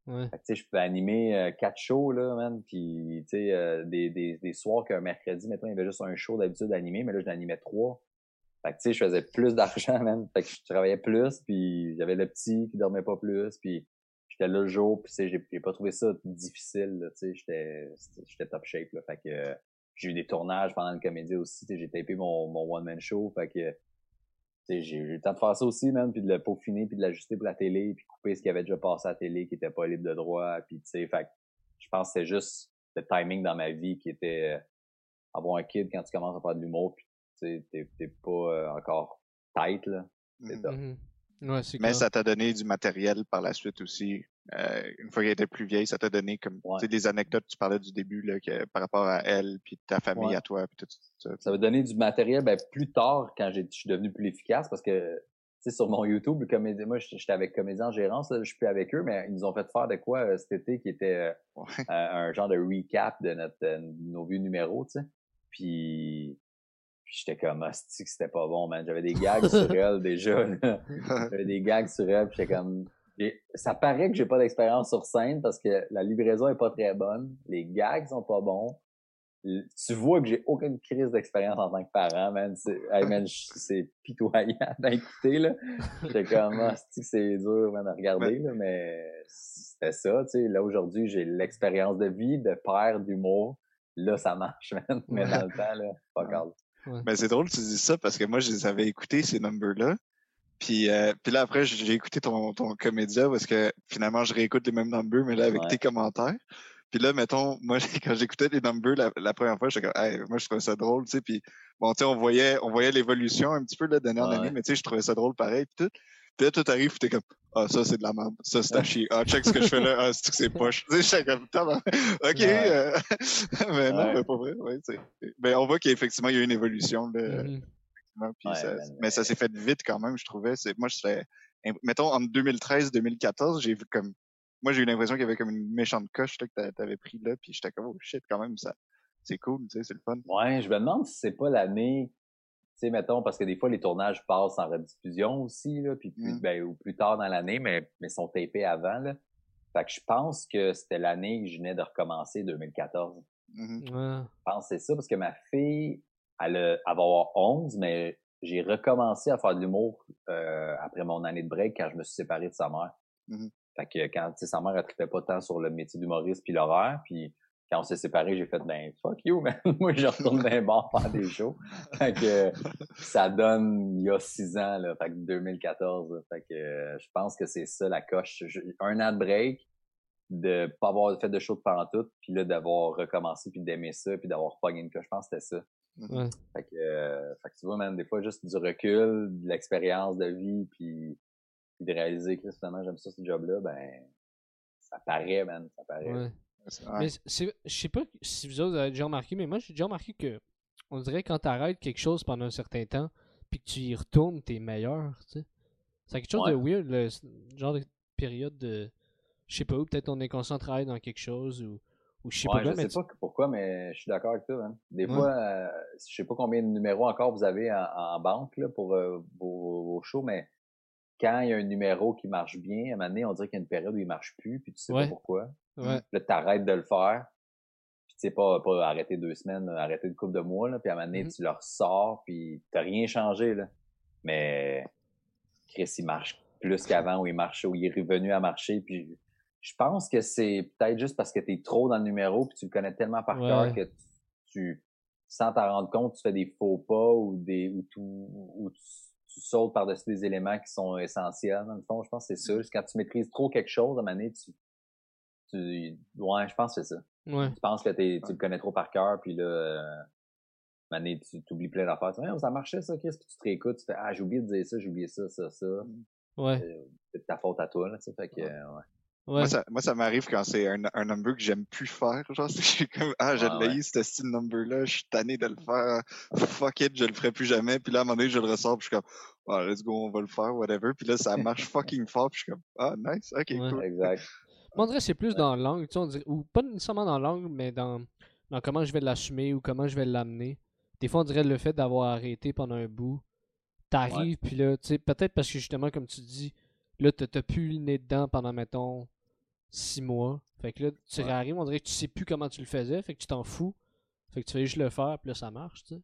Ouais.
Fait que, tu sais, je peux animer euh, quatre shows, là, man, puis, tu sais, euh, des, des, des soirs qu'un mercredi, mettons, il y avait juste un show d'habitude à animer, mais là, je l'animais trois. Fait que, tu sais, je faisais plus d'argent, *laughs* man. Fait que je travaillais plus, puis j'avais le petit qui dormait pas plus, puis j'étais là le jour, puis, tu sais, j'ai pas trouvé ça difficile, tu sais, j'étais top shape, là. Fait que euh, j'ai eu des tournages pendant le comédie aussi, tu sais, j'ai tapé mon, mon one-man show, fait que j'ai eu le temps de faire ça aussi, man, puis de le peaufiner, puis de l'ajuster pour la télé, puis couper ce qui avait déjà passé à la télé, qui était pas libre de droit, puis tu sais, fait que je pense que c'est juste le timing dans ma vie qui était euh, avoir un kid quand tu commences à faire de l'humour, puis tu sais, t'es t'es pas euh, encore tight, là. C'est.
Ouais, c'est
Mais
clair.
ça t'a donné du matériel par la suite aussi. Euh, une fois qu'elle était plus vieille, ça t'a donné comme
Ouais.
tu sais, des anecdotes tu parlais du début là, que, par rapport à elle, puis ta famille
Ouais.
à toi, puis tout ça.
Ça m'a donné du matériel ben, plus tard quand j'ai- je suis devenu plus efficace parce que tu sais, sur mon YouTube, comédien, moi j'étais avec Comédien en gérance, là, je suis plus avec eux, mais ils nous ont fait faire de quoi euh, cet été qui était euh,
Ouais.
un, genre de recap de notre euh, nos vieux numéros, tu sais. Puis, puis j'étais comme hostie que c'était pas bon, man? J'avais des gags sur *laughs* elle déjà. *laughs* J'avais des gags sur elle, puis j'étais comme. J'ai- Ça paraît que j'ai pas d'expérience sur scène parce que la livraison est pas très bonne, les gags sont pas bons. Tu vois que j'ai aucune crise d'expérience en tant que parent, man. C'est hey, à écouter, là. J'étais comme, ah, c'est-tu que c'est dur, man, à regarder, là, mais c'était ça, tu sais. Là, aujourd'hui, j'ai l'expérience de vie, de père, d'humour. Là, ça marche, man. Mais dans le temps, là, fuck
Ouais.
all.
Ouais.
Mais c'est drôle que tu dis ça parce que moi, je les avais écoutés, ces numbers-là. Puis, euh, puis là, après, j'ai écouté ton, ton comédia parce que finalement, je réécoute les mêmes numbers, mais là, avec
Ouais.
tes commentaires. Puis là, mettons, *laughs* moi, quand j'écoutais les numbers la, la première fois, j'étais comme, hey, moi, je trouvais ça drôle, tu sais. Puis bon, tu sais, on voyait, on voyait l'évolution un petit peu là, d'année en
Ouais,
année, mais tu sais, je trouvais ça drôle pareil. Puis tout. Puis là, tout arrive, puis t'es comme, ah, ça, c'est de la merde. Ça, c'est à chier. Ah, check ce que je fais là. Ah, c'est que c'est poche. Tu sais, comme. OK.
Ouais.
euh, *laughs* mais non,
Ouais.
mais pas vrai. Ouais, mais on voit qu'effectivement, il y a eu une évolution. Là,
Mhm.
Effectivement, puis
Ouais,
ça-
man,
mais ça s'est fait vite quand même, je trouvais. C'est, moi, j'étais, imp- mettons, en 2013-2014, j'ai vu comme, moi, j'ai eu l'impression qu'il y avait comme une méchante coche là, que t'a- t'avais pris là, puis j'étais comme, oh shit, quand même, ça, c'est cool, tu sais, c'est le fun.
Ouais, je me demande si c'est pas l'année, tu sais, mettons, parce que des fois, les tournages passent en rediffusion aussi, là, puis plus,
Mm.
ben, ou plus tard dans l'année, mais, mais sont tapés avant, là. Fait que je pense que c'était l'année que je venais de recommencer, 2014.
Mhm.
Ouais.
Je pense que c'est ça, parce que ma fille, va avoir 11, mais j'ai recommencé à faire de l'humour euh, après mon année de break quand je me suis séparé de sa mère.
Mhm.
Fait que quand, tu sais, sa mère, elle pas tant sur le métier d'humoriste puis l'horaire, puis quand on s'est séparés, j'ai fait, ben, fuck you, man. *laughs* Moi, je retourne dans les bars faire des shows. Fait que ça donne il y a six ans, là. Fait que 2014, là. Fait que euh, je pense que c'est ça, la coche. Je- un an de break, de pas avoir fait de show de pantoute, puis là, d'avoir recommencé, puis d'aimer ça, puis d'avoir pogné une coche. Je pense que c'était ça.
Mhm.
Ouais.
Fait que, euh, fait que tu vois, man, des fois, juste du recul, de l'expérience de vie, puis, puis de réaliser que finalement, j'aime ça, ce job-là, ben, ça paraît, man, ça paraît.
Ouais. Mais je sais pas si vous autres avez déjà remarqué, mais moi j'ai déjà remarqué que on dirait que quand t'arrêtes quelque chose pendant un certain temps, puis que tu y retournes, t'es meilleur, tu sais. C'est quelque chose de weird, le genre de période de, je sais pas, ou peut-être ton inconscient travaille dans quelque chose, ou, ou je sais
Ouais,
pas
je sais pas pourquoi, mais je suis d'accord avec toi, man. Des
Ouais.
fois, euh, je sais pas combien de numéros encore vous avez en, en banque, là, pour euh, vos, vos shows, mais quand il y a un numéro qui marche bien, à un moment donné, on dirait qu'il y a une période où il marche plus, puis tu sais
Ouais.
pas pourquoi. là, t'arrêtes de le faire. Puis tu sais, pas, pas arrêter deux semaines, arrêter une couple de mois, là. Puis à un moment donné,
Mhm.
tu le ressors, puis t'as rien changé, là. Mais Chris, il marche plus qu'avant, ou il marche, ou il est revenu à marcher, puis je pense que c'est peut-être juste parce que t'es trop dans le numéro, puis tu le connais tellement par
Ouais.
cœur que tu, tu- sans t'en rendre compte, tu fais des faux pas, ou des, ou, tu, ou tu, tu sautes par-dessus des éléments qui sont essentiels, dans le fond. Je pense que c'est ça. Juste quand tu maîtrises trop quelque chose, à un moment donné, tu, tu, ouais, je pense que c'est ça.
ouais,
Tu penses que t'es, tu le connais trop par cœur, puis là, euh, à un moment donné, tu oublies plein d'affaires. Tu dis, ça marchait ça, Chris, puis tu te réécoutes, tu fais, ah, j'ai oublié de dire ça, j'ai oublié ça, ça, ça.
ouais,
Euh, C'est ta faute à toi, là, tu sais, fait que, ouais.
Ouais,
Moi, ça, moi, ça m'arrive quand c'est un, un number que j'aime plus faire. Genre, *laughs* c'est- je suis comme, ah, je
Ouais,
l'ai ce style number-là, je suis tanné de le faire. Fuck it, je le ferai plus jamais. Puis là, à un moment donné, je le ressors, puis je suis comme, ah, let's go, on va le faire, whatever. Puis là, ça *laughs* marche fucking fort, puis je suis comme, ah, nice, ok,
Ouais.
cool.
Exact. *laughs*
Moi, on dirait que c'est plus dans l'angle, tu sais, on dirait- ou pas nécessairement dans l'angle, mais dans, dans comment je vais l'assumer ou comment je vais l'amener. Des fois, on dirait le fait d'avoir arrêté pendant un bout, t'arrives, puis là, tu sais, peut-être parce que justement, comme tu dis, là, t'as t'as plus le nez dedans pendant, mettons, six mois. Fait que là, tu
Ouais.
réarrives, on dirait que tu sais plus comment tu le faisais, fait que tu t'en fous. Fait que tu fais juste le faire, puis là, ça marche, tu sais.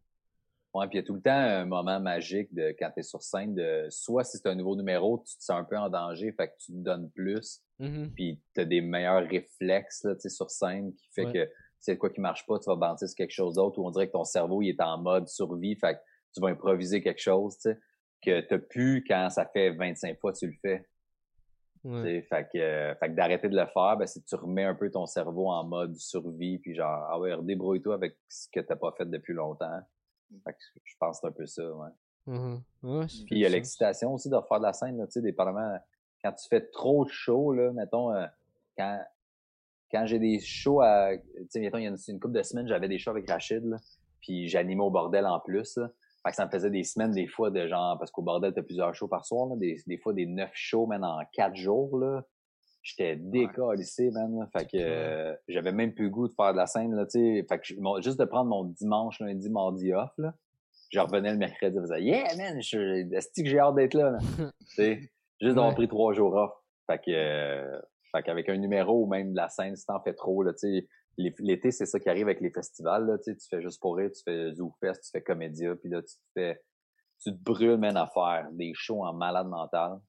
Ouais, puis il y a tout le temps un moment magique de quand t'es sur scène de soit si c'est un nouveau numéro, tu te sens un peu en danger, fait que tu te donnes plus,
Mhm.
puis t'as des meilleurs réflexes là, tu sur scène qui fait
Ouais.
que c'est quoi qui marche pas, tu vas banter sur quelque chose d'autre ou on dirait que ton cerveau il est en mode survie, fait que tu vas improviser quelque chose, tu sais, que t'as pu quand ça fait 25 fois que tu le fais. Tu
Ouais.
sais. Fait que, euh, fait que d'arrêter de le faire, ben, c'est que tu remets un peu ton cerveau en mode survie, puis genre, ah ouais, redébrouille-toi avec ce que t'as pas fait depuis longtemps. Fait que je pense que c'est un peu ça, ouais.
Mhm. Ouais, ça
Puis il y a l'excitation aussi de refaire de la scène, tu sais, dépendamment. Quand tu fais trop de shows, là, mettons, euh, quand, quand j'ai des shows à. Tu sais, mettons, il y a une, une couple de semaines, j'avais des shows avec Rachid, là, puis j'animais au bordel en plus, là. Fait que ça me faisait des semaines, des fois, de genre, parce qu'au bordel, t'as plusieurs shows par soir, là, des, des fois des neuf shows, même en quatre jours, là. J'étais décalissé, man. là. Fait que euh, j'avais même plus le goût de faire de la scène, là, tu sais. Fait que mon- juste de prendre mon dimanche, lundi, mardi off, là. Je revenais le mercredi, je faisais Yeah, man, je, est-ce que j'ai hâte d'être là, là? *laughs* tu sais, juste d'avoir
Ouais.
pris trois jours off. Fait que, euh, fait qu'avec un numéro ou même de la scène, si t'en fais trop, là, tu sais, l'été, c'est ça qui arrive avec les festivals, là, tu fais juste pour rire, tu fais ZooFest, tu fais Comédia, puis là, tu te fais, tu te brûles, man, à faire des shows en malade mental,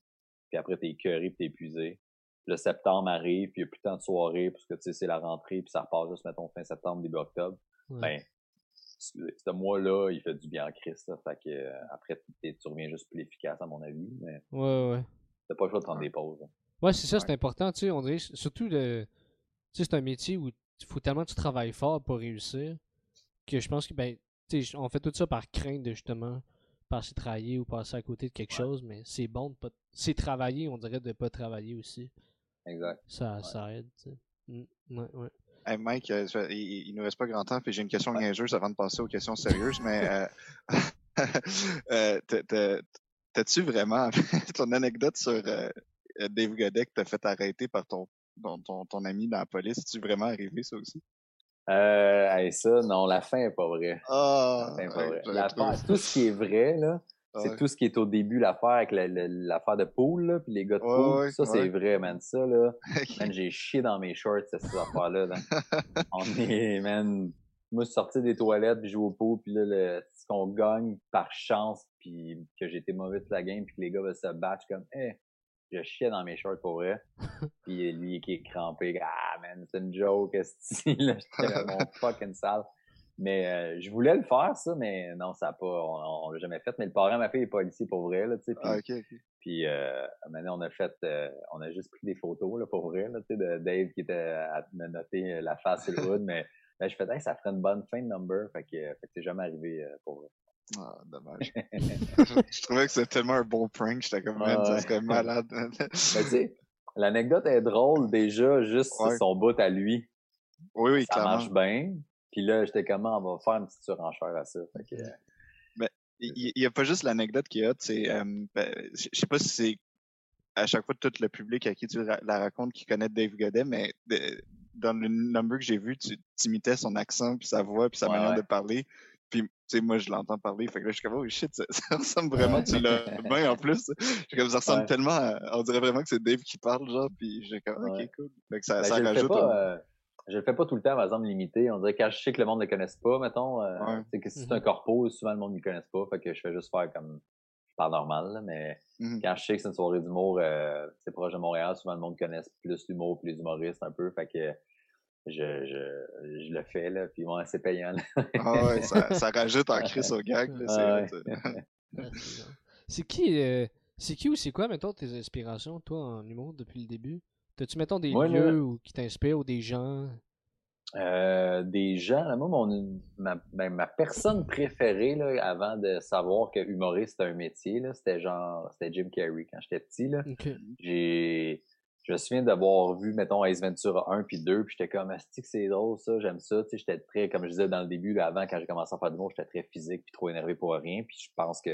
puis après, t'es écœuré puis t'es épuisé. Puis le septembre arrive, puis il n'y a plus tant de soirées, parce que, tu sais, c'est la rentrée, puis ça repart juste, mettons, fin septembre, début octobre.
Ouais.
Ben, ce mois-là, il fait du bien en Christ, là. Fait que, euh, après, tu reviens juste plus efficace, à mon avis, mais
Ouais, ouais.
t'as pas le choix de prendre des pauses. là.
Ouais, c'est ça,
Ouais.
c'est important, tu sais, on dirait, surtout le... Tu sais, c'est un métier où faut tellement que tu travailles fort pour réussir que je pense que, ben, tu sais, on fait tout ça par crainte de justement passer travailler ou passer à côté de quelque chose, mais c'est bon de pas. C'est travailler, on dirait, de pas travailler aussi.
Exact.
Ça, ça aide, tu sais. Mm, ouais, ouais.
Hey Mike, euh, il, il nous reste pas grand temps, puis j'ai une question niaiseuse avant de passer aux questions sérieuses, mais euh, *laughs* euh, t'as- t'as- t'as-tu vraiment *laughs* ton anecdote sur euh, Dave Godet que t'as fait arrêter par ton, ton, ton, ton ami dans la police, est-tu vraiment arrivé ça aussi?
Euh, hey, ça, non, la fin est pas vraie.
Ah!
La fin est pas vraie. L'affaire-
trouve-
tout ce qui est vrai, là, c'est
ouais.
tout ce qui est au début, l'affaire avec l'affaire de pool, là, puis les gars de
Ouais, ouais,
ça, c'est vrai, man. Ça, là, *laughs* man, j'ai chié dans mes shorts, ces affaires-là. Là. *laughs* On est, man, moi, je suis sorti des toilettes, puis je joue au pool, puis là, le, ce qu'on gagne par chance, puis que été mauvais toute la game, puis que les gars veulent se battre, comme, eh, je chiais dans mes shorts pour vrai. *laughs* puis lui qui est crampé, ah, man, c'est une joke, est *laughs* là, j'étais mon *laughs* fucking sale. Mais euh, je voulais le faire, ça, mais non, ça a pas, on, on l'a jamais fait. Mais le parent m'a fait est policier pour vrai, là, tu sais. puis-
Ah,
puis euh, maintenant, on a fait, euh, on a juste pris des photos là, pour vrai, là, tu sais, de Dave qui était à me noter la face et le hood, mais là, je fais, hey, ça ferait une bonne fin de number, fait que, fait que c'est jamais arrivé pour vrai.
Ah, dommage. *laughs* je trouvais que c'était tellement un bon prank, j'étais comme, man, ça serait malade.
Mais *laughs* tu sais, l'anecdote est drôle déjà, juste
Ouais.
son bout à lui,
oui, oui,
ça
clairement.
marche bien. Puis là, j'étais comme, Ah, on va faire une petite surenchère à ça. Fait que,
Il n'y a pas juste l'anecdote qui est hot, c'est, euh, ben, je sais pas si c'est à chaque fois tout le public à qui tu la racontes qui connaît Dave Godet, mais de- dans le number que j'ai vu, tu imitais son accent, puis sa voix, puis sa
Ouais,
manière
ouais.
de parler. Puis, tu sais, moi, je l'entends parler. Fait que là, je suis comme, oh shit, ça, *laughs* ça ressemble vraiment, tu l'as *laughs* bien en plus. Je suis comme, ça ressemble
Ouais.
tellement à- on dirait vraiment que c'est Dave qui parle, genre, puis j'ai comme, ok,
Ouais.
cool. Fait que ça,
Ben,
ça
je le fais
rajoute. un-
pas, euh, je le fais pas tout le temps, par exemple, limité. On dirait que quand je sais que le monde ne le connaisse pas, mettons, euh,
Ouais.
tu sais que si c'est un corpo, souvent le monde ne le connaisse pas, fait que je fais juste faire comme, je parle normal, là, mais
Mhm.
quand je sais que c'est une soirée d'humour, euh, c'est proche de Montréal, souvent le monde connaisse plus l'humour, plus les humoristes un peu, fait que je, je, je le fais, là, puis bon, c'est payant, là.
Ah ouais, ça, ça rajoute en *laughs* crise au gag, là, c'est *laughs*
Ah
c'est. C'est qui, euh, c'est qui ou c'est quoi, mettons, tes inspirations, toi, en humour, depuis le début? T'as-tu, mettons, des
Moi, là-
lieux ou qui t'inspirent ou des gens?
Euh, des gens, là, moi, mon, ma, ben, ma personne préférée, là, avant de savoir que humoriste c'était un métier, là, c'était genre, c'était Jim Carrey quand j'étais petit, là.
Ok.
j'ai je me souviens d'avoir vu mettons Ace Ventura 1 puis 2 puis j'étais comme asti que c'est drôle ça j'aime ça. Tu sais j'étais très comme je disais dans le début avant quand j'ai commencé à faire du mot j'étais très physique puis trop énervé pour rien. Puis je pense que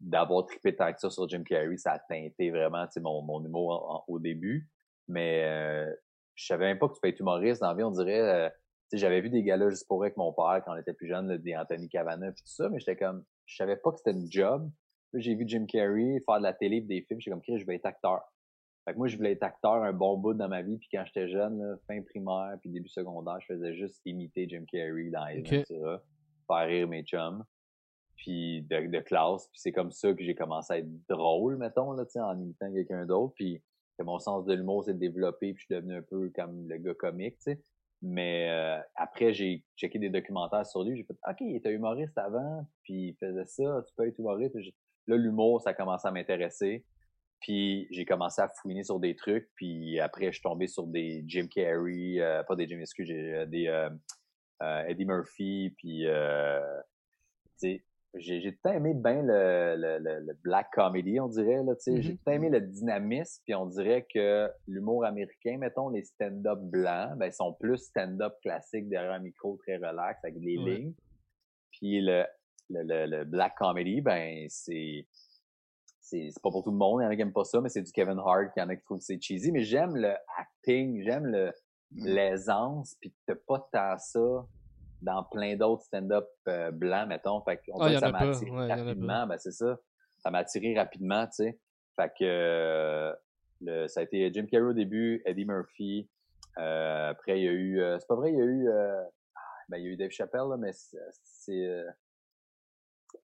d'avoir trippé tant que ça sur Jim Carrey ça a teinté vraiment tu sais mon, mon humour au début. Mais euh, je savais même pas que tu peux être humoriste dans la vie on dirait euh, j'avais vu des gars-là juste pour avec mon père quand on était plus jeune des Anthony Cavana puis tout ça mais j'étais comme je savais pas que c'était une job. J'ai vu Jim Carrey faire de la télé et des films j'étais comme je vais être acteur fait que moi, je voulais être acteur un bon bout dans ma vie. Puis quand j'étais jeune, là, fin primaire puis début secondaire, je faisais juste imiter Jim Carrey dans Ace
Ok.
Ventura, faire rire mes chums. Puis de, de classe. Puis c'est comme ça que j'ai commencé à être drôle, mettons, là, en imitant quelqu'un d'autre. Puis que mon sens de l'humour s'est développé. Puis je suis devenu un peu comme le gars comique, tu sais. Mais euh, après, j'ai checké des documentaires sur lui. J'ai fait OK, il était humoriste avant, puis il faisait ça, tu peux être humoriste. Là, l'humour, ça a commencé à m'intéresser. Puis j'ai commencé à fouiner sur des trucs. Puis après, je suis tombé sur des Jim Carrey, euh, pas des Jim, excuse, j'ai, euh, des euh, euh, Eddie Murphy. Puis tu sais, j'ai j'ai tout aimé bien le, le, le, le black comedy, on dirait. Là, tu sais. J'ai
Mhm.
tout aimé le dynamisme. Puis on dirait que l'humour américain, mettons, les stand-up blancs, ben, sont plus stand-up classique derrière un micro très relax avec des lignes. Puis le, le, le, le black comedy, ben c'est c'est pas pour tout le monde, il y en a qui aiment pas ça, mais c'est du Kevin Hart, il y en a qui trouvent que c'est cheesy, mais j'aime le acting, j'aime le
Mm.
l'aisance, puis t'as pas tant ça dans plein d'autres stand-up euh, blancs, mettons. Fait qu'on
Ah,
ça m'a attiré
Ouais,
rapidement, ben c'est ça. Ça m'a attiré rapidement, tu sais. Fait que euh, le, ça a été Jim Carrey au début, Eddie Murphy. Euh, après, il y a eu. euh, c'est pas vrai, il y a eu. euh, ah, ben, il y a eu Dave Chappelle, là, mais c'est. c'est,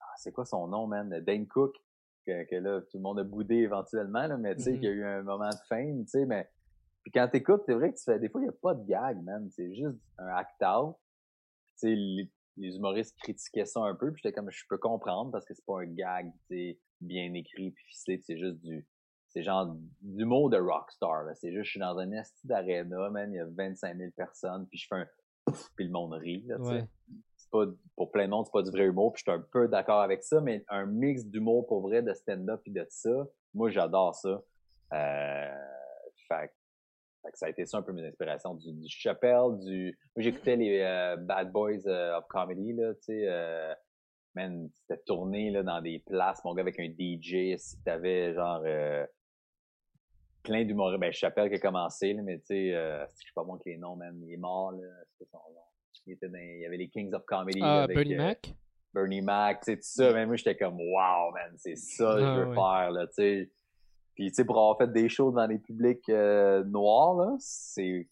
ah, c'est quoi son nom, man? Dane Cook. Que, que là, tout le monde a boudé éventuellement, là, mais tu sais,
Mhm.
qu'il y a eu un moment de fame, tu sais, mais. Puis quand t'écoutes, c'est vrai que tu fais. Des fois, il n'y a pas de gag, man. C'est juste un act-out. Tu sais, les, les humoristes critiquaient ça un peu, puis j'étais comme, je peux comprendre parce que c'est pas un gag, tu sais, bien écrit puis ficelé, c'est juste du, c'est genre d'humour de rockstar. C'est juste, je suis dans un esti d'aréna, man, il y a 25 000 personnes, puis je fais un puis le monde rit, là, tu sais.
Ouais.
Pour plein de monde, c'est pas du vrai humour, puis je suis un peu d'accord avec ça, mais un mix d'humour pour vrai, de stand-up puis de ça, moi, j'adore ça. Euh, fait, que- ça a été ça un peu mes inspirations. Du, du Chappelle, du... Moi, j'écoutais les euh, Bad Boys euh, of Comedy, là, tu sais. Man, c'était tourné là, dans des places, mon gars, avec un DJ, si t'avais genre... plein d'humoristes. Ben, Chappelle qui a commencé, mais tu sais, euh, je sais pas moi que les noms, man. Il est mort, là. C'est son? Il, était dans, il y avait les Kings of Comedy.
Ah,
avec,
Bernie
euh,
Mac?
Bernie Mac, tu sais, tout ça. Mais moi, j'étais comme, wow, man, c'est ça que je
Ah,
veux
ouais.
faire, là, tu sais. Puis, tu sais, pour avoir fait des shows dans les publics euh, noirs, là, c'est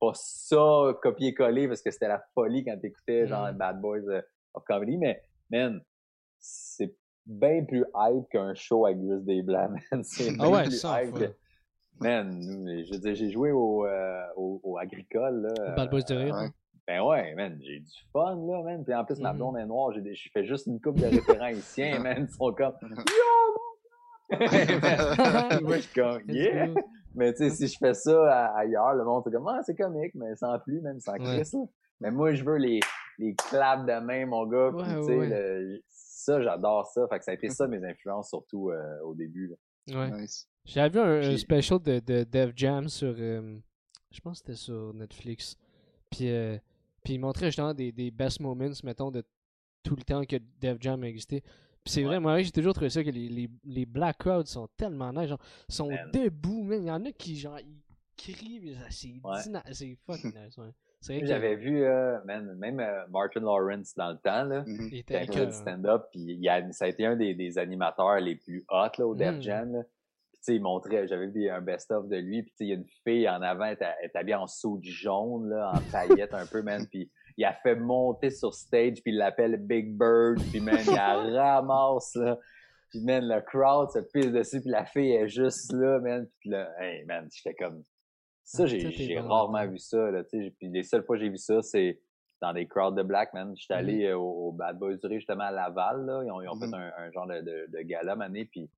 pas ça copier-coller parce que c'était la folie quand t'écoutais genre
Mm.
Bad Boys euh, of Comedy, mais man, c'est bien plus hype qu'un show avec juste des blancs, *laughs* man. C'est
Ah
bien
ouais,
plus
ça,
hype que- Man, je veux dire, j'ai joué au, euh, au, au agricole, là.
Bad Boys de rire.
ouais.
hein.
Ben ouais, man, j'ai du fun, là, man. Puis en plus, ma
Mhm.
blonde est noire, des- je fais juste une coupe de référents haïtiens, man. Ils sont comme, yo, mon *laughs* Moi, je suis comme, yeah! Mais tu sais, si je fais ça à- ailleurs, le monde c'est comme, ah, c'est comique, mais sans plus, même sans
Ouais.
Chris, là. Mais moi, je veux les, les claps de main, mon gars. Puis,
Ouais,
tu sais,
ouais.
le- ça, j'adore ça. Fait que ça a été ça, mes influences, surtout euh, au début, là.
Ouais.
Nice.
J'avais vu un, special de, de Def Jam sur. euh, je pense que c'était sur Netflix. Puis, euh, puis il montrait justement des, des best moments, mettons, de tout le temps que Def Jam a existé. Puis c'est vrai, moi j'ai toujours trouvé ça que les, les, les Black Crowds sont tellement nice. Genre, ils sont
Man.
debout, man. Il y en a qui, genre, ils crient, mais ça, c'est
Ouais.
dina- c'est fucking *laughs* nice, ouais. C'est vrai
Moi,
que-
J'avais vu, euh, man, même euh, Martin Lawrence dans le temps, là.
Mhm.
il était écœurant.
du stand-up, puis il a, ça a été un des, des animateurs les plus hot là, au Def
Mm.
Jam. Là. Sais, il montrait, j'avais vu un best-of de lui, puis tu sais, il y a une fille en avant, elle est- habillée en saut jaune, là, en paillettes un peu, man, *laughs* puis il a fait monter sur stage, puis il l'appelle Big Bird, puis man, il la *laughs* ramasse, là. Puis man, le crowd se pisse dessus, puis la fille est juste là, man, puis là, hey man, j'étais comme... Ça,
Ah,
j'ai rarement vu ça, là, tu sais, puis les seules fois que j'ai vu ça, c'est dans des crowds de black, man. J'étais
Mhm.
allé euh, au, au Bad Boys Rire, justement, à Laval, là. Ils ont, ils ont fait un, un genre de, de, de gala, mané, puis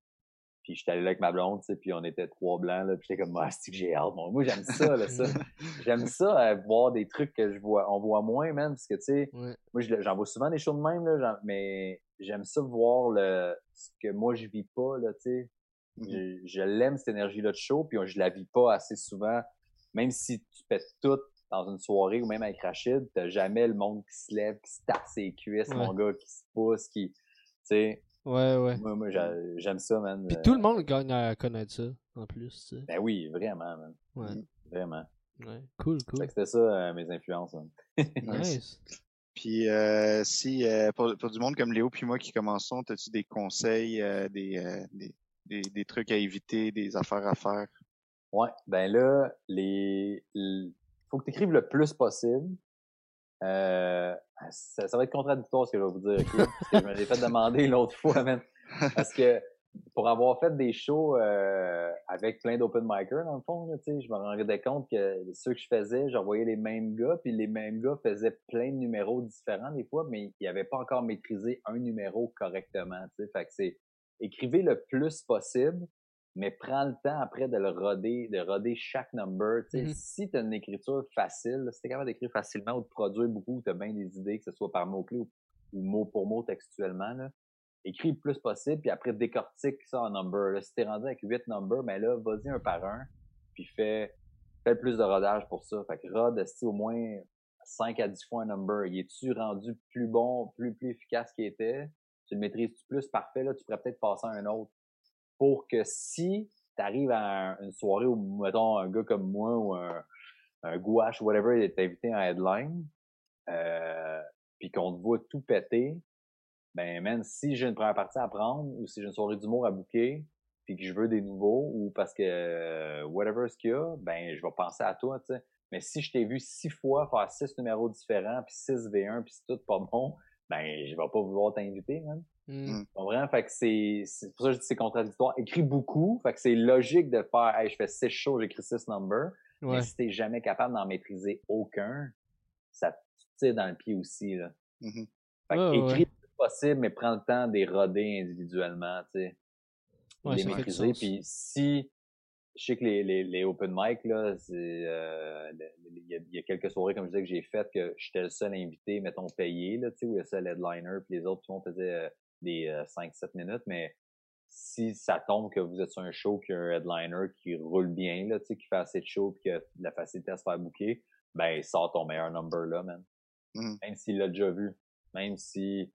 puis j'étais allé là avec ma blonde, tu sais, puis on était trois blancs, là, puis j'étais comme, ah, c'est que j'ai hâte. Moi, moi, j'aime ça, là, ça. *laughs* J'aime ça, euh, voir des trucs que je vois, on voit moins, man, parce que, tu sais, moi, j'en vois souvent des shows de même, là, mais j'aime ça voir le, ce que moi, je vis pas, là, tu sais.
Mhm.
Je, je l'aime, cette énergie-là de show, puis je la vis pas assez souvent. Même si tu pètes tout dans une soirée ou même avec Rachid, t'as jamais le monde qui se lève, qui se tape ses cuisses,
Ouais.
mon gars, qui se pousse, qui, tu sais,
Ouais, ouais.
moi, moi j'a- j'aime ça, man.
Puis
Euh,
tout le monde gagne à connaître ça, en plus, tu sais.
Ben oui, vraiment, man.
Ouais.
Vraiment.
ouais. Cool,
Fait
cool.
que c'était ça, euh, mes influences, man. *laughs*
Nice.
Puis euh, si euh, pour, pour du monde comme Léo puis moi qui commençons, as-tu des conseils, euh, des, euh, des, des, des trucs à éviter, des affaires à faire?
Ouais, ben là, les, l- faut que tu écrives le plus possible. Euh, ça, ça va être contradictoire ce que je vais vous dire, ok? Parce que je me l'ai fait demander l'autre fois, man. Parce que pour avoir fait des shows euh, avec plein d'open micers, dans le fond, là, je me rendais compte que ceux que je faisais, j'envoyais les mêmes gars, puis les mêmes gars faisaient plein de numéros différents des fois, mais ils n'avaient pas encore maîtrisé un numéro correctement. tu sais. Fait que c'est écrivez le plus possible, mais prends le temps après de le roder, de roder chaque number. tu.
Mhm.
Si tu as une écriture facile, si tu es capable d'écrire facilement ou de produire beaucoup, tu as bien des idées, que ce soit par mots-clés ou, ou mot pour mot textuellement, là, écris le plus possible, puis après décortique ça en number. Là, si t'es rendu avec 8 numbers, ben là, vas-y un par un, puis fais, fais le plus de rodage pour ça. Fait que rod, esti, au moins 5 à 10 fois un number? Y es-tu rendu plus bon, plus, plus efficace qu'il était? Tu le maîtrises-tu plus? Parfait, là, tu pourrais peut-être passer à un autre. Pour que si tu arrives à un- une soirée où, mettons, un gars comme moi ou un, un gouache ou whatever est invité en headline, euh, puis qu'on te voit tout péter, ben man, si j'ai une première partie à prendre ou si j'ai une soirée d'humour à booker, puis que je veux des nouveaux ou parce que euh, whatever ce qu'il y a, ben je vais penser à toi, tu sais. Mais si je t'ai vu six fois faire six numéros différents, puis 6 V1, puis c'est tout pas bon, ben je vais pas vouloir t'inviter, man.
Mm.
Comprends? Fait que c'est, c'est pour ça que je dis que c'est contradictoire. Écris beaucoup, fait que c'est logique de faire, hey, je fais six shows, j'écris six numbers.
Ouais.
Mais si t'es jamais capable d'en maîtriser aucun, ça te tire dans le pied aussi, là.
Mhm.
Fait que
Ouais,
écris
ouais.
le plus possible, mais prends le temps de les roder individuellement, tu sais.
Ouais,
les maîtriser. Puis si je sais que les, les, les open mic, là, c'est, euh, il y, a, il y a quelques soirées, comme je disais, que j'ai faites que j'étais le seul invité, mettons, payé, là, tu sais, où il y a le seul headliner, puis les autres, tout le monde faisait euh, des 5-7 minutes, mais si ça tombe que vous êtes sur un show qui a un headliner qui roule bien, là, qui fait assez de show puis qui a de la facilité à se faire booker, ben, sors ton meilleur number là, man.
Mhm.
Même s'il l'a déjà vu. Même si,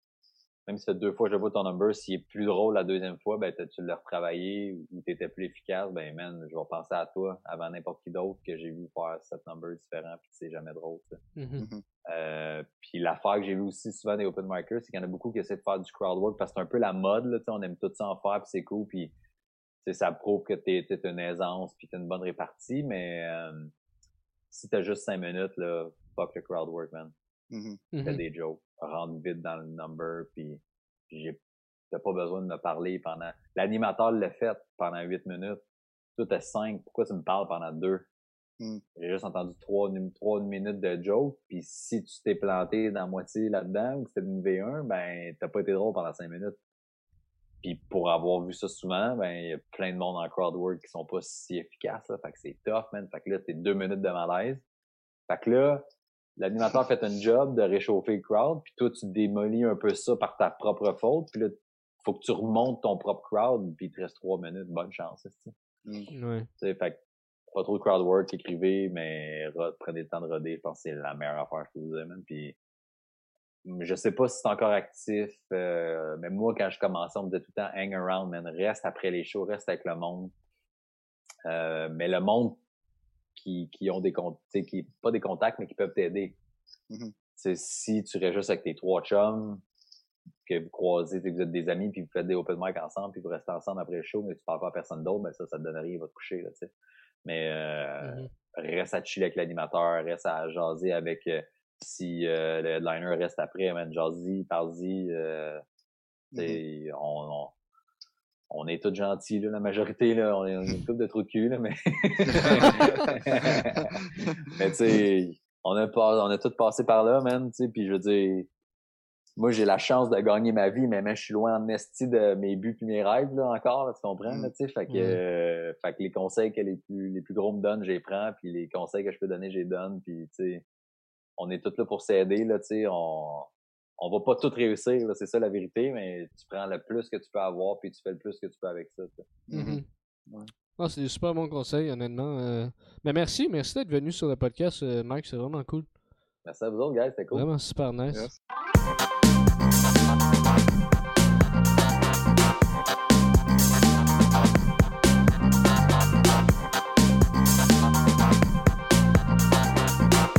même si deux fois que je vois ton number, s'il est plus drôle la deuxième fois, ben, t'as- tu l'as retravaillé ou t'étais plus efficace, ben, man, je vais penser à toi avant n'importe qui d'autre que j'ai vu faire sept numbers différents puis c'est jamais drôle, tu sais.
Mhm.
Euh, puis l'affaire que j'ai vu aussi souvent des open micers, c'est qu'il y en a beaucoup qui essaient de faire du crowd work parce que c'est un peu la mode, là, tu on aime tout ça en faire, puis c'est cool, puis tu ça prouve que t'es t'es une aisance, puis t'as une bonne répartie, mais euh, si t'as juste cinq minutes, là, fuck le crowd work, man.
Mhm.
Fais
Mhm.
des jokes, rentre vite dans le number, puis j'ai t'as pas besoin de me parler pendant... L'animateur l'a fait pendant huit minutes. Toi, t'as cinq, pourquoi tu me parles pendant deux?
Mm.
J'ai juste entendu trois, trois minutes de joke, puis si tu t'es planté dans la moitié là-dedans, ou que c'était une V1, ben t'as pas été drôle pendant cinq minutes. Puis pour avoir vu ça souvent, ben il y a plein de monde en crowd work qui sont pas si efficaces, là, fait que c'est tough, man. Fait que là, t'es deux minutes de malaise. Fait que là, l'animateur fait un job de réchauffer le crowd, puis toi, tu démolis un peu ça par ta propre faute, puis là, faut que tu remontes ton propre crowd, puis il te reste trois minutes, bonne chance, tu
Ouais.
sais, fait que pas trop de crowd work, écrivez, mais prenez le temps de roder, je pense que c'est la meilleure affaire que vous man. Puis je sais pas si c'est encore actif, euh, mais moi, quand je commençais, on me disait tout le temps hang around, man, reste après les shows, reste avec le monde. Euh, mais le monde qui, qui ont des contacts, qui pas des contacts, mais qui peuvent t'aider. C'est si tu restes juste avec tes trois chums, que vous croisez, tu sais, vous êtes des amis, puis vous faites des open mic ensemble, puis vous restez ensemble après le show, mais tu parles pas à personne d'autre, ben ça, ça te donne rien, il va te coucher, là, tu sais. Mais euh,
Mhm.
reste à chiller avec l'animateur, reste à jaser avec euh, si euh, le headliner reste après, man, jase-y, parle-y. T'sais, on, on, on est tous gentils, là, la majorité, là, on est on est une couple de trous de cul, là, mais *laughs* *laughs* mais tu sais, on a pas, on a tous passé par là, man, tu sais, puis je veux dire, moi j'ai la chance de gagner ma vie, mais même je suis loin en esti de mes buts puis mes rêves là encore, là, tu comprends, là, tu sais, fait que,
Mm.
euh, fait que les conseils que les plus les plus gros me donnent, je les prends, puis les conseils que je peux donner, je les donne, puis tu sais, on est tous là pour s'aider, là, tu sais, on on va pas tout réussir, là, c'est ça la vérité, mais tu prends le plus que tu peux avoir, puis tu fais le plus que tu peux avec ça.
Mhm.
Ouais.
Ah, c'est des super bons conseils, honnêtement. euh. Mais merci, merci d'être venu sur le podcast, euh, Mike. C'est vraiment cool.
Merci à vous autres, guys, c'était cool.
Vraiment super nice.
Yes.